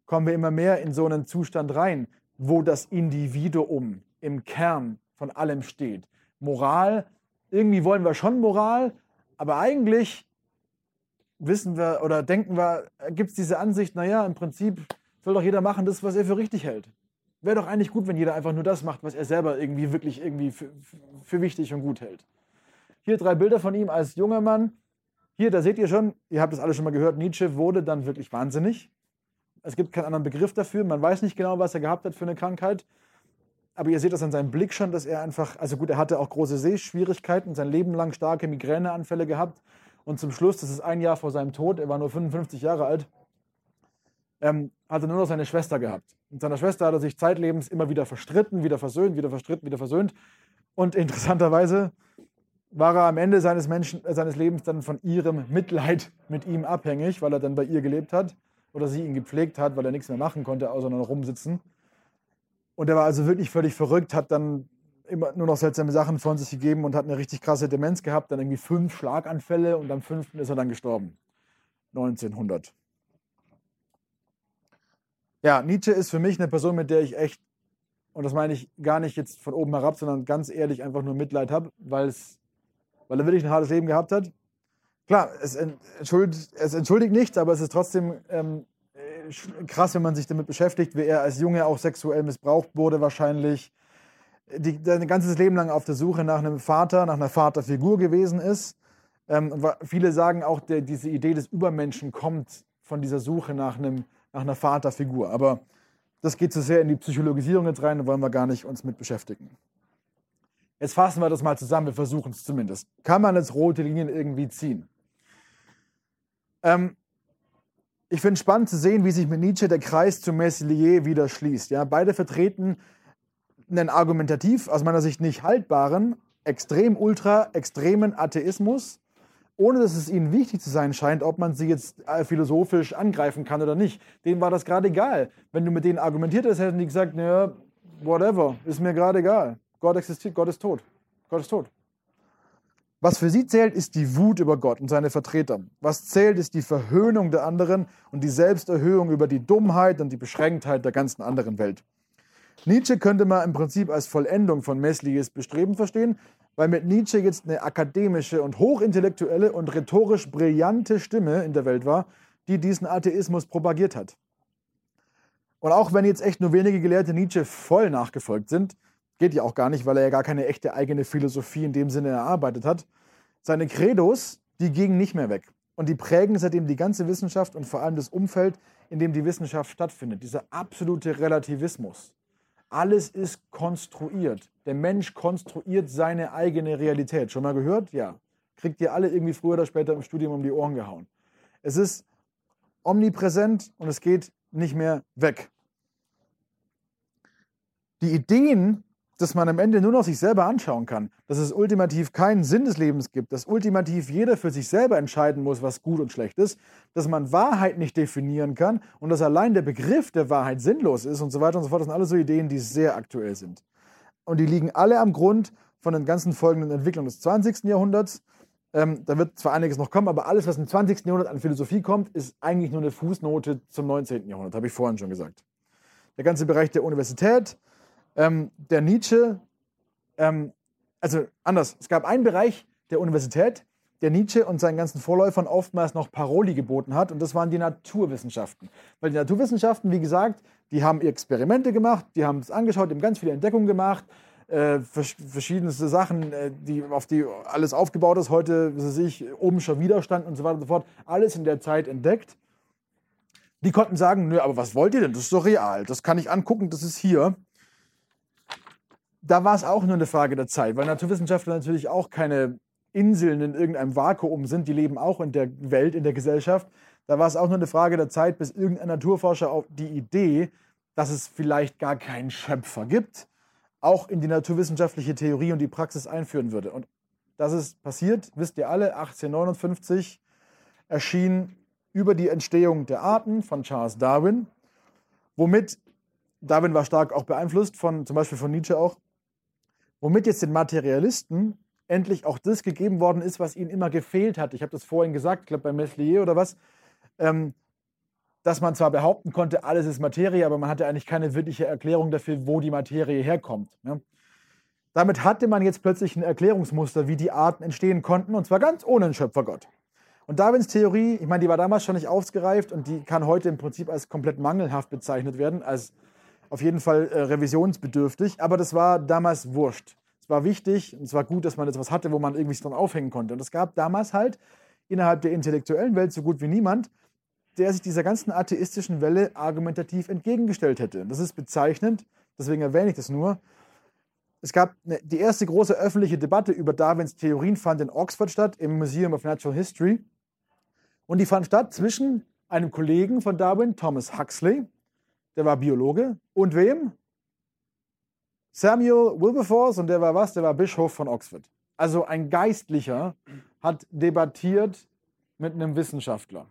kommen wir immer mehr in so einen Zustand rein, wo das Individuum im Kern von allem steht. Moral, irgendwie wollen wir schon Moral, aber eigentlich wissen wir oder denken wir, gibt es diese Ansicht, naja, im Prinzip soll doch jeder machen das, was er für richtig hält. Wäre doch eigentlich gut, wenn jeder einfach nur das macht, was er selber irgendwie wirklich irgendwie für, für wichtig und gut hält. Hier drei Bilder von ihm als junger Mann. Hier, da seht ihr schon, ihr habt das alle schon mal gehört, Nietzsche wurde dann wirklich wahnsinnig. Es gibt keinen anderen Begriff dafür. Man weiß nicht genau, was er gehabt hat für eine Krankheit. Aber ihr seht das an seinem Blick schon, dass er einfach, also gut, er hatte auch große Sehschwierigkeiten, sein Leben lang starke Migräneanfälle gehabt. Und zum Schluss, das ist ein Jahr vor seinem Tod, er war nur 55 Jahre alt, ähm, hat er nur noch seine Schwester gehabt. Mit seiner Schwester hat er sich zeitlebens immer wieder verstritten, wieder versöhnt, wieder verstritten, wieder versöhnt. Und interessanterweise war er am Ende seines, Menschen, äh, seines Lebens dann von ihrem Mitleid mit ihm abhängig, weil er dann bei ihr gelebt hat oder sie ihn gepflegt hat, weil er nichts mehr machen konnte, außer nur noch rumsitzen. Und er war also wirklich völlig verrückt, hat dann immer nur noch seltsame Sachen von sich gegeben und hat eine richtig krasse Demenz gehabt, dann irgendwie fünf Schlaganfälle und am fünften ist er dann gestorben. 1900. Ja, Nietzsche ist für mich eine Person, mit der ich echt, und das meine ich gar nicht jetzt von oben herab, sondern ganz ehrlich einfach nur Mitleid habe, weil, er wirklich ein hartes Leben gehabt hat. Klar, es entschuldigt, es entschuldigt nichts, aber es ist trotzdem ähm, krass, wenn man sich damit beschäftigt, wie er als Junge auch sexuell missbraucht wurde, wahrscheinlich. Die, sein ganzes Leben lang auf der Suche nach einem Vater, nach einer Vaterfigur gewesen ist. Ähm, viele sagen auch, der, diese Idee des Übermenschen kommt von dieser Suche nach, einem, nach einer Vaterfigur. Aber das geht zu sehr in die Psychologisierung jetzt rein, da wollen wir gar nicht uns mit beschäftigen. Jetzt fassen wir das mal zusammen, wir versuchen es zumindest. Kann man jetzt rote Linien irgendwie ziehen? Ähm, ich finde es spannend zu sehen, wie sich mit Nietzsche der Kreis zu Meslier wieder schließt. Ja, beide vertreten einen argumentativ, aus meiner Sicht nicht haltbaren, extrem ultra extremen Atheismus, ohne dass es ihnen wichtig zu sein scheint, ob man sie jetzt äh, philosophisch angreifen kann oder nicht. Denen war das gerade egal. Wenn du mit denen argumentiert hättest, hätten die gesagt, naja, whatever, ist mir gerade egal. Gott existiert, Gott ist tot. Gott ist tot. Was für sie zählt, ist die Wut über Gott und seine Vertreter. Was zählt, ist die Verhöhnung der anderen und die Selbsterhöhung über die Dummheit und die Beschränktheit der ganzen anderen Welt. Nietzsche könnte man im Prinzip als Vollendung von Mesliers Bestreben verstehen, weil mit Nietzsche jetzt eine akademische und hochintellektuelle und rhetorisch brillante Stimme in der Welt war, die diesen Atheismus propagiert hat. Und auch wenn jetzt echt nur wenige Gelehrte Nietzsche voll nachgefolgt sind, Geht ja auch gar nicht, weil er ja gar keine echte eigene Philosophie in dem Sinne erarbeitet hat. Seine Credos, die gingen nicht mehr weg. Und die prägen seitdem die ganze Wissenschaft und vor allem das Umfeld, in dem die Wissenschaft stattfindet. Dieser absolute Relativismus. Alles ist konstruiert. Der Mensch konstruiert seine eigene Realität. Schon mal gehört? Ja. Kriegt ihr alle irgendwie früher oder später im Studium um die Ohren gehauen. Es ist omnipräsent und es geht nicht mehr weg. Die Ideen, dass man am Ende nur noch sich selber anschauen kann, dass es ultimativ keinen Sinn des Lebens gibt, dass ultimativ jeder für sich selber entscheiden muss, was gut und schlecht ist, dass man Wahrheit nicht definieren kann und dass allein der Begriff der Wahrheit sinnlos ist und so weiter und so fort. Das sind alles so Ideen, die sehr aktuell sind. Und die liegen alle am Grund von den ganzen folgenden Entwicklungen des 20. Jahrhunderts. Ähm, da wird zwar einiges noch kommen, aber alles, was im 20. Jahrhundert an Philosophie kommt, ist eigentlich nur eine Fußnote zum 19. Jahrhundert, habe ich vorhin schon gesagt. Der ganze Bereich der Universität, ähm, der Nietzsche, ähm, also anders, es gab einen Bereich der Universität, der Nietzsche und seinen ganzen Vorläufern oftmals noch Paroli geboten hat, und das waren die Naturwissenschaften. Weil die Naturwissenschaften, wie gesagt, die haben Experimente gemacht, die haben es angeschaut, haben ganz viele Entdeckungen gemacht, äh, verschiedenste Sachen, äh, die, auf die alles aufgebaut ist, heute, was weiß ich, Widerstand und so weiter und so fort, alles in der Zeit entdeckt. Die konnten sagen, nö, aber was wollt ihr denn? Das ist doch real, das kann ich angucken, das ist hier da war es auch nur eine Frage der Zeit, weil Naturwissenschaftler natürlich auch keine Inseln in irgendeinem Vakuum sind, die leben auch in der Welt, in der Gesellschaft. Da war es auch nur eine Frage der Zeit, bis irgendein Naturforscher auf die Idee, dass es vielleicht gar keinen Schöpfer gibt, auch in die naturwissenschaftliche Theorie und die Praxis einführen würde. Und das ist passiert, wisst ihr alle, 1859 erschien über die Entstehung der Arten von Charles Darwin, womit Darwin war stark auch beeinflusst von zum Beispiel von Nietzsche auch, womit jetzt den Materialisten endlich auch das gegeben worden ist, was ihnen immer gefehlt hat. Ich habe das vorhin gesagt, ich glaube bei Meslier oder was, ähm, dass man zwar behaupten konnte, alles ist Materie, aber man hatte eigentlich keine wirkliche Erklärung dafür, wo die Materie herkommt. Ne? Damit hatte man jetzt plötzlich ein Erklärungsmuster, wie die Arten entstehen konnten, und zwar ganz ohne einen Schöpfergott. Und Darwins Theorie, ich meine, die war damals schon nicht ausgereift und die kann heute im Prinzip als komplett mangelhaft bezeichnet werden, als auf jeden Fall äh, revisionsbedürftig, aber das war damals wurscht. Es war wichtig und es war gut, dass man etwas hatte, wo man irgendwie dran aufhängen konnte. Und es gab damals halt innerhalb der intellektuellen Welt so gut wie niemand, der sich dieser ganzen atheistischen Welle argumentativ entgegengestellt hätte. Das ist bezeichnend, deswegen erwähne ich das nur. Es gab eine, die erste große öffentliche Debatte über Darwins Theorien fand in Oxford statt, im Museum of Natural History. Und die fand statt zwischen einem Kollegen von Darwin, Thomas Huxley, der war Biologe. Und wem? Samuel Wilberforce und der war was? Der war Bischof von Oxford. Also ein Geistlicher hat debattiert mit einem Wissenschaftler.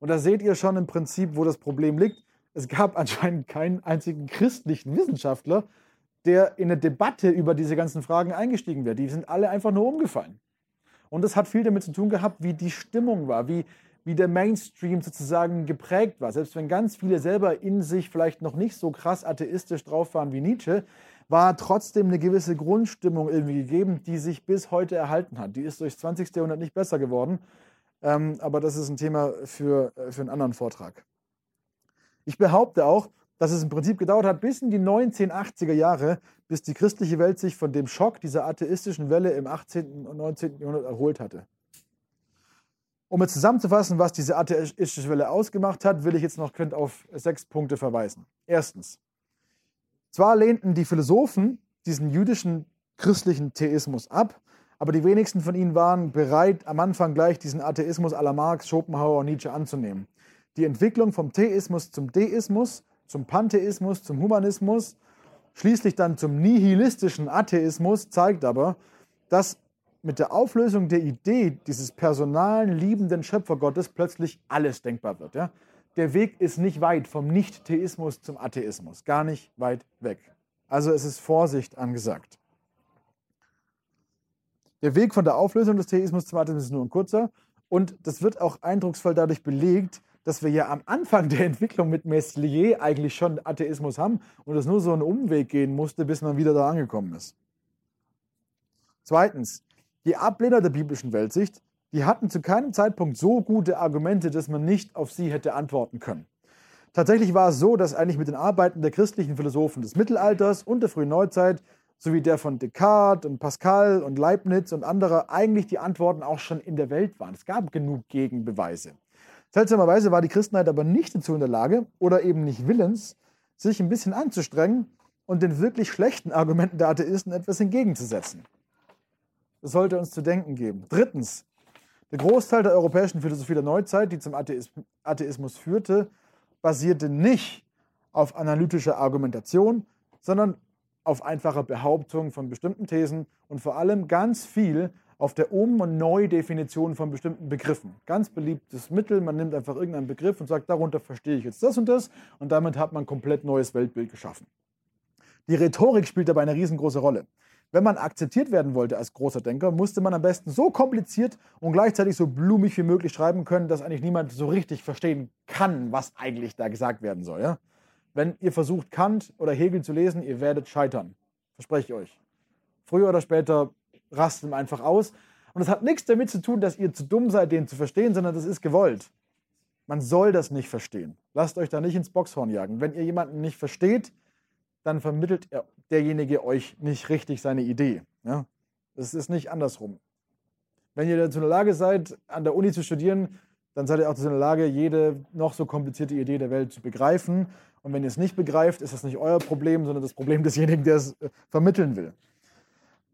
Und da seht ihr schon im Prinzip, wo das Problem liegt. Es gab anscheinend keinen einzigen christlichen Wissenschaftler, der in eine Debatte über diese ganzen Fragen eingestiegen wäre. Die sind alle einfach nur umgefallen. Und das hat viel damit zu tun gehabt, wie die Stimmung war, wie, wie der Mainstream sozusagen geprägt war. Selbst wenn ganz viele selber in sich vielleicht noch nicht so krass atheistisch drauf waren wie Nietzsche, war trotzdem eine gewisse Grundstimmung irgendwie gegeben, die sich bis heute erhalten hat. Die ist durchs 20. Jahrhundert nicht besser geworden. Ähm, aber das ist ein Thema für, äh, für einen anderen Vortrag. Ich behaupte auch, dass es im Prinzip gedauert hat bis in die 1980er Jahre, bis die christliche Welt sich von dem Schock dieser atheistischen Welle im 18. und 19. Jahrhundert erholt hatte. Um jetzt zusammenzufassen, was diese atheistische Welle ausgemacht hat, will ich jetzt noch auf sechs Punkte verweisen. Erstens. Zwar lehnten die Philosophen diesen jüdischen christlichen Theismus ab, aber die wenigsten von ihnen waren bereit, am Anfang gleich diesen Atheismus à la Marx, Schopenhauer und Nietzsche anzunehmen. Die Entwicklung vom Theismus zum Deismus, zum Pantheismus, zum Humanismus, schließlich dann zum nihilistischen Atheismus zeigt aber, dass mit der Auflösung der Idee dieses personalen, liebenden Schöpfergottes plötzlich alles denkbar wird. Ja? Der Weg ist nicht weit vom Nicht-Theismus zum Atheismus, gar nicht weit weg. Also es ist Vorsicht angesagt. Der Weg von der Auflösung des Theismus zum Atheismus ist nur ein kurzer und das wird auch eindrucksvoll dadurch belegt, dass wir ja am Anfang der Entwicklung mit Meslier eigentlich schon Atheismus haben und es nur so einen Umweg gehen musste, bis man wieder da angekommen ist. Zweitens, die Ablehner der biblischen Weltsicht, die hatten zu keinem Zeitpunkt so gute Argumente, dass man nicht auf sie hätte antworten können. Tatsächlich war es so, dass eigentlich mit den Arbeiten der christlichen Philosophen des Mittelalters und der frühen Neuzeit sowie der von Descartes und Pascal und Leibniz und anderer eigentlich die Antworten auch schon in der Welt waren. Es gab genug Gegenbeweise. Seltsamerweise war die Christenheit aber nicht dazu in der Lage oder eben nicht willens, sich ein bisschen anzustrengen und den wirklich schlechten Argumenten der Atheisten etwas entgegenzusetzen. Das sollte uns zu denken geben. Drittens, der Großteil der europäischen Philosophie der Neuzeit, die zum Atheismus führte, basierte nicht auf analytischer Argumentation, sondern auf einfacher Behauptung von bestimmten Thesen und vor allem ganz viel auf der Um- und Neudefinition von bestimmten Begriffen. Ganz beliebtes Mittel, man nimmt einfach irgendeinen Begriff und sagt, darunter verstehe ich jetzt das und das und damit hat man ein komplett neues Weltbild geschaffen. Die Rhetorik spielt dabei eine riesengroße Rolle. Wenn man akzeptiert werden wollte als großer Denker, musste man am besten so kompliziert und gleichzeitig so blumig wie möglich schreiben können, dass eigentlich niemand so richtig verstehen kann, was eigentlich da gesagt werden soll. Ja? Wenn ihr versucht, Kant oder Hegel zu lesen, ihr werdet scheitern. Verspreche ich euch. Früher oder später rastet man einfach aus. Und das hat nichts damit zu tun, dass ihr zu dumm seid, den zu verstehen, sondern das ist gewollt. Man soll das nicht verstehen. Lasst euch da nicht ins Boxhorn jagen. Wenn ihr jemanden nicht versteht, dann vermittelt derjenige euch nicht richtig seine Idee. Ja? Das ist nicht andersrum. Wenn ihr dazu in der Lage seid, an der Uni zu studieren, dann seid ihr auch dazu in der Lage, jede noch so komplizierte Idee der Welt zu begreifen. Und wenn ihr es nicht begreift, ist das nicht euer Problem, sondern das Problem desjenigen, der es äh, vermitteln will.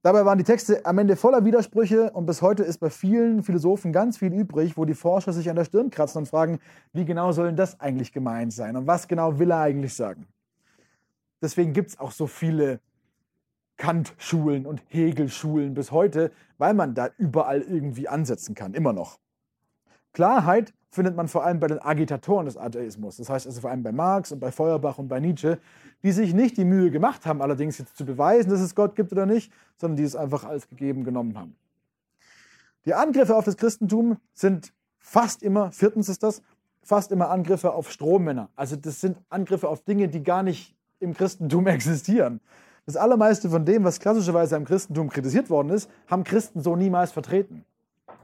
Dabei waren die Texte am Ende voller Widersprüche und bis heute ist bei vielen Philosophen ganz viel übrig, wo die Forscher sich an der Stirn kratzen und fragen, wie genau soll denn das eigentlich gemeint sein und was genau will er eigentlich sagen. Deswegen gibt es auch so viele Kant-Schulen und Hegel-Schulen bis heute, weil man da überall irgendwie ansetzen kann, immer noch. Klarheit findet man vor allem bei den Agitatoren des Atheismus, das heißt also vor allem bei Marx und bei Feuerbach und bei Nietzsche, die sich nicht die Mühe gemacht haben, allerdings jetzt zu beweisen, dass es Gott gibt oder nicht, sondern die es einfach als gegeben genommen haben. Die Angriffe auf das Christentum sind fast immer, viertens ist das, fast immer Angriffe auf Strommänner. Also das sind Angriffe auf Dinge, die gar nicht im Christentum existieren. Das allermeiste von dem, was klassischerweise im Christentum kritisiert worden ist, haben Christen so niemals vertreten.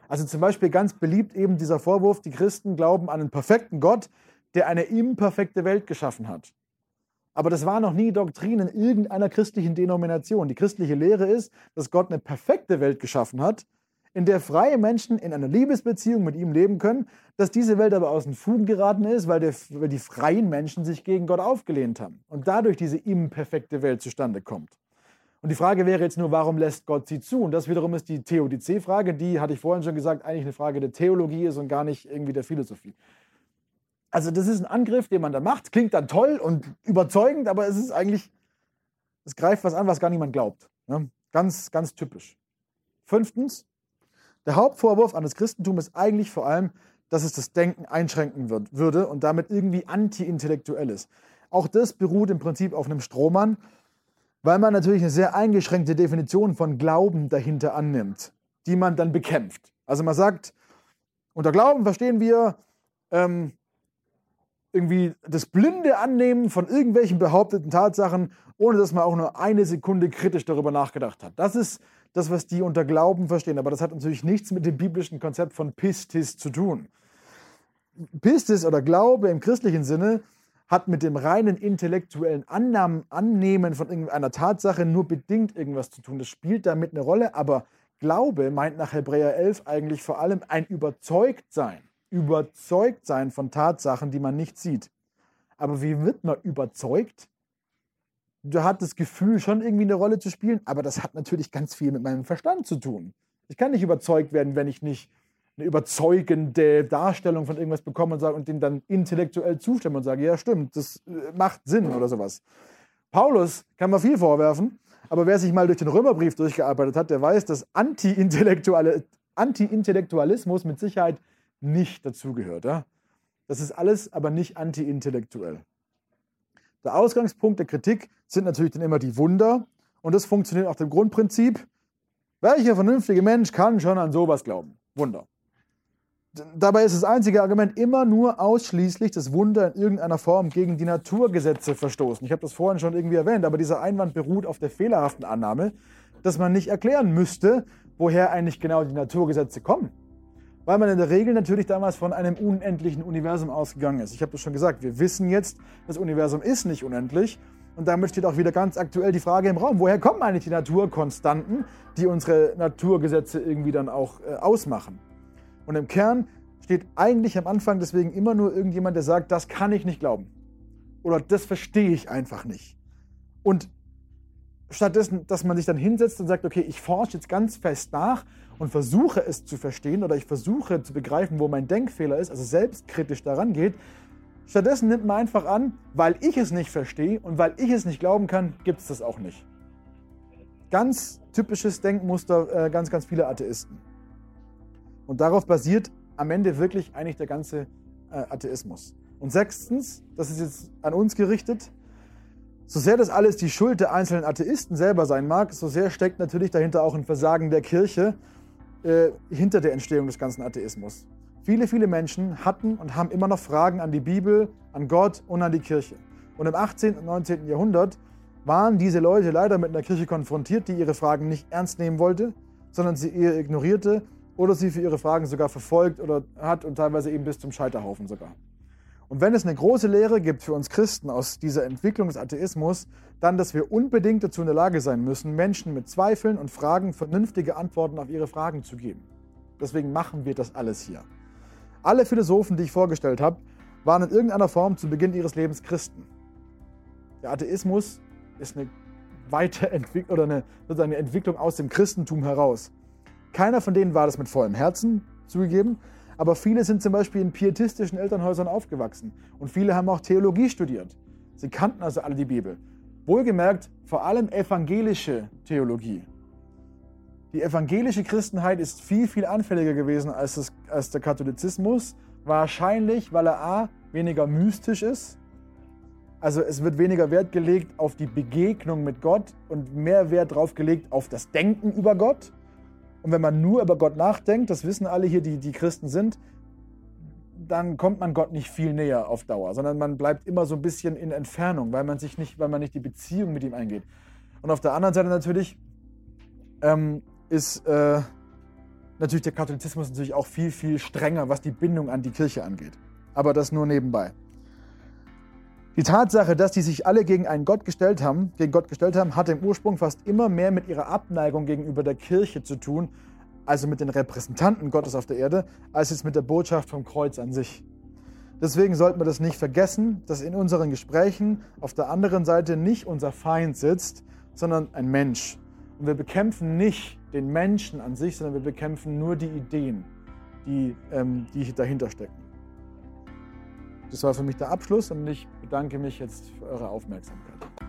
Also zum Beispiel ganz beliebt eben dieser Vorwurf, die Christen glauben an einen perfekten Gott, der eine imperfekte Welt geschaffen hat. Aber das war noch nie Doktrin in irgendeiner christlichen Denomination. Die christliche Lehre ist, dass Gott eine perfekte Welt geschaffen hat, in der freie Menschen in einer Liebesbeziehung mit ihm leben können, dass diese Welt aber aus den Fugen geraten ist, weil, der, weil die freien Menschen sich gegen Gott aufgelehnt haben und dadurch diese imperfekte Welt zustande kommt. Und die Frage wäre jetzt nur, warum lässt Gott sie zu? Und das wiederum ist die Theodizee-Frage, die, hatte ich vorhin schon gesagt, eigentlich eine Frage der Theologie ist und gar nicht irgendwie der Philosophie. Also das ist ein Angriff, den man da macht. Klingt dann toll und überzeugend, aber es ist eigentlich, es greift was an, was gar niemand glaubt. Ne? Ganz, ganz typisch. Fünftens, der Hauptvorwurf an das Christentum ist eigentlich vor allem, dass es das Denken einschränken wird, würde und damit irgendwie anti-intellektuell ist. Auch das beruht im Prinzip auf einem Strohmann, weil man natürlich eine sehr eingeschränkte Definition von Glauben dahinter annimmt, die man dann bekämpft. Also man sagt, unter Glauben verstehen wir ähm, irgendwie das blinde Annehmen von irgendwelchen behaupteten Tatsachen, ohne dass man auch nur eine Sekunde kritisch darüber nachgedacht hat. Das ist das, was die unter Glauben verstehen. Aber das hat natürlich nichts mit dem biblischen Konzept von Pistis zu tun. Pistis oder Glaube im christlichen Sinne hat mit dem reinen intellektuellen Annahmen, Annehmen von irgendeiner Tatsache nur bedingt irgendwas zu tun. Das spielt damit eine Rolle, aber Glaube meint nach Hebräer 11 eigentlich vor allem ein Überzeugtsein überzeugt sein von Tatsachen, die man nicht sieht. Aber wie wird man überzeugt? Da hat das Gefühl schon irgendwie eine Rolle zu spielen, aber das hat natürlich ganz viel mit meinem Verstand zu tun. Ich kann nicht überzeugt werden, wenn ich nicht eine überzeugende Darstellung von irgendwas bekomme und, sage, und dem dann intellektuell zustimme und sage, ja stimmt, das äh, macht Sinn oder sowas. Paulus kann man viel vorwerfen, Aber wer sich mal durch den Römerbrief durchgearbeitet hat, der weiß, dass Anti-Intellektualismus mit Sicherheit nicht dazugehört. Ja? Das ist alles aber nicht anti-intellektuell. Der Ausgangspunkt der Kritik sind natürlich dann immer die Wunder. Und das funktioniert nach dem Grundprinzip, welcher vernünftige Mensch kann schon an sowas glauben? Wunder. Dabei ist das einzige Argument immer nur ausschließlich das Wunder in irgendeiner Form gegen die Naturgesetze verstoßen. Ich habe das vorhin schon irgendwie erwähnt, aber dieser Einwand beruht auf der fehlerhaften Annahme, dass man nicht erklären müsste, woher eigentlich genau die Naturgesetze kommen. Weil man in der Regel natürlich damals von einem unendlichen Universum ausgegangen ist. Ich habe das schon gesagt, wir wissen jetzt, das Universum ist nicht unendlich. Und damit steht auch wieder ganz aktuell die Frage im Raum, woher kommen eigentlich die Naturkonstanten, die unsere Naturgesetze irgendwie dann auch äh, ausmachen? Und im Kern steht eigentlich am Anfang deswegen immer nur irgendjemand, der sagt, das kann ich nicht glauben. Oder das verstehe ich einfach nicht. Und stattdessen, dass man sich dann hinsetzt und sagt, okay, ich forsche jetzt ganz fest nach und versuche es zu verstehen oder ich versuche zu begreifen, wo mein Denkfehler ist, also selbstkritisch daran geht. Stattdessen nimmt man einfach an, weil ich es nicht verstehe und weil ich es nicht glauben kann, gibt es das auch nicht. Ganz typisches Denkmuster äh, ganz, ganz vieler Atheisten. Und darauf basiert am Ende wirklich eigentlich der ganze äh, Atheismus. Und sechstens, das ist jetzt an uns gerichtet, so sehr das alles die Schuld der einzelnen Atheisten selber sein mag, so sehr steckt natürlich dahinter auch ein Versagen der Kirche äh, hinter der Entstehung des ganzen Atheismus. Viele, viele Menschen hatten und haben immer noch Fragen an die Bibel, an Gott und an die Kirche. Und im 18. und 19. Jahrhundert waren diese Leute leider mit einer Kirche konfrontiert, die ihre Fragen nicht ernst nehmen wollte, sondern sie eher ignorierte oder sie für ihre Fragen sogar verfolgt oder hat und teilweise eben bis zum Scheiterhaufen sogar. Und wenn es eine große Lehre gibt für uns Christen aus dieser Entwicklung des Atheismus, dann, dass wir unbedingt dazu in der Lage sein müssen, Menschen mit Zweifeln und Fragen vernünftige Antworten auf ihre Fragen zu geben. Deswegen machen wir das alles hier. Alle Philosophen, die ich vorgestellt habe, waren in irgendeiner Form zu Beginn ihres Lebens Christen. Der Atheismus ist eine Weiterentwicklung oder eine, sozusagen eine Entwicklung aus dem Christentum heraus. Keiner von denen war das mit vollem Herzen zugegeben, aber viele sind zum Beispiel in pietistischen Elternhäusern aufgewachsen und viele haben auch Theologie studiert. Sie kannten also alle die Bibel. Wohlgemerkt vor allem evangelische Theologie. Die evangelische Christenheit ist viel, viel anfälliger gewesen als, das, als der Katholizismus. Wahrscheinlich, weil er a. weniger mystisch ist. Also es wird weniger Wert gelegt auf die Begegnung mit Gott und mehr Wert drauf gelegt auf das Denken über Gott. Und wenn man nur über Gott nachdenkt, das wissen alle hier, die, die Christen sind, dann kommt man Gott nicht viel näher auf Dauer, sondern man bleibt immer so ein bisschen in Entfernung, weil man sich nicht, weil man nicht die Beziehung mit ihm eingeht. Und auf der anderen Seite natürlich ähm, ist äh, natürlich der Katholizismus natürlich auch viel, viel strenger, was die Bindung an die Kirche angeht. Aber das nur nebenbei. Die Tatsache, dass die sich alle gegen einen Gott gestellt haben, gegen Gott gestellt haben, hat im Ursprung fast immer mehr mit ihrer Abneigung gegenüber der Kirche zu tun, also mit den Repräsentanten Gottes auf der Erde, als jetzt mit der Botschaft vom Kreuz an sich. Deswegen sollten wir das nicht vergessen, dass in unseren Gesprächen auf der anderen Seite nicht unser Feind sitzt, sondern ein Mensch. Und wir bekämpfen nicht den Menschen an sich, sondern wir bekämpfen nur die Ideen, die, ähm, die dahinter stecken. Das war für mich der Abschluss und ich bedanke mich jetzt für eure Aufmerksamkeit.